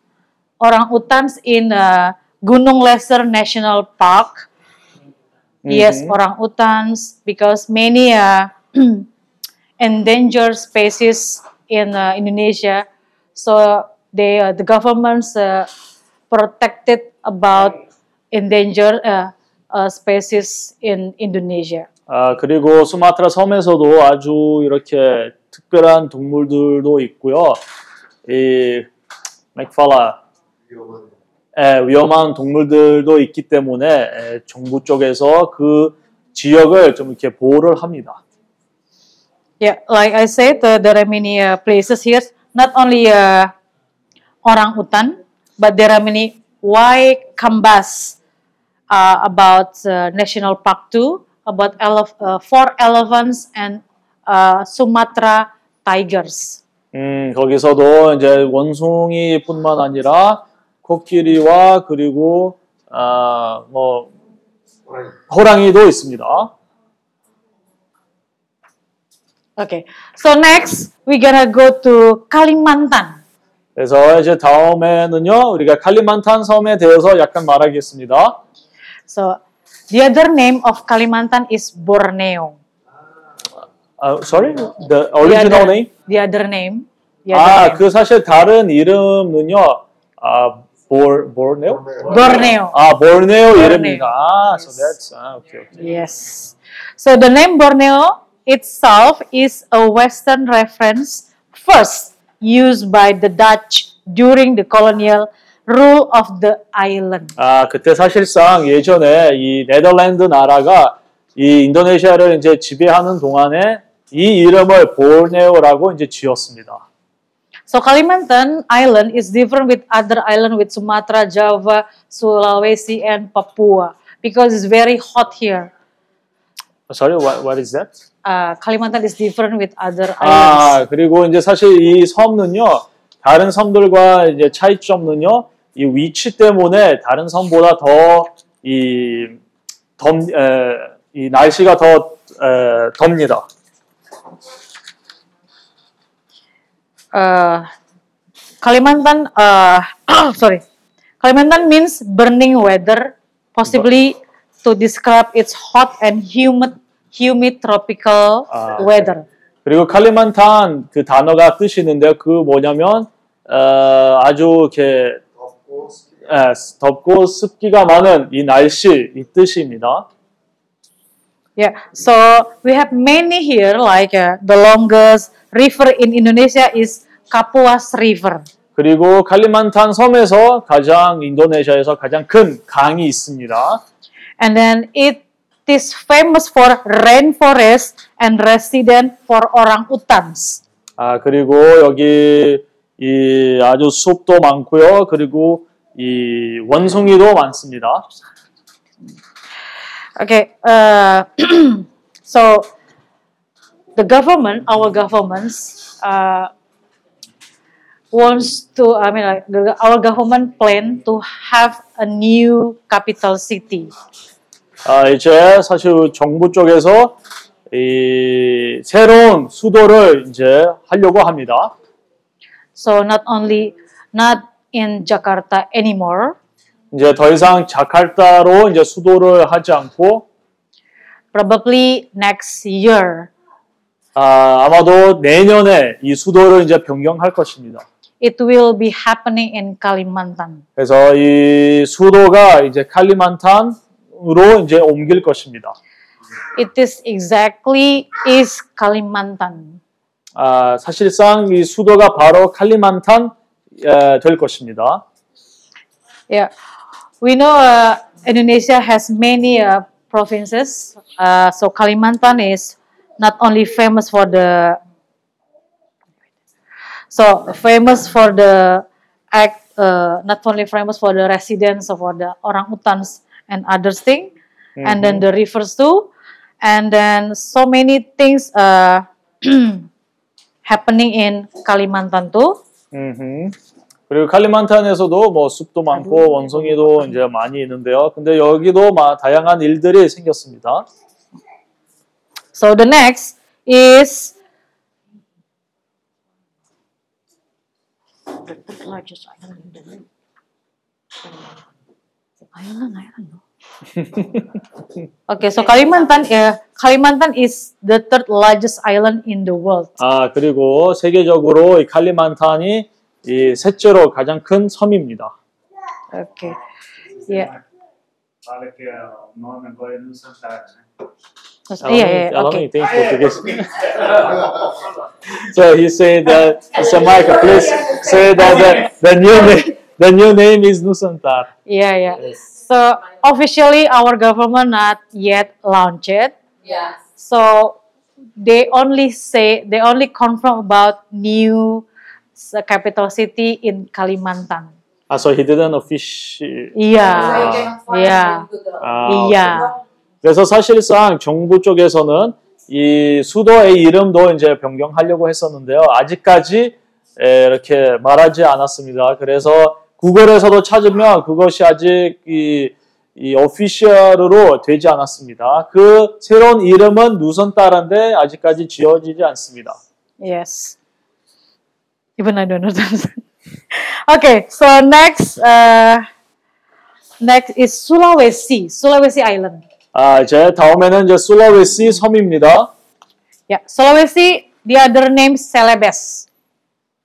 orang utans in uh, Gunung Leser National Park. Yes, Mhm. orang utans because many uh, (clears throat) endangered species in uh, Indonesia. So they uh, the governments uh, protected about endangered uh, uh, species in Indonesia. 아, 그리고 수마트라 섬에서도 아주 이렇게 특별한 동물들도 있고요. 이 맥팔라 예, 위험한 동물들도 있기 때문에 예, 정부 쪽에서 그 지역을 좀 이렇게 보호를 합니다. Yeah, like I said, uh, there are many uh, places here. Not only uh, orang utan, but there are many white kambas uh, about uh, National Park 2, about elef- uh, four elephants and uh, Sumatra tigers. 음, 거기서도 이제 원숭이뿐만 아니라 코끼리와 그리고 아, 뭐 호랑이도 있습니다. Okay, so next we're gonna go to Kalimantan. 그래서 이제 다음에는요 우리가 칼리만탄 섬에 대해서 약간 말하겠습니다. So the other name of Kalimantan is Borneo. 아, sorry, the The original other, name? The other name. The other 아, name. 그 사실 다른 이름은요. 아, 볼 보르네오? Borneo. 아, 보르네오 Borneo. 이름입니다. 아, so that's 아, 오케이, 오케이. Yes. So the name Borneo itself is a Western reference first used by the Dutch during the colonial rule of the island. 아, 그때 사실상 예전에 이 네덜란드 나라가 이 인도네시아를 이제 지배하는 동안에 이 이름을 보르네오라고 이제 지었습니다. So Kalimantan Island is different with other island with Sumatra, Java, Sulawesi, and Papua because it's very hot here. Sorry, what, what is that? Uh, Kalimantan is different with other islands. 아, 그리고 이제 사실 이 섬은요, 다른 섬들과 이제 차이점은요, 이 위치 때문에 다른 섬보다 더, 이, 날씨가 더, 에, 덥니다. uh, Kalimantan, uh, sorry, Kalimantan means burning weather, possibly to describe its hot and humid, humid tropical 아. weather. 그리고 칼리만탄 그 단어가 뜻이 있는데요. 그 뭐냐면, 어, 아주 이렇게, 에, 덥고 습기가 많은 이 날씨, 이 뜻입니다. Yeah, so we have many here, like uh, the longest river in Indonesia is Kapuas River. 그리고 칼리만탄 섬에서 가장 인도네시아에서 가장 큰 강이 있습니다. And then it is famous for rainforest and resident for orang-utans. 아 그리고 여기 이 아주 숲도 많고요. 그리고 이 원숭이도 많습니다. Okay, uh, so the government, our governments, uh, wants to. I mean, like the, our government plan to have a new capital city. 아 이제 사실 정부 쪽에서 이 새로운 수도를 이제 하려고 합니다. So not only not in Jakarta anymore, 이제 더 이상 자카르타로 이제 수도를 하지 않고 probably next year 아, 아마도 내년에 이 수도를 이제 변경할 것입니다. it will be happening in Kalimantan. 그래서 이 수도가 이제 칼리만탄으로 이제 옮길 것입니다. It is exactly is Kalimantan. 아, 사실상 이 수도가 바로 칼리만탄 에, 될 것입니다. Yeah, we know uh, Indonesia has many uh, provinces. Uh, so Kalimantan is not only famous for the so famous for the act, uh, not only famous for the residents of for the orangutans and others thing, and then the rivers too, and then so many things uh, (clears throat) happening in Kalimantan too. 음흠. 그리고 칼리만탄에서도 뭐 숲도 많고 원숭이도 이제 많이 있는데요. 근데 여기도 막 다양한 일들이 생겼습니다. So the next is The largest island in the world. Island, island. no. (laughs) okay, so Kalimantan, uh, Kalimantan is the third largest island in the world. 아, 그리고 세계적으로 이 칼리만탄이 이 셋째로 가장 큰 섬입니다. Okay. Yeah. Fala que o nome agora é Nusantara, né? Yeah, yeah, yeah, Ela okay. não entende (laughs) português. so he said that, so Michael, please say that the, the new name, the new name is Nusantara. Yeah, yeah. So officially, our government not yet launched it. Yeah. So they only say they only confirm about new capital city in Kalimantan. 아, so he didn't official. Yeah, yeah, 아, yeah. 그래서 사실상 정부 쪽에서는 이 수도의 이름도 이제 변경하려고 했었는데요. 아직까지 에, 이렇게 말하지 않았습니다. 그래서 구글에서도 찾으면 그것이 아직 이, 이 오피셜으로 되지 않았습니다. 그 새로운 이름은 누선 따라인데 아직까지 지어지지 않습니다. Yes. Even I don't know that. okay, so next, uh, next is Sulawesi, Sulawesi Island. 아, 이제 다음에는 이제 술라웨시 섬입니다. Yeah, Sulawesi, the other name Celebes.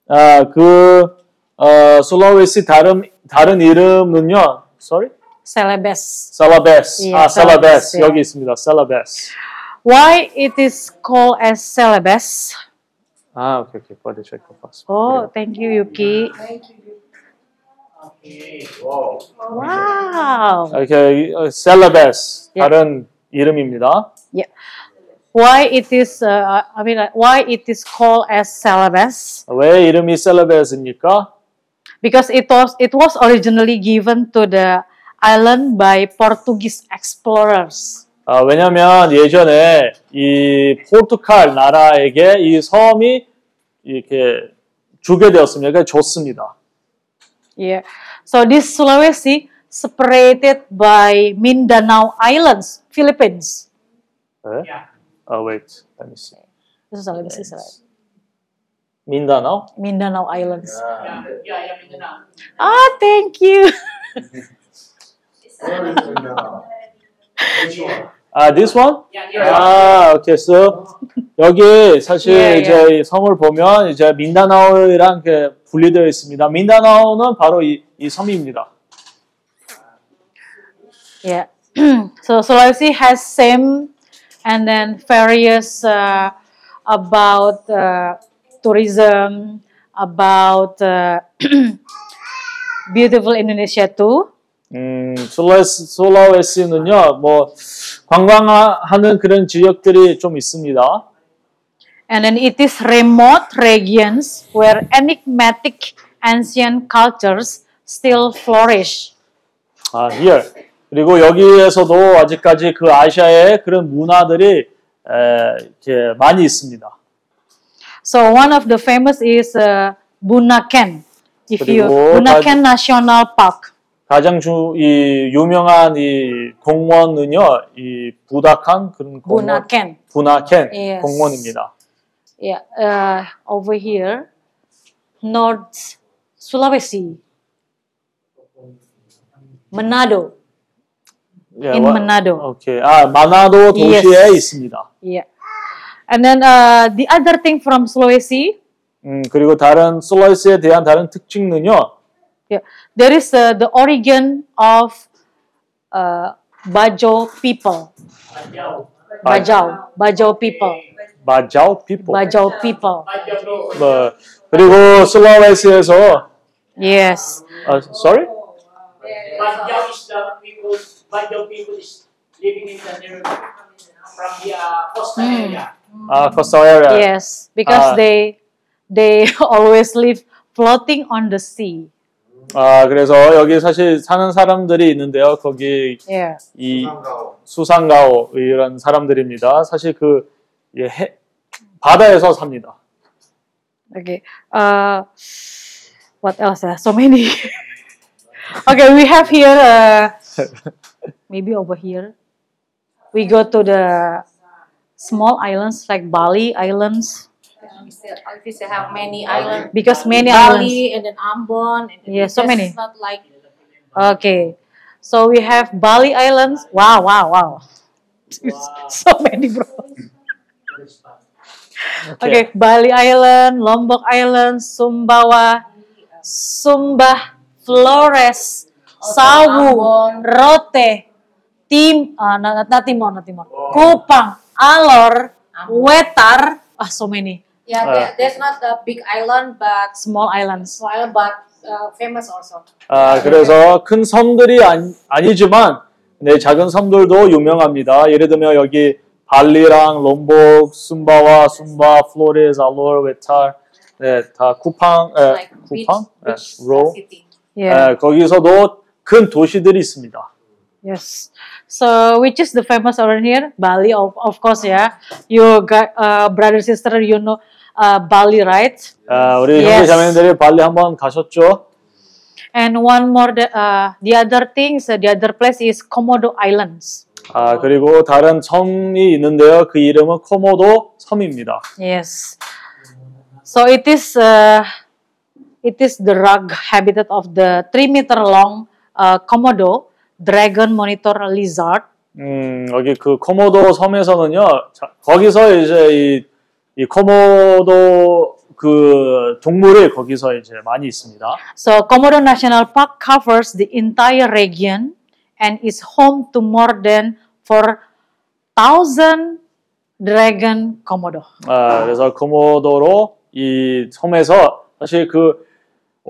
아, 그 어, 술라웨시 다른 다른 이름은요. Sorry? Celebes. 살라베스. 예, 아, 살라베스. 예. 여기 있습니다. 살라베스. Why it is called as Celebes? 아, 오케이, 오케이. 빨리 체크 봤어. Oh, thank you, Yuki. Wow. 오케이, 어, 살라베스. 예. 다른 이름입니다. Yeah. Why it is? Uh, I mean, uh, why it is called as Celebes? 왜 이름이 살라베스입니까? Because it was it was originally given to the island by Portuguese explorers. 아, 왜냐면 예전에 이 포르투갈 나라에게 이 섬이 이렇게 주게 되었습니다. 그러니까 줬습니다. Yeah. So this Sulawesi separated by Mindanao Islands, Philippines. 네? 아, wait. Let me see. This is Sulawesi, right? 민다나오? Mindanao Islands. Ah, thank you. 아, this one? 아, 오케이. So 여기 사실 예, 이제 이 섬을 보면 이제 민다나오랑 이렇게 분리되어 있습니다. 민다나오는 바로 이, 이 섬입니다. Yeah. so Sulawesi has same and then various uh, about uh, tourism, about uh, beautiful Indonesia too. 음, 솔라웨스, 솔라웨스는요, 뭐 관광하는 그런 지역들이 좀 있습니다. And then it is remote regions where enigmatic ancient cultures still flourish. 아, here. 그리고 여기에서도 아직까지 그 아시아의 그런 문화들이 에, 이렇게 많이 있습니다. So one of the famous is uh, Bunaken. If you 그리고 Bunaken National Park. 가장 주, 이 유명한 이 공원은요, 이 부다칸 그런 공원, Bunaken. 부나켄 Yes. 공원입니다. Yeah, uh, over here, North Sulawesi, Manado. 예, In 와- Manado. 오케이. 아, 마나도 도시에 Yes. 있습니다. Yeah, and then uh, the other thing from Sulawesi, 음, 그리고 다른 솔라이스에 대한 다른 특징은요, yeah, there is uh, the origin of uh, Bajo people. Bajau, Bajau people, 마자오 people. Bajau people. 뭐, 그리고 슬라웨스에서 Yes. 아, sorry? Bajau is the people, Bajau people is living in the near, from the uh, coastal Mm. area. 아, coastal area. Yes, because 아. they they always live floating on the sea. 아, 그래서 여기 사실 사는 사람들이 있는데요. 거기 Yeah. 이 수상가오 이런 사람들입니다. 사실 그 예, 해, 바다에서 삽니다. Okay. Uh, what else? Uh, so many. okay, we have here. Uh, maybe over here. We go to the small islands like Bali Islands. We still, we still have many islands. Because many Bali islands. and then Ambon. And then Yeah, so many. Not like Okay. So we have Bali Islands. Wow, wow, wow. (laughs) so many, bro. Okay, Bali Island, Lombok Island, Sumbawa, Sumba, Flores, Sawu, Rote, Tim, uh, not, not Timor, not Timor, Kupang, Alor, Wetar. Ah, so many. Yeah, Uh, there's not a big island, but Small islands. small island, but uh, famous also. 아, 그래서 큰 섬들이 아니, 아니지만 네, 작은 섬들도 유명합니다. 예를 들면 여기 발리랑 롬복, 숨바와, 숨바, 플로레스, 알로르, 웨탈, 네, 다 쿠팡, 에, Like 쿠팡, 로, city. Yeah. 에, 거기서도 큰 도시들이 있습니다. Yes. So which is the famous around here? Bali, of, of course, yeah. You got uh, brother sister, you know uh, Bali, right? 아, 우리 Yes. 형제 자매들이 발리 한번 가셨죠? And one more, the, uh, the other things, uh, the other place is Komodo Islands. 아, 그리고 다른 섬이 있는데요. 그 이름은 코모도 섬입니다. Yes. So it is, uh, it is the rug habitat of the three meter long uh, Komodo dragon monitor lizard. 음, 여기 그 코모도 섬에서는요, 자, 거기서 이제 이, 이 코모도 그 동물이 거기서 이제 많이 있습니다. So Komodo National Park covers the entire region and is home to more than 4,000 dragon komodo. 아, 그래서 코모도로 이 섬에서 사실 그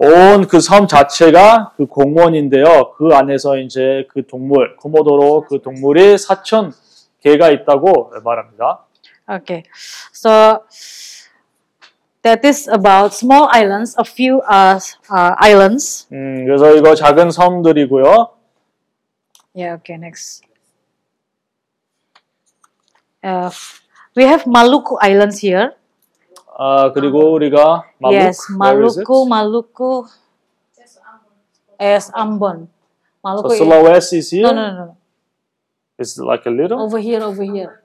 온 그 섬 자체가 그 공원인데요. 그 안에서 이제 그 동물, 코모도로 그 동물이 4천 개가 있다고 말합니다. Okay, so that is about small islands, a few uh, uh, islands. 음, 그래서 이거 작은 섬들이고요. Yeah, okay, next. Uh, we have Maluku Islands here. 아, 그리고 우리가 마룩, yes, where is it? Maluku, Maluku. Yes, Ambon. So Maluku. is- Sulawesi is here. No, no, no, no. It's like a little. Over here, over here.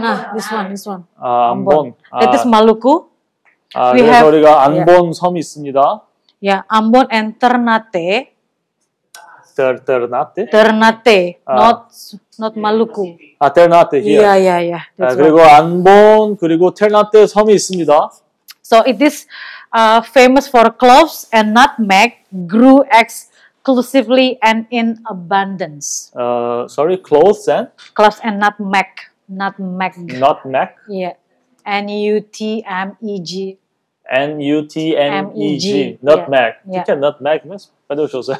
Nah, this one, this one. 아, 안본. That is Maluku. 아, we 그래서 have- 우리가 안본 섬이 있습니다. Yeah, Ambon and Ternate. Ter, Ternate. Ternate, Ah. not not Maluku. 아, Ternate here. Yeah, yeah, yeah. 아, That's 그리고 right. 안본 그리고 텔나테 섬이 있습니다. So it is uh, famous for cloves and nutmeg grew exclusively and in abundance. 어, sorry, clothes and Cloves and nutmeg, nutmeg. nutmeg. Yeah, N U T M E G. N U T N E G. M-E-G. nutmeg. Yeah. 이렇게 nutmeg means 빼주셨어요.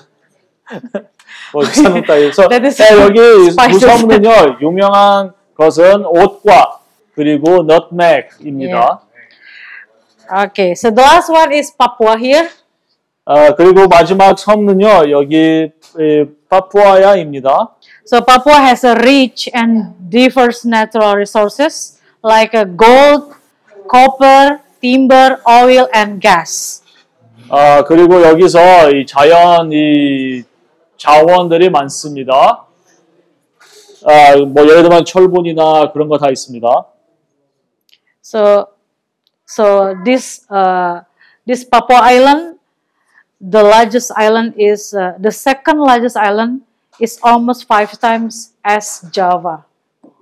뭐 이상하다. 그래서 That is 네, 여기 두 spices. 섬은요 유명한 것은 옷과 그리고 nutmeg입니다. Okay, so the last one is Papua here. 아, 그리고 마지막 섬은요 여기 에, 파푸아야입니다. So Papua has a rich and diverse natural resources like uh, gold, copper, timber, oil, and gas. 아, 그리고 여기서 이 자연 이 자원들이 많습니다. 아, 뭐 예를 들면 철분이나 그런 거 다 있습니다. So, so this uh, this Papua Island, the largest island is uh, the second largest island is almost five times as Java.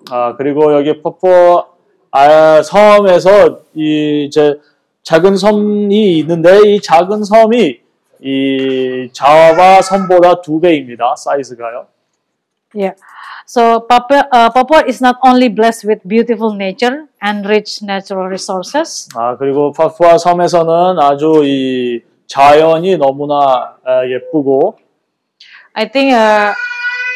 아, 그리고 여기 퍼포 아, 섬에서 이 이제 작은 섬이 있는데 이 작은 섬이 이 자와 섬보다 두 배입니다. 사이즈가요. Yeah. So Papua, uh, Papua is not only blessed with beautiful nature and rich natural resources, 아, 그리고 파푸아 섬에서는 아주 이 자연이 너무나 아, 예쁘고 I think uh,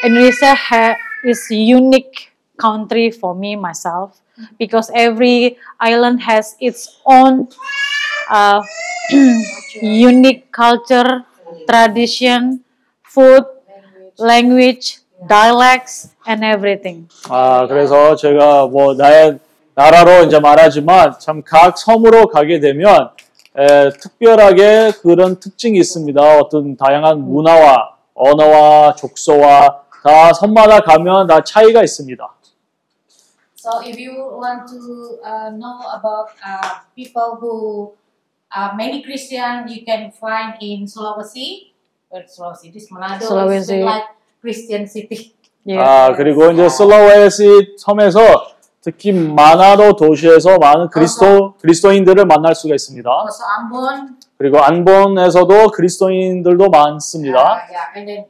Indonesia ha- is unique country for me myself because every island has its own uh, unique culture, tradition, food, language, dialects, and everything. 아, 그래서 제가 뭐 나의 나라로 이제 말하지만 참 각 섬으로 가게 되면 에, 특별하게 그런 특징이 있습니다. 어떤 다양한 문화와 언어와 족소와 다 섬마다 가면 다 차이가 있습니다. So if you want to uh, know about uh, people who are many Christian, you can find in Sulawesi. Or Sulawesi, this Manado is Sulawesi. like Christian city. 아 그리고 이제 슬라웨시 섬에서 특히 마나로 도시에서 많은 그리스도 그리스도인들을 만날 수가 있습니다. Also Ambon. 그리고 안본에서도 그리스도인들도 많습니다. Uh, yeah, and then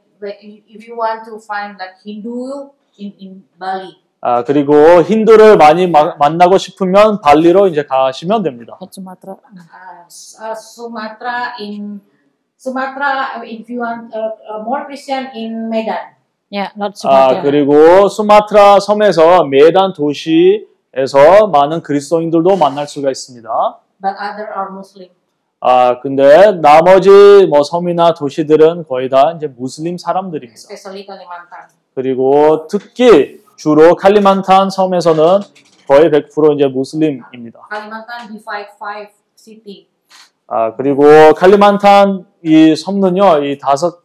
if you want to find like Hindu in in Bali. 아 그리고 힌두를 많이 마- 만나고 싶으면 발리로 이제 가시면 됩니다. Sumatera. uh, uh, Sumatra in Sumatra uh, if you want uh, uh, more Christian in Medan. Yeah, not 아 Sumatra. 그리고 수마트라 섬에서 메단 도시에서 많은 그리스도인들도 만날 수가 있습니다. But other are Muslim. 아 근데 나머지 뭐 섬이나 도시들은 거의 다 이제 무슬림 사람들입니다. especially Kalimantan. 그리고 특히 주로 칼리만탄 섬에서는 거의 100% 이제 무슬림입니다. Kalimantan divide five city. 아 그리고 칼리만탄 이 섬는요 이 다섯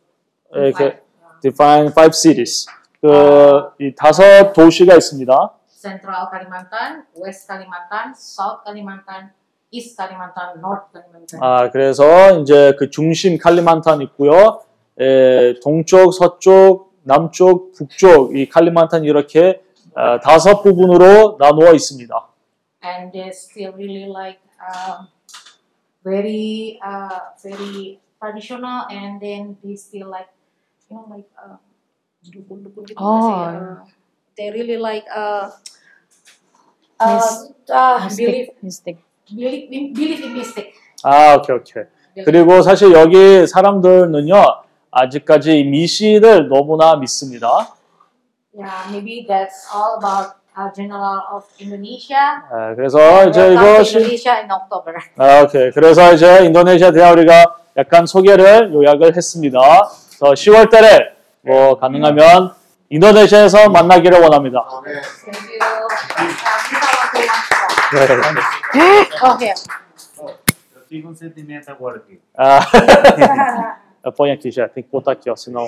이렇게 define five cities 그이 다섯 도시가 있습니다. Central Kalimantan, West Kalimantan, South Kalimantan, East Kalimantan, North Kalimantan. 아 그래서 이제 그 중심 칼리만탄 있고요. 에, 동쪽, 서쪽, 남쪽, 북쪽 이 칼리만탄 이렇게 아, 다섯 부분으로 나누어 있습니다. And they still really like um, very uh, very traditional and then they still like you know like uh, dukun-dukun gitu? Oh. Uh, they really like uh, uh, uh, believe mystic. believe in, believe in mystic. 아 오케이 오케이. 그리고 사실 여기 사람들은요 아직까지 이 미신을 너무나 믿습니다. Yeah, maybe that's all about uh, general of Indonesia. 아, 그래서 이제 이것이 Indonesia in October. 아, 오케이. 그래서 이제 인도네시아 대화 우리가 약간 소개를 요약을 했습니다. 그래서 10월 달에 뭐 가능하면 인도네시아에서 만나기를 원합니다. Thank you. Uh, 네. Okay. tive um sentimento agora aqui. 아, põe aqui já, tem que botar aqui, ó, senão.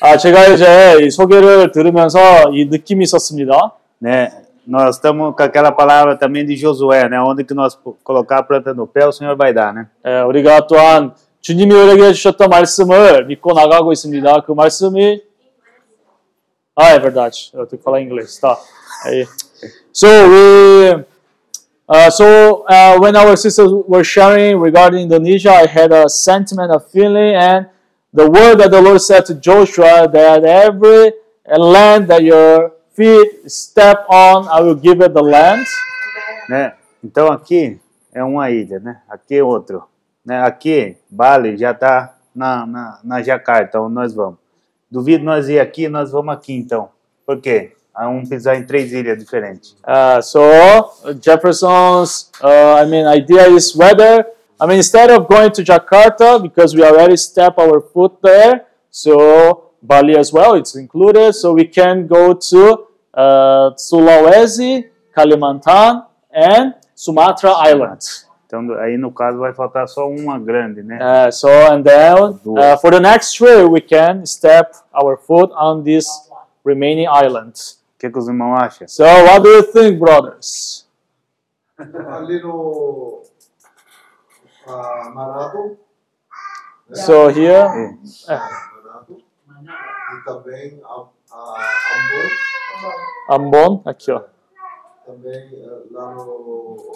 아, 제가 이제 이 소개를 들으면서 이 느낌이 있었습니다. Né? Nós estamos com aquela palavra também de Josué, né? Onde que nós po- colocar a planta no pé, o Senhor vai dar, né? 예, 우리가 또한 주님이 우리에게 주셨던 말씀을 믿고 나가고 있습니다. 그 말씀이 Ah, é verdade. Eu tenho que falar em inglês, tá? Aí. So we, uh, so uh, when our sisters were sharing regarding Indonesia, I had a sentiment, a feeling, and the word that the Lord said to Joshua that every land that your feet step on, I will give it the land. né? Então aqui é uma ilha, né? Aqui é outro, né? Aqui Bali já está na, na, na Jacarta, então nós vamos. Duvido nós ir aqui, nós vamos aqui então. Por quê? Um pisar em três ilhas diferentes. Uh, so Jefferson's, uh, I mean, idea is whether, I mean, instead of going to Jakarta because we already step our foot there, so Bali as well, it's included. So we can go to uh, Sulawesi, Kalimantan, and Sumatra Islands. Então aí no caso vai faltar só uma grande, né? Uh, so and then uh, for the next trip we can step our foot on these remaining islands. O que, que os irmãos acham? So what do you think, brothers? Ali no ah, Manado. né? So here, Manado. E também a, a Ambon, Ambon. aqui ó, Também eh, lá no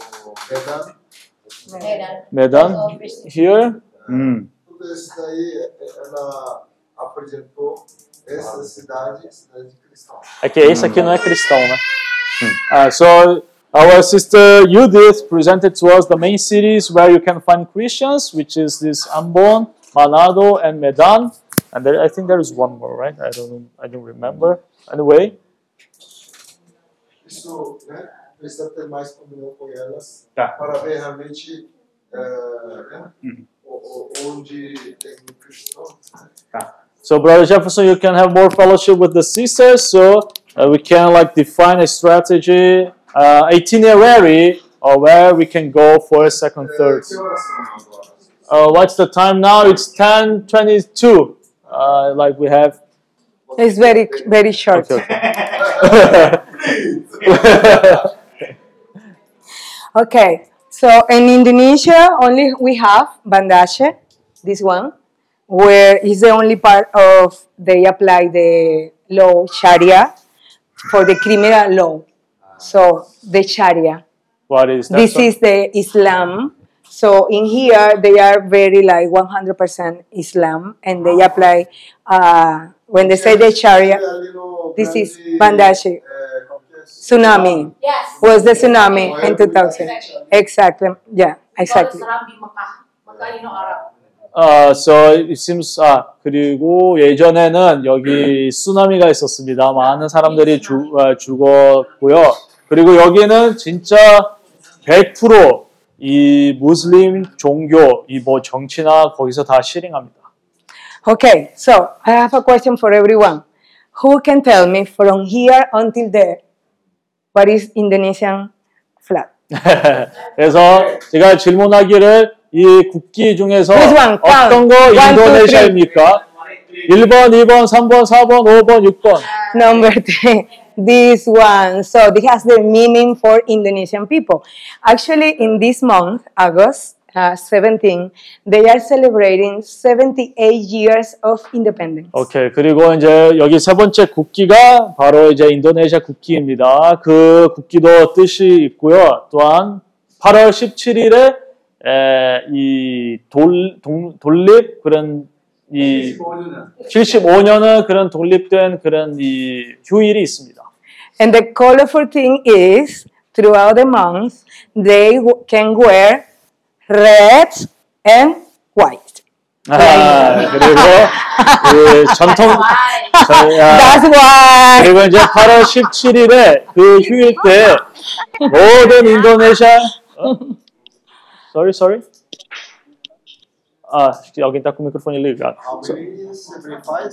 Medan. Medan. Medan, here. Hum. Tudo isso daí ela apresentou essa cidade, cidade cristã. É que esse aqui não é cristão, né? Uh, so our sister Judith presented to us the main cities where you can find Christians, which is this Ambon, Manado, and Medan. And there, I think there is one more, right? I don't, know, I don't remember. Anyway, Isso, né? Precisa ter mais comunhão com elas Tá. para ver realmente eh, né? o- o- onde tem cristão. So, Brother Jefferson, you can have more fellowship with the sisters, so uh, we can like define a strategy, uh, itinerary, or where we can go for a second, third. Que horas são agora? Uh, what's the time now? It's ten twenty-two. Uh, like we have. It's very very short. Okay, (laughs) so in Indonesia only we have Banda Aceh, this one. Where is the only part of they apply the law Sharia for the criminal law. So the Sharia. What is that? This sir? is the Islam. So in here they are very like 100% Islam, and they apply uh, when they say the Sharia. This is Bandashi tsunami. Yes. Was the tsunami in 2000? Exactly. Yeah. Exactly. Seram di Mekah. Mekah, you know, Arab. Uh, so it seems 아 그리고 예전에는 여기 쓰나미가 있었습니다. 많은 사람들이 죽 어, 죽었고요. 그리고 여기는 진짜 100%이 무슬림 종교 이 뭐 정치나 거기서 다 실행합니다. Okay. So I have a question for everyone. Who can tell me from here until there what is Indonesian flag? 그래서 제가 질문하기를 이 국기 중에서? 어떤 거 인도네시아입니까? 1번, 2번, 3번, 4번, 5번, 6번. Number three, this one. So this has the meaning for Indonesian people. Actually, in this month, August uh, 17, they are celebrating 78 years of independence. 오케이. 그리고 이제 여기 세 번째 국기가 바로 이제 인도네시아 국기입니다. 그 국기도 뜻이 있고요. 또한 8월 17일에 이 돌, 동, 독립 그런 이 75년은 그런 독립된 그런 이 휴일이 있습니다. And the colorful thing is, throughout the month, they can wear red and white. 아, 그리고 그 전통 저, 아, That's why. 그리고 이제 8월 17일에 그 휴일 때 모든 인도네시아 어? Sorry sorry. 아 여기 딱 미크로폰이 리가 아, 78.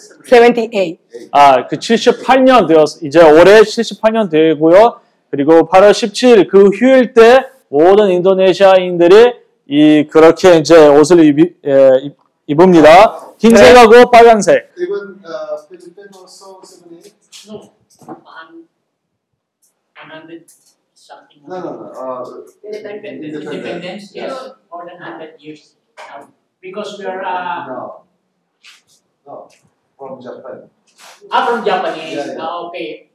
아 그 78년 되었 이제 올해 78년 되고요. 그리고 8월 17일 그 휴일 때 모든 인도네시아인들이 이 그렇게 이제 옷을 입, 예, 입, 입습니다. 흰색하고 빨간색. Even uh, Philippine also 78? No. One, 100 something. No, no, no. Uh, Independence, Independence, independence, yes. yes, more than 100 years now. Because we are, uh, no. No. From Japan. ah, from Japanese, Yeah, yeah. ah, okay.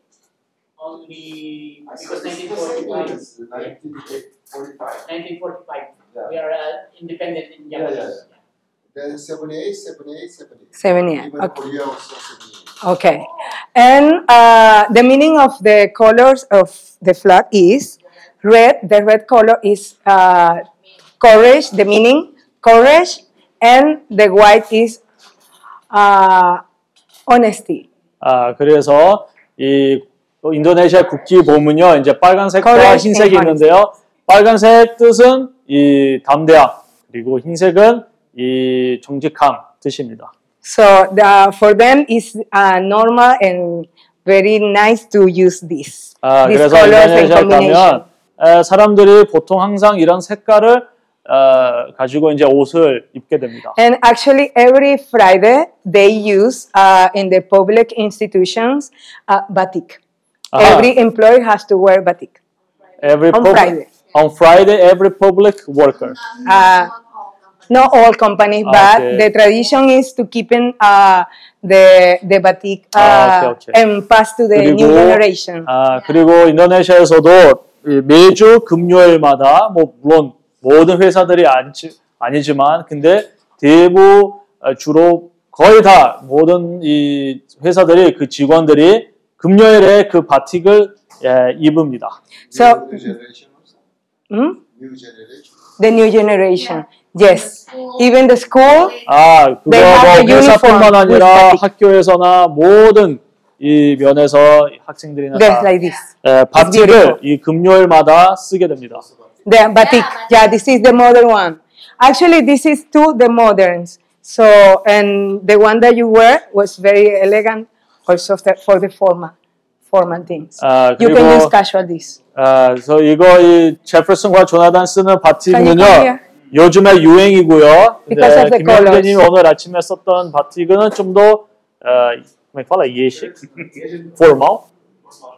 Only, because 1945, 1945. 1945, we are uh, independent in Japan. Yeah, yeah, Japanese. Then 78, 78, 78. 78, Even okay. Korea also 78. Okay. And uh, the meaning of the colors of the flag is red. The red color is uh, courage, the meaning, courage. And the white is uh, honesty. 아, 그래서 이 인도네시아 국기 보면요. 이제 빨간색과 흰색이 있는데요. 빨간색 뜻은 이 담대함, 그리고 흰색은 이 정직함 뜻입니다. So the, for them is uh, normal and very nice to use this. 아, These 그래서 인도네시아. 가면 에, 사람들이 보통 항상 이런 색깔을 어, 가지고 이제 옷을 입게 됩니다. And actually, every Friday they use uh, in the public institutions uh, batik. Aha. Every employee has to wear batik. Every On pub- Friday. On Friday, every public worker. Uh, not all companies, but Okay. the tradition is to keep in uh, the the batik uh, Ah, okay, okay. and pass to the new 그리고 generation. 아 그리고 인도네시아에서도 이 매주 금요일마다 뭐 물론 모든 회사들이 아니지, 아니지만 근데 대부 어, 주로 거의 다 모든 이 회사들이 그 직원들이 금요일에 그 바틱을 예, 입습니다. So, hmm? Generation. the new generation. Yes, even the school. 아 그거 뭐 회사뿐만 아니라. 학교에서나 모든 이 면에서 학생들이나 다 like this. 예, 바틱을 이 금요일마다 쓰게 됩니다. The batik. Yeah, this is the modern one. Actually, this is to the moderns. So, and the one that you wear was very elegant, also for the formal, formal things. 아, you can 그리고- use casual this. 아, 그래서 이거 이 제퍼슨과 조나단 쓰는 here? 요즘에 유행이고요. 김현재님이 colors. 오늘 아침에 썼던 바틱은 좀더 어, como é que fala? 예식, (laughs) formal.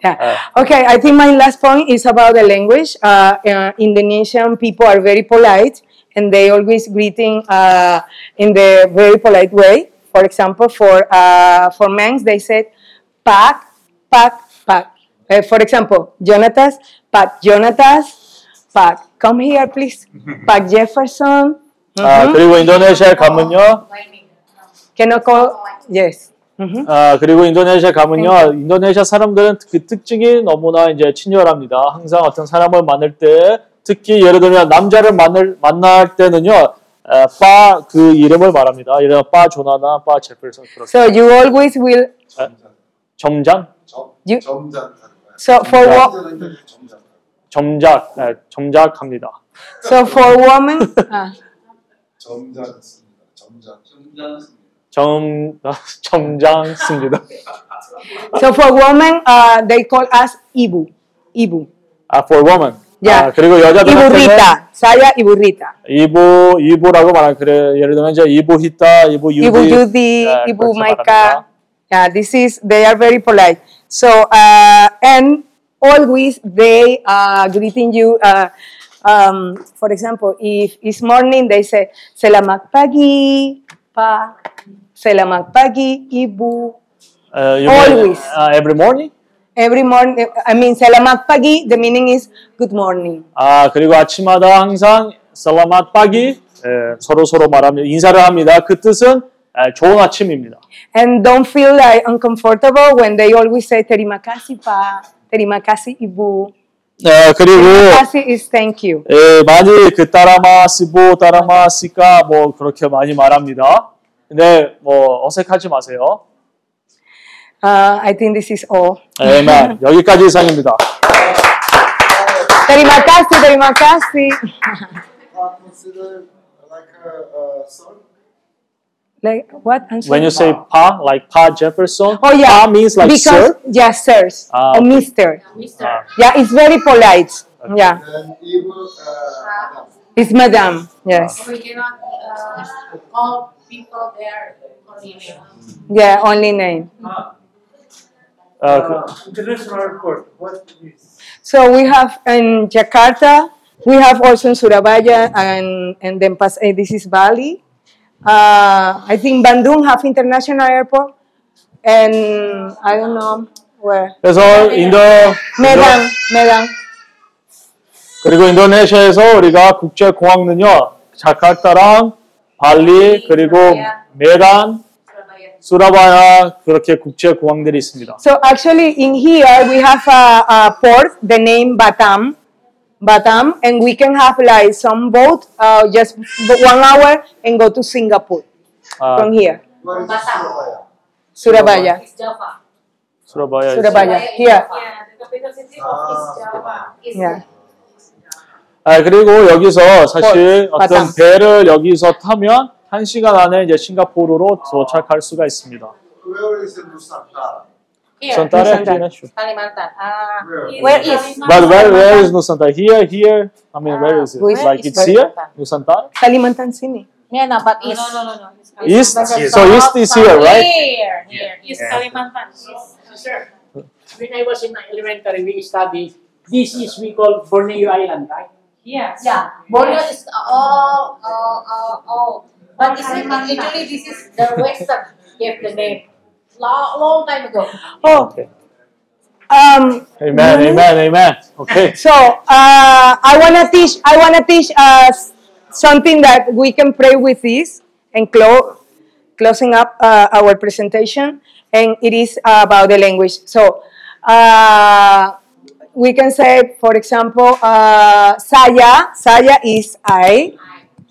Yeah. 아, Okay, I think my last point is about the language. Uh, uh, Indonesian people are very polite and they always greeting uh, in the very polite way. For example, for uh, for men, they said Pak, Pak, Pak. Uh, for example, Jonatas, Pak Jonatas, Pak, come here please. (laughs) Pak Jefferson. 아, Mhm. 그리고 인도네시아에 가면요. Can I call? Yes. 아, 그리고 인도네시아 가면요. 인도네시아 사람들은 그 특징이 너무나 이제 친절합니다. 항상 어떤 사람을 만날 때 특히 예를 들면 남자를 만날 만날 때는요. 빠그 이름을 말합니다. 예를 들어 빠 조나나 빠 제플슨 그렇게. So you always will. 아, 점장? You, 점장. so for what? 점작, 네, 점작합니다. So for woman. 아. 점장 씁니다. 점장. 점 점장 씁니다. (laughs) So for women, uh, they call us ibu. Ibu. 아, for woman. Yeah. 아, 그리고 여자들한테는 Iburrita. Saya iburrita. 이보 이보라고 말하는 그래 예를 들면 이제 이보 히타, 이보 유디, Ibu Yudi, 네, Ibu 그렇게 Maika. 말합니다. Yeah, this is, they are very polite. So, uh, and always they are greeting you. Uh, um, for example, if it's morning, they say, Selamat pagi, Pa. Selamat pagi, Ibu. Uh, you Always. mean, uh, every morning? Every morning, I mean, Selamat pagi, the meaning is good morning. 아 그리고 아침마다 항상 빠기 예, 서로 서로 말하며 인사를 합니다. 그 뜻은 예, 좋은 아침입니다. And don't feel like uncomfortable when they always say, Terima kasih, Pa. Terima kasih, Ibu. 네 그리고 Terima kasih is thank you. 예, 많이 그 따라마 시보 따라마 시까 뭐 그렇게 많이 말합니다. 근데 뭐 어색하지 마세요. Uh, I think this is all. 아멘. 여기까지 이상입니다. Terima kasih, terima kasih. Uh, consider like a, a son. Like what? I'm When sorry. you say pa, like Pa Jefferson, Oh yeah, pa means like because sir. yeah, sirs Ah, or okay. Mister. Ah. Yeah, it's very polite. Yeah, And Ibu, uh, it's Madam. Yes. We cannot uh, call people there only name. Yeah, only name. 아, 그- international airport. What is? So we have in Jakarta, we have also in Surabaya and and then Pas. eh, this is Bali. Uh, I think Bandung have international airport, and I don't know where. 그래서 인도 Medan, Medan. 그리고 인도네시아에서 우리가 국제 공항은요 자카르타랑 발리 그리고 메단, 수라바야 그렇게 국제 공항들이 있습니다. So actually, in here we have a, a port, the name Batam, Batam, and we can have like some boat, uh, just one hour and go to Singapore 아, from here, where is Surabaya? Surabaya, It's Java. 수라바야 Surabaya, here. Yeah, the capital city of East Java. Is Yeah. 아 그리고 여기서 사실 어, 어떤 바탕. 배를 여기서 타면 한 시간 안에 이제 싱가포르로 도착할 수가 있습니다. Where is Nusantara? Here. Nusantara, Nusantara. sure. Kalimantan. Uh, Where? where is? But where where is Nusantara? Here, here. I mean, where is it? Where Like is it's here? Nusantara. Kalimantan Sini. Yeah, no, but east. No, no, no. East. So east is here, right? Here, here. East Yeah. Kalimantan. Sir, when I was in elementary, we studied, this is we call Borneo Island, right? Yes. Yeah. Borneo is all, all, all, all. But it's actually this is the Western gave the name. Long, long time ago. Oh, um, Amen, amen, amen. Okay. so uh, I wanna teach. I wanna teach us something that we can pray with this and close closing up uh, our presentation, and it is about the language. So uh, we can say, for example, uh, saya. Saya is I.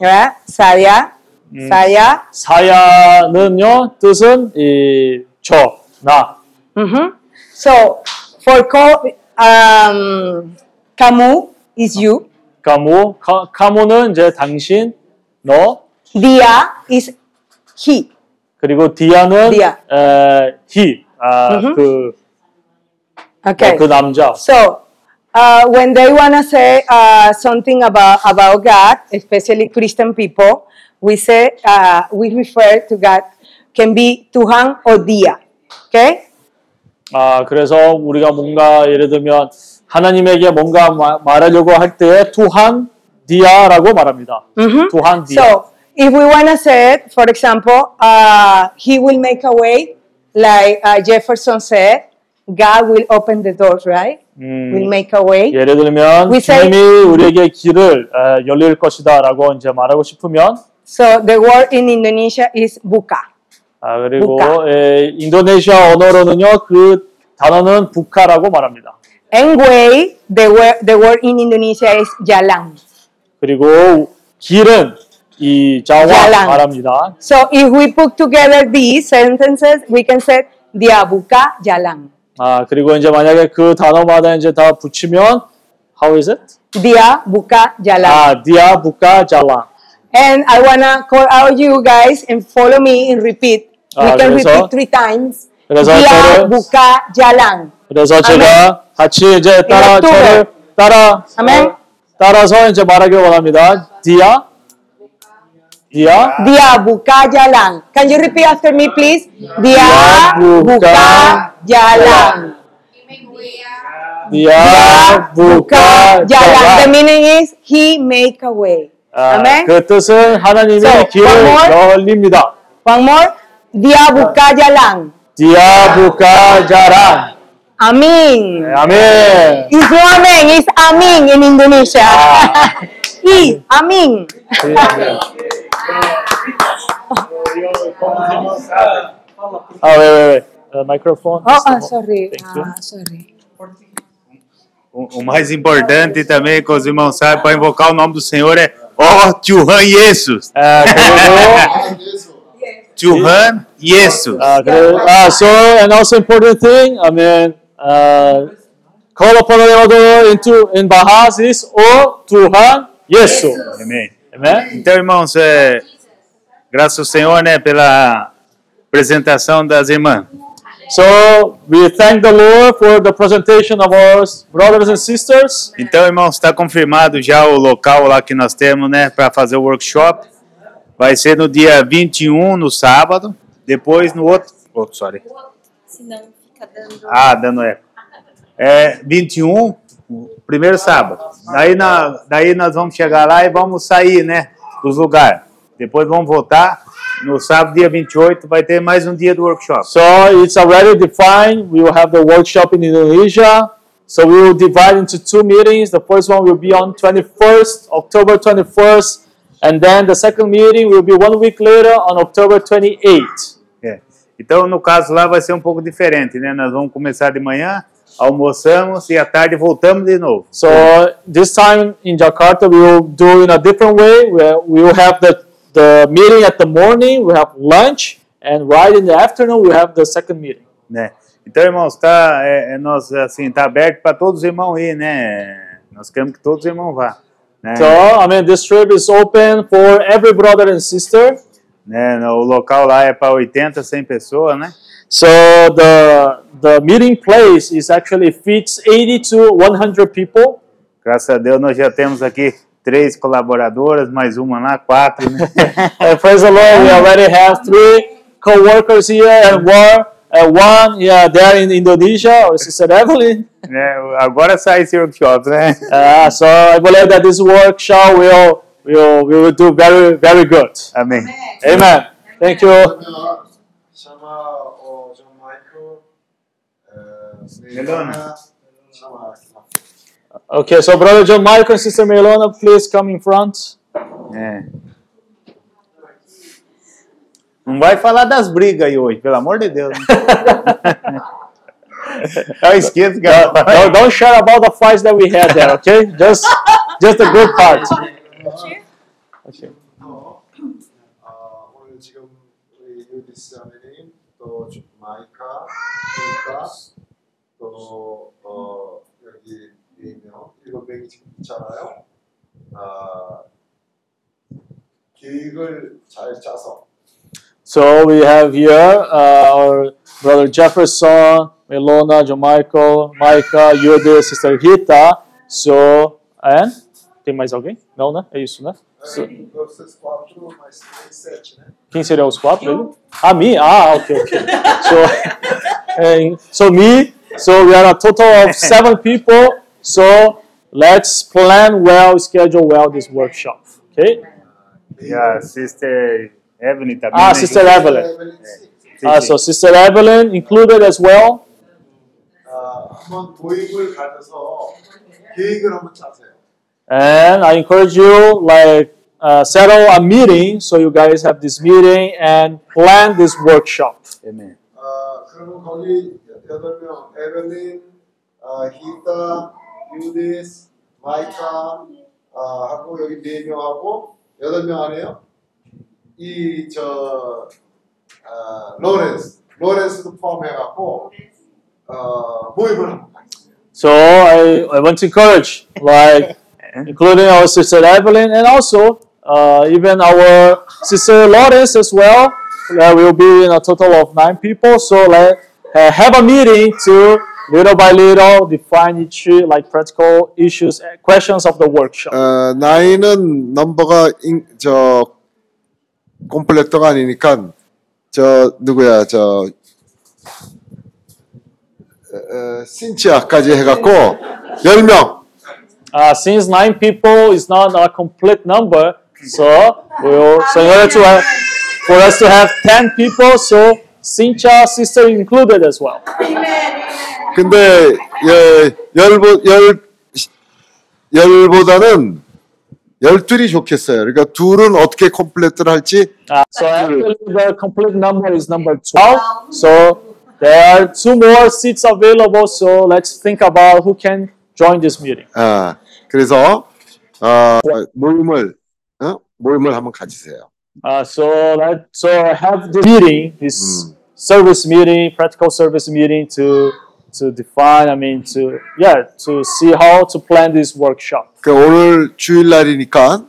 Yeah, saya. 음, Saya. 사야는요 뜻은 이 저, 나. Mm-hmm. So for co- um, kamu is you. 카모, 카, 카모는 이제 당신, 너. Dia is he. 그리고 디아는 디아. 에, he, 아, Mhm. 그, Okay. 어, 그 남자. So uh, when they wanna say uh, something about about God, especially Christian people, we say uh, we refer to God can be Tuhan or Dia. Okay. 아, 그래서 우리가 뭔가 예를 들면 하나님에게 뭔가 마- 말하려고 할 때 투한 dia라고 말합니다. Mhm. 또한 dia. So, if we want to say, for example, uh, he will make a way, like uh, Jefferson said, God will open the doors, right? Will 음, make a way. 예를 들면 We say- 주님이 우리에게 길을 어, 열릴 것이다라고 이제 말하고 싶으면 So the word in Indonesia is buka. 아, 그리고 부카. 에, 인도네시아 언어로는요 그 단어는 부카라고 말합니다. And way, the word, the word in Indonesia is jalan. 그리고 길은 이 자와 자랑. 말합니다. So if we put together these sentences, we can say dia buka jalan. 아 그리고 이제 만약에 그 단어마다 이제 다 붙이면 how is it? Dia buka jalan. 아 dia buka jalan. And I wanna call out you guys and follow me and repeat. We 아, can 그래서- repeat three times. 그래서 Dia 저를- buka jalan. 그래서 제가 같이 이제 따라 저를 따라 아멘. 따라서 이제 말하길 원합니다. dia dia Dia buka jalan. Can you repeat after me, please? Dia buka jalan. dia buka jalan. The jalan. meaning is he make a way. 아, Amen. 그 뜻은 하나님이 So, one 길을 more. 열립니다. One more. Dia buka jalan. dia buka jalan. Amin. 아멘. It's no amen, it's amin in Indonesia. (laughs) I, amin. Oh, wait, wait, wait. The microphone. Oh, ah, sorry. Ah, sorry. O, mais importante também que os irmãos sabem para invocar o nome do Senhor é Oh, Tchuhan Jesus. Ah, é é? (laughs) Tchuhan Jesus. Ah, é ah so another important thing, I mean, uh, call upon the other into in Bahas is Oh, Tchuhan Jesus. Amém. Então, irmãos, é, graças ao Senhor, né, pela apresentação das irmãs. So, we thank the Lord for the presentation of our brothers and sisters. Então, irmãos, está confirmado já o local lá que nós temos, né, para fazer o workshop. Vai ser no dia 21, no sábado. Depois no outro. Oh, sorry. Senão fica dando. Ah, dando eco. É 21, o primeiro sábado. Daí, na, daí nós vamos chegar lá e vamos sair, né, dos lugares. Depois vamos voltar. No sábado, dia 28, vai ter mais um dia do workshop. So, it's already defined. We will have the workshop in Indonesia. So, we will divide into two meetings. The first one will be on 21st, October 21st. And then the second meeting will be one week later on October 28th. É. Então, no caso lá vai ser um pouco diferente, né? Nós vamos começar de manhã, almoçamos e à tarde voltamos de novo. So this time in Jakarta, we will do in a different way. We will have the, the meeting at the morning, we have lunch, and right in the afternoon, we have the second meeting. né? Então, irmãos, tá, é, é nós assim tá aberto para todos os irmãos ir, né? Nós queremos que todos os irmãos vá, né? So, I mean, this trip is open for every brother and sister. né? O local lá é para 80, 100 pessoas, né? So the the meeting place is actually fits 80 to 100 people. Graças a Deus nós já temos aqui três colaboradoras, mais uma lá, quatro, né? (laughs) And praise the Lord, we already have three co-workers here and one, uh, one, yeah, they're in Indonesia, or Sister Evelyn. (laughs) né? Agora sai esse workshop, né? Uh, so I believe that this workshop will will will do very very good. Amém. Amen. Thank you. 에, 멜로나. 샤마 Okay, so Brother John Michael and Sister Melona, please come in front. É. Não vai falar das brigas aí hoje, pelo amor de Deus. né? Eu esqueço que ela Uh, don't, don't share about the fights that we had there, okay? Just just the good part. Okay. 어, 오늘 지금 우리 유디스 아메님 또 주- 마이카, 케이 카 또 어, 여기 네명 일곱 명이 지금 있잖아요. 아, 계획을 잘 짜서 So we have here uh, our brother Jefferson, Melona, John Michael, Micah, Yude, Sister Rita. So, and tem mais alguém? Não, né? É isso, né? So, 네, vocês quatro mais três sete, né? quem seriam os quatro? Ele? Ah, me? Ah, okay, okay. So, (laughs) and, so me. So we are a total of (laughs) seven people. So let's plan well, schedule well this workshop. Okay? Yeah, Sister Evelyn. Ah, Sister Evelyn. Uh, so Sister Evelyn included as well. And I encourage you, like, uh, settle a meeting so you guys have this meeting and plan this workshop. Amen. Uh, 그러면 거기 여덟 명 에벨린, 아, 히타, 유디스, 마이카 아, 하고 여기 네 명하고 여덟 명 아니에요? 이저 아, 로렌스, 로렌스도 포함해갖고 어, 모임을 한번 So I, I want to encourage, like, (laughs) including our sister Evelyn and also uh, even our sister Lawrence as well. Uh, we'll be in a total of nine people. So let uh, have a meeting to little by little define each like practical issues, and questions of the workshop. 어, 나이는 넘버가 인, 저 콤플렉터가 아니니까 저 누구야 저 어, 어, 신치아까지 해갖고 10명 Uh, since nine people is not a complete number, so we'll so in order to have, for us to have ten people, so Sincha sister included as well. 근데 예, 열보 열 열보다는 열둘이 좋겠어요. 그러니까 둘은 어떻게 컴플레트를 할지 Uh, so actually the complete number is number 12. So there are two more seats available. So let's think about who can join this meeting. 아 그래서 어, 모임을 어? 모임을 한번 가지세요. Uh, so let so have this meeting, this service meeting, practical service meeting to to define. I mean to yeah to see how to plan this workshop. 그 오늘 주일날이니까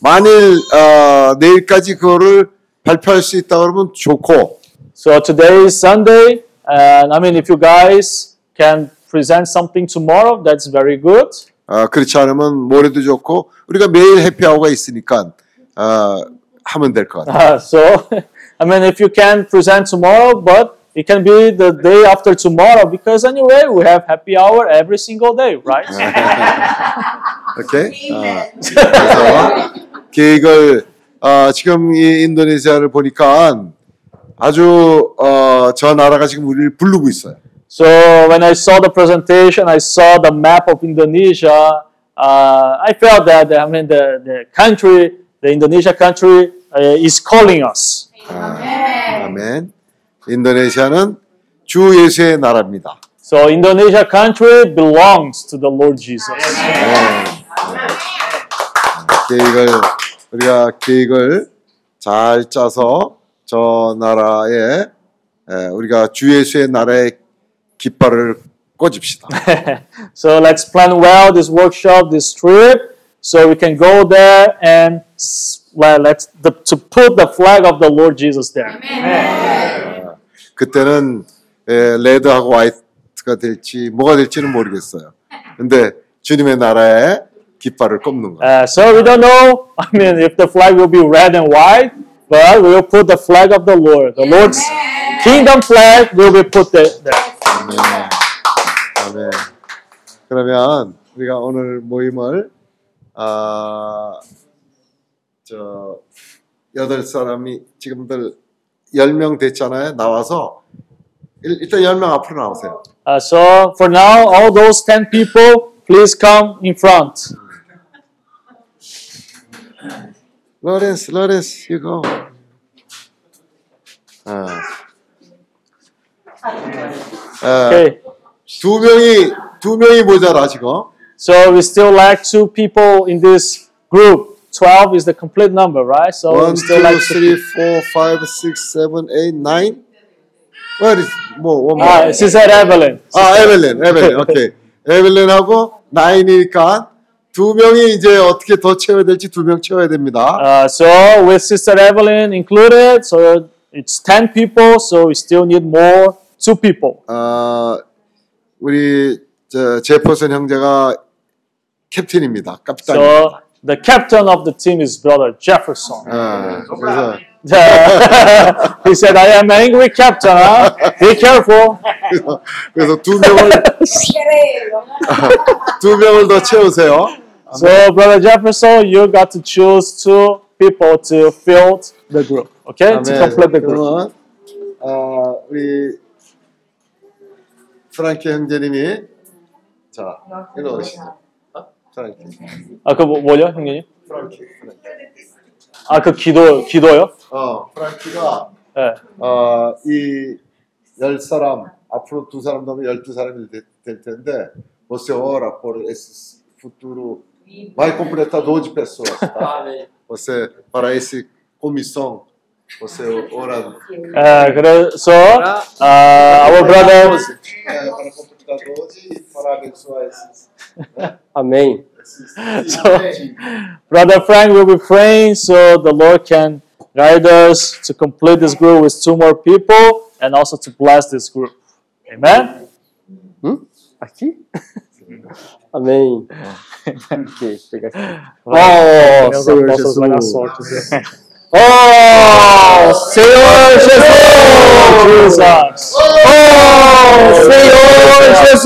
만일 어, 내일까지 그거를 발표할 수 있다 그러면 좋고 So today is Sunday, and I mean if you guys can present something tomorrow, that's very good. 어, 그렇지 않으면 모레도 좋고 우리가 매일 해피아워가 있으니까 어, 하면 될 것 같아요. Uh, so, (laughs) I mean, if you can present tomorrow, but it can be the day after tomorrow because anyway, we have happy hour every single day, right? (laughs) 오케이. (laughs) 어, 그래서 계획을 어, 지금 이 인도네시아를 보니까 아주 어, 저 나라가 지금 우리를 부르고 있어요. So when I saw the presentation, I saw the map of Indonesia. Uh, I felt that I mean the, the country, the Indonesia country, uh, is calling us. 아멘. 인도네시아는 주 예수의 나라입니다. So Indonesia country belongs to the Lord Jesus. 계획을 우리가 계획을 잘 짜서 저 나라에 에, 우리가 주 예수의 나라의 깃발을 꽂읍시다. (laughs) so let's plan well this workshop, this trip, so we can go there and well, let's the, to put the flag of the Lord Jesus there. 그때는 에, 레드하고 화이트가 될지 뭐가 될지는 모르겠어요. 근데 주님의 나라에 깃발을 꼽는 거예요. Uh, so we don't know. I mean, if the flag will be red and white, but we will put the flag of the Lord. The Lord's kingdom flag will be put there. there. 아멘. 그러면 우리가 오늘 모임을 아, 저 여덟 사람이 지금들 열명 됐잖아요. 나와서 일- 일단 열명 앞으로 나오세요. Uh, so for now, all those ten people, please come in front. 로렌스, 로렌스, you go. 아. 아, Okay. 두 명이 두 명이 모자라 지금. So we still lack two people in this group. Twelve is the complete number, right? So One, we still two, lack three, four, five, six, seven, eight, nine. Where is 뭐 one more? Ah, she said Evelyn. 아, 에벨린, 에벨린, 오케이. 에벨린하고 나인이니까 두 명이 이제 어떻게 더 채워야 될지 두 명 채워야 됩니다. Uh, so with Sister Evelyn included, so it's ten people. So we still need more two people. 아, 우리 저 제퍼슨 형제가 캡틴입니다. 깝단. So the captain of the team is brother Jefferson. 아, 그래서 (laughs) he said, I am angry captain. Huh? Be careful. 그래서, (laughs) 그래서 두 명을 (laughs) 두 명을 더 채우세요. So, Brother Jefferson, you got to choose two people to fill the group. Okay? To 아멘. complete the group. 그러면 어, 우리 프랑키 형제님이 자 일로 오시죠. 어? 프랑키. 아, 그 뭐, 뭐죠, 형님? 프랑키. 아, 그 기도, 기도요? 어 프랑키가 네. 어이열 사람 앞으로 두 사람 더면 열두 사람이 되- 될 텐데 você ora por esses futuro vai completar 12 pessoas tá? você para esse comissão você ora 예, 그래서, 아, our brother, é, para completar 12 e para abençoar esses Amém. so, Brother Frank will be praying so the Lord can guide us to complete this group with two more people and also to bless this group. Amen? Aqui? Amém. Aqui, pega aqui. Oh, Meus Senhor Jesus. Oh, Senhor Jesus! Jesus! Oh, Senhor Jesus!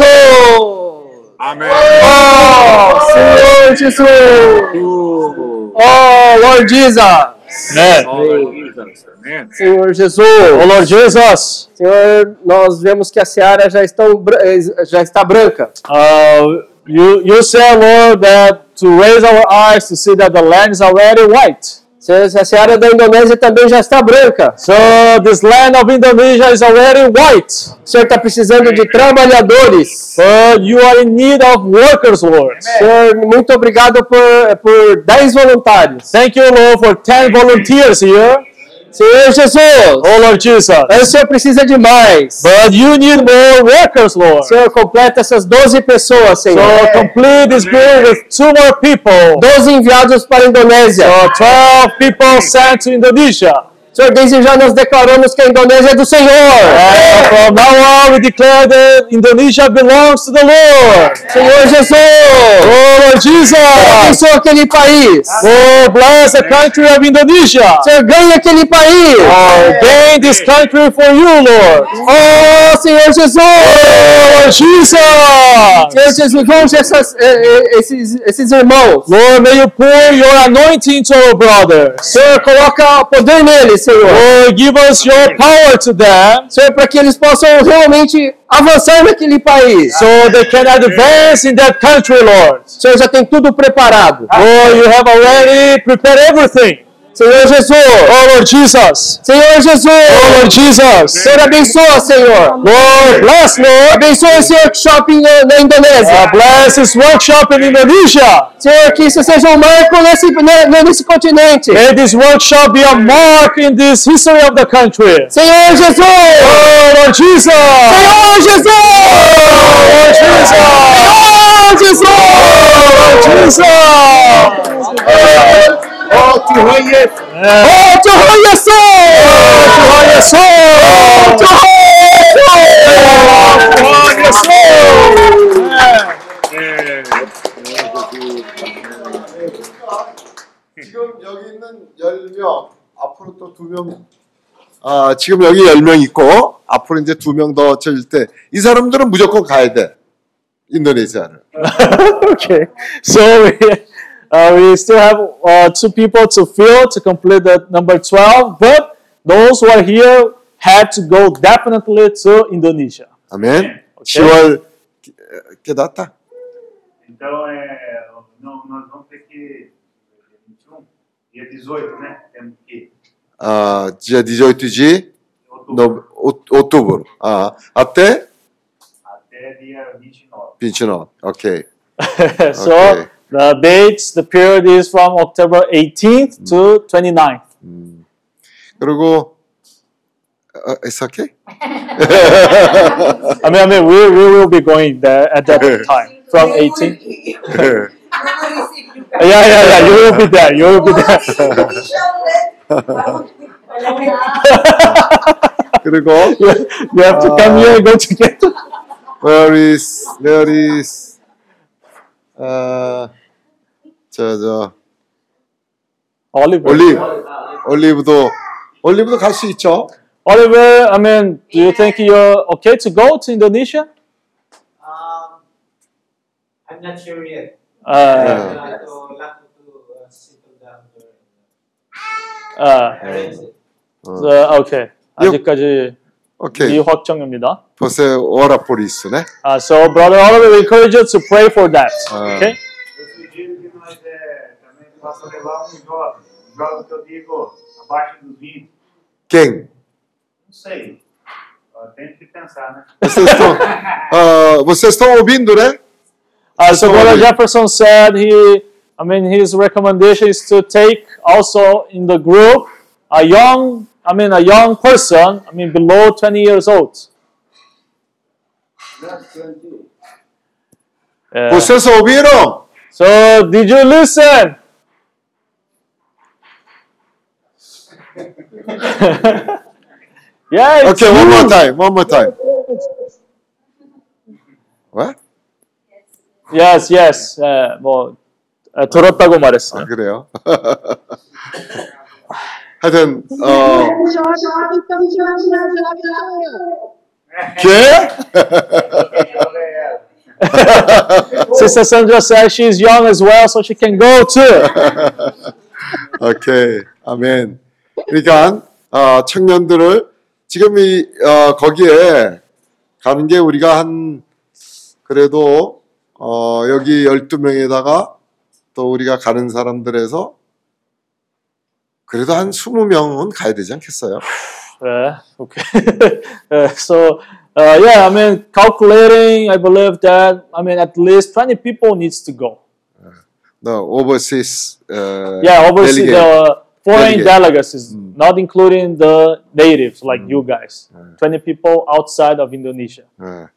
Amém. Oh, Senhor Jesus! Oh, Lord Jesus! Senhor Jesus. Oh, Lord Jesus! Senhor, nós vemos que a seara já, estão, eh, já está branca. Uh, you, you said, Lord, that to raise our eyes to see that the land is already white. Senhor, a seara da Indonésia também já está branca. So this land of Indonesia is already white. O Senhor está precisando de trabalhadores. But you are in need of workers, Lord. Senhor, muito obrigado por, por 10 voluntários. Thank you, Lord, for 10 volunteers here. Senhor Jesus, Oh, Lord Jesus. o Senhor precisa de mais. But you need more workers, Lord. Senhor, completa essas 12 pessoas, Senhor. So complete this group with two more people. 12 enviados para a Indonésia. So 12 people sent to Indonesia. Senhor, desde já nós declaramos que a Indonésia é do Senhor. And from now on, we declare that Indonesia belongs to the Lord. Senhor Jesus, Oh, Lord Jesus. abençoa aquele país. Oh, bless the country of Indonesia. Senhor, ganha aquele país. Oh, gain this country for you, Lord. Oh, Senhor Jesus. Oh, Lord Jesus. Senhor Jesus, essas, eh, eh, esses, esses irmãos. Lord, may you pour your anointing to our brothers. Senhor, coloca poder neles, Senhor. Lord, give us your power to them Senhor, para que eles possam realmente avançar naquele país. so they can advance in that country, Lord. Senhor já tem tudo preparado. Lord, you have already prepared everything. Senhor Jesus. Oh Lord Jesus. Senhor Jesus. Oh Lord Jesus. Senhor abençoa, Senhor. Lord bless, Lord. Abençoa esse workshop na Indonésia. Bless this workshop in Indonesia. Senhor, que isso seja um marco nesse, né, né, nesse continente. May this workshop be a mark in this history of the country. Senhor Jesus. Oh Lord Jesus. Senhor Jesus. Oh Lord Jesus. Senhor Jesus. Oh Lord Jesus. Oh, Lord Jesus. Oh, Lord Jesus. Oh, Jehoiakim. 지금 여기 있는 10명 앞으로 또두명 아, 지금 여기 10명 있고 앞으로 이제 두명더 쳐질 때이 사람들은 무조건 가야 돼. 인도네시아를. (laughs) okay. So Uh, we still have uh, two people to fill to complete the number 12, but those who are here had to go definitely to Indonesia. Amen. Okay. Senhor, que, que uh, data? Então, é, não, nós vamos ter que. 21, um, dia 18, né? Temos que. Uh, dia 18 de outubro. No, outubro. Ah, até? Até dia 29. 29, ok. (laughs) so, okay. the dates, the period is from October 18th to 29th. 그리고 어, it's okay? (laughs) I mean, I mean, we, we will be going there at that time from 18. (laughs) Yeah, yeah, yeah. You will be there. You will be there. (laughs) 그리고 you, you have to come here and go together. where is where is 아, 저저 Oliver. 올리브 올리브도 올리브도 갈 수 있죠. Oliver, I mean, do you think you're okay to go to Indonesia? Um, I'm not sure yet. Uh, Uh, to lack to uh, settle down there. uh, Arrange it. so, okay. 아직까지 오케이. 미확정입니다. 보세 오라 포리스네. Uh, so, brother Oliver, we encourage you to pray for that. Ah. Okay? Possa levar um jovem. Um jovem que eu digo abaixo dos 20. Quem? Não sei. Tem que pensar, né? Vocês estão, (laughs) ah, vocês estão ouvindo, né? Uh, so, So brother Jefferson said he, I mean, his recommendation is to take also in the group a young, I mean, a young person, I mean, below 20 years old. Yeah. Vocês ouviram? So, did you listen? (laughs) yeah, it's Okay, one more you. time. One more time. What? Yes, yes. 예, 뭐 예, 들었다고 말했어요. 아, 그래요? (laughs) 하여튼 어 개? (laughs) Sister Sandra says she's young as well, so she can go too. 오케이, 아멘. 그러니까 어, 청년들을 지금 이 어, 거기에 가는 게 우리가 한 그래도 어, 여기 12명에다가 또 우리가 가는 사람들에서 그래도 한 20명은 가야 되지 않겠어요? Yeah, okay. Uh, so, uh, yeah, I mean, calculating, I believe that, I mean, at least 20 people needs to go. The overseas uh, Yeah, overseas, delegate. the foreign Delegate. delegates is not including the natives like you guys. 20 people outside of Indonesia. 어,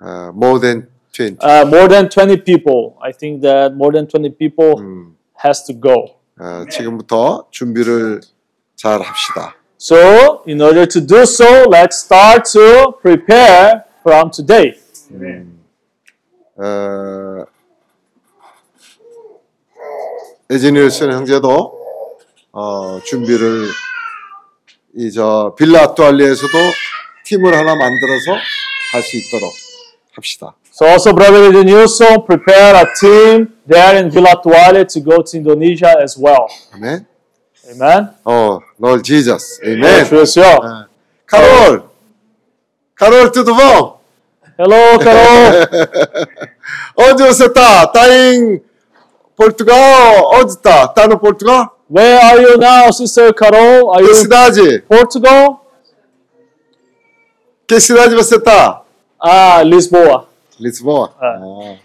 어, more than 20. Uh, more than 20 people. I think that more than 20 people has to go. 어, 지금부터 준비를 잘 합시다. So, in order to do so, let's start to prepare from today. 어, 에지니얼슨 형제도 어, 준비를 이 저 빌라 아투알리에서도 팀을 하나 만들어서 갈수 있도록 합시다. So also, brother Edenilson, prepare a team there in Villa Tuale to go to Indonesia as well. 아멘. Amen. 어, 롤 지저스. 네, 아멘. 주여시여. 어, 카롤. 카롤 뚜두봉. Hello, Carol. onde você tá? Tá em Portugal? Onde tá? Tá no Portugal? Where are you now, Sister Carol? Are Que you cidade? Portugal? Que cidade você tá? Ah, Lisboa. Lisboa? Ah.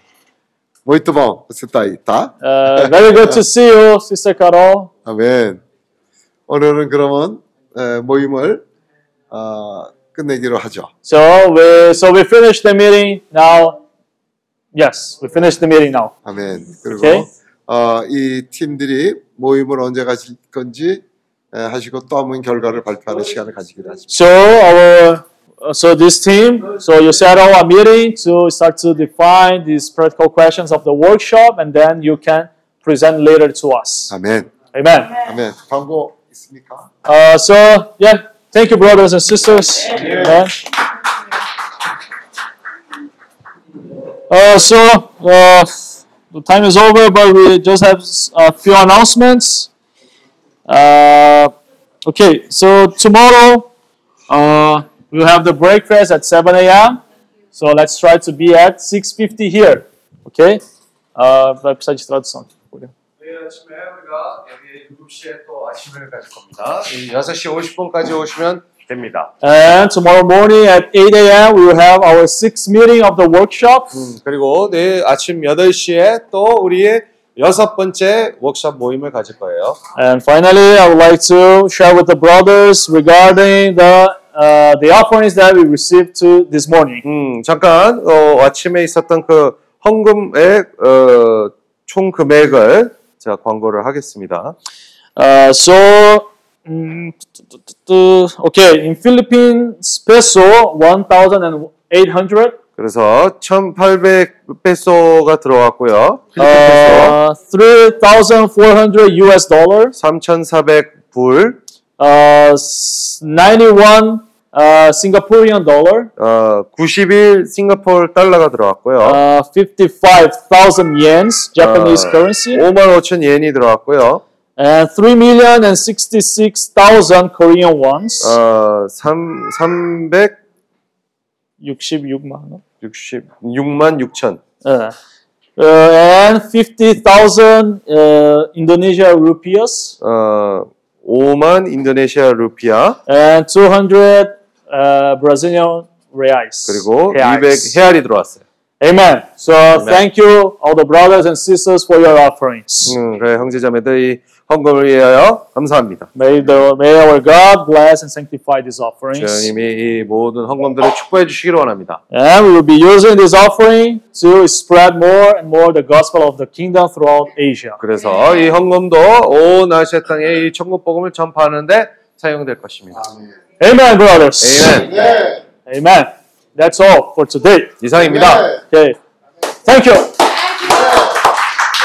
Muito bom. Você tá aí, tá? Uh, very good to see you, Sister Carol. 아멘. 오늘은 그러면 에, 모임을 어, 끝내기로 하죠. So we so we finished the meeting now. Yes, we finished the meeting now. 아멘. 그리고 오케이. 어, 이 팀들이 모임을 언제 가실 건지 에, 하시고 또 한번 결과를 발표하는 시간을 가지기로 하죠. So our uh, so this team, so you settle a meeting to start to define these practical questions of the workshop, and then you can present later to us. 아멘. Amen. 아멘. 광고 있습니까? Uh, so yeah, thank you, brothers and sisters. Amen. Uh, so uh, the time is over, but we just have s- a few announcements. Uh, okay, so tomorrow uh, we'll have the breakfast at 7 a.m. So let's try to be at 6:50 here. Okay? Uh, vai precisar de tradução. 내일 아침에 우리가 여기 7시에 또 아침을 가질 겁니다. 6시 50분까지 오시면 됩니다. And tomorrow morning at 8 a.m. we will have our sixth meeting of the workshop. 그리고 내일 아침 8시에 또 우리의 여섯 번째 워크숍 모임을 가질 거예요. And finally, I would like to share with the brothers regarding the uh, the offerings that we received to this morning. 음, 잠깐 어, 아침에 있었던 그 헌금의 어, 총 금액을 제가 광고를 하겠습니다. Uh, so, mm, okay, in Philippines peso, 1,800. 그래서 1,800 페소가 들어왔고요. Uh, 3,400 US dollars. 3,400 불. uh, s- 91 uh, Singaporean dollar, 어, 91 싱가포르 달러가 들어갔고요. uh, 55,000 yens, Japanese 어, currency, 5만 5천 옌이 들어갔고요. And 3 million and 66,000 Korean wons, 어, 3, 300 66만 원. 66만 6천. Uh, uh, and 50,000 uh, Indonesia rupiahs 어, 5만 인도네시아 루피아 and 200 uh, Brazilian reais. 그리고 Reais. 200 헤알이 들어왔어요. Amen. So thank you, all the brothers and sisters, for your offerings. 음, 그래 형제자매들 이 헌금을 위하여 감사합니다. May the may our God bless and sanctify these offerings. 주님이 이 모든 헌금들을 축복해 주시기를 원합니다. And we will be using this offering to spread more and more the gospel of the kingdom throughout Asia. 그래서 이 헌금도 온 아시아 땅에 이 천국 복음을 전파하는데 사용될 것입니다. Amen, brothers. Amen. 네. Amen. That's all for today. 이상입니다. Okay. Thank you.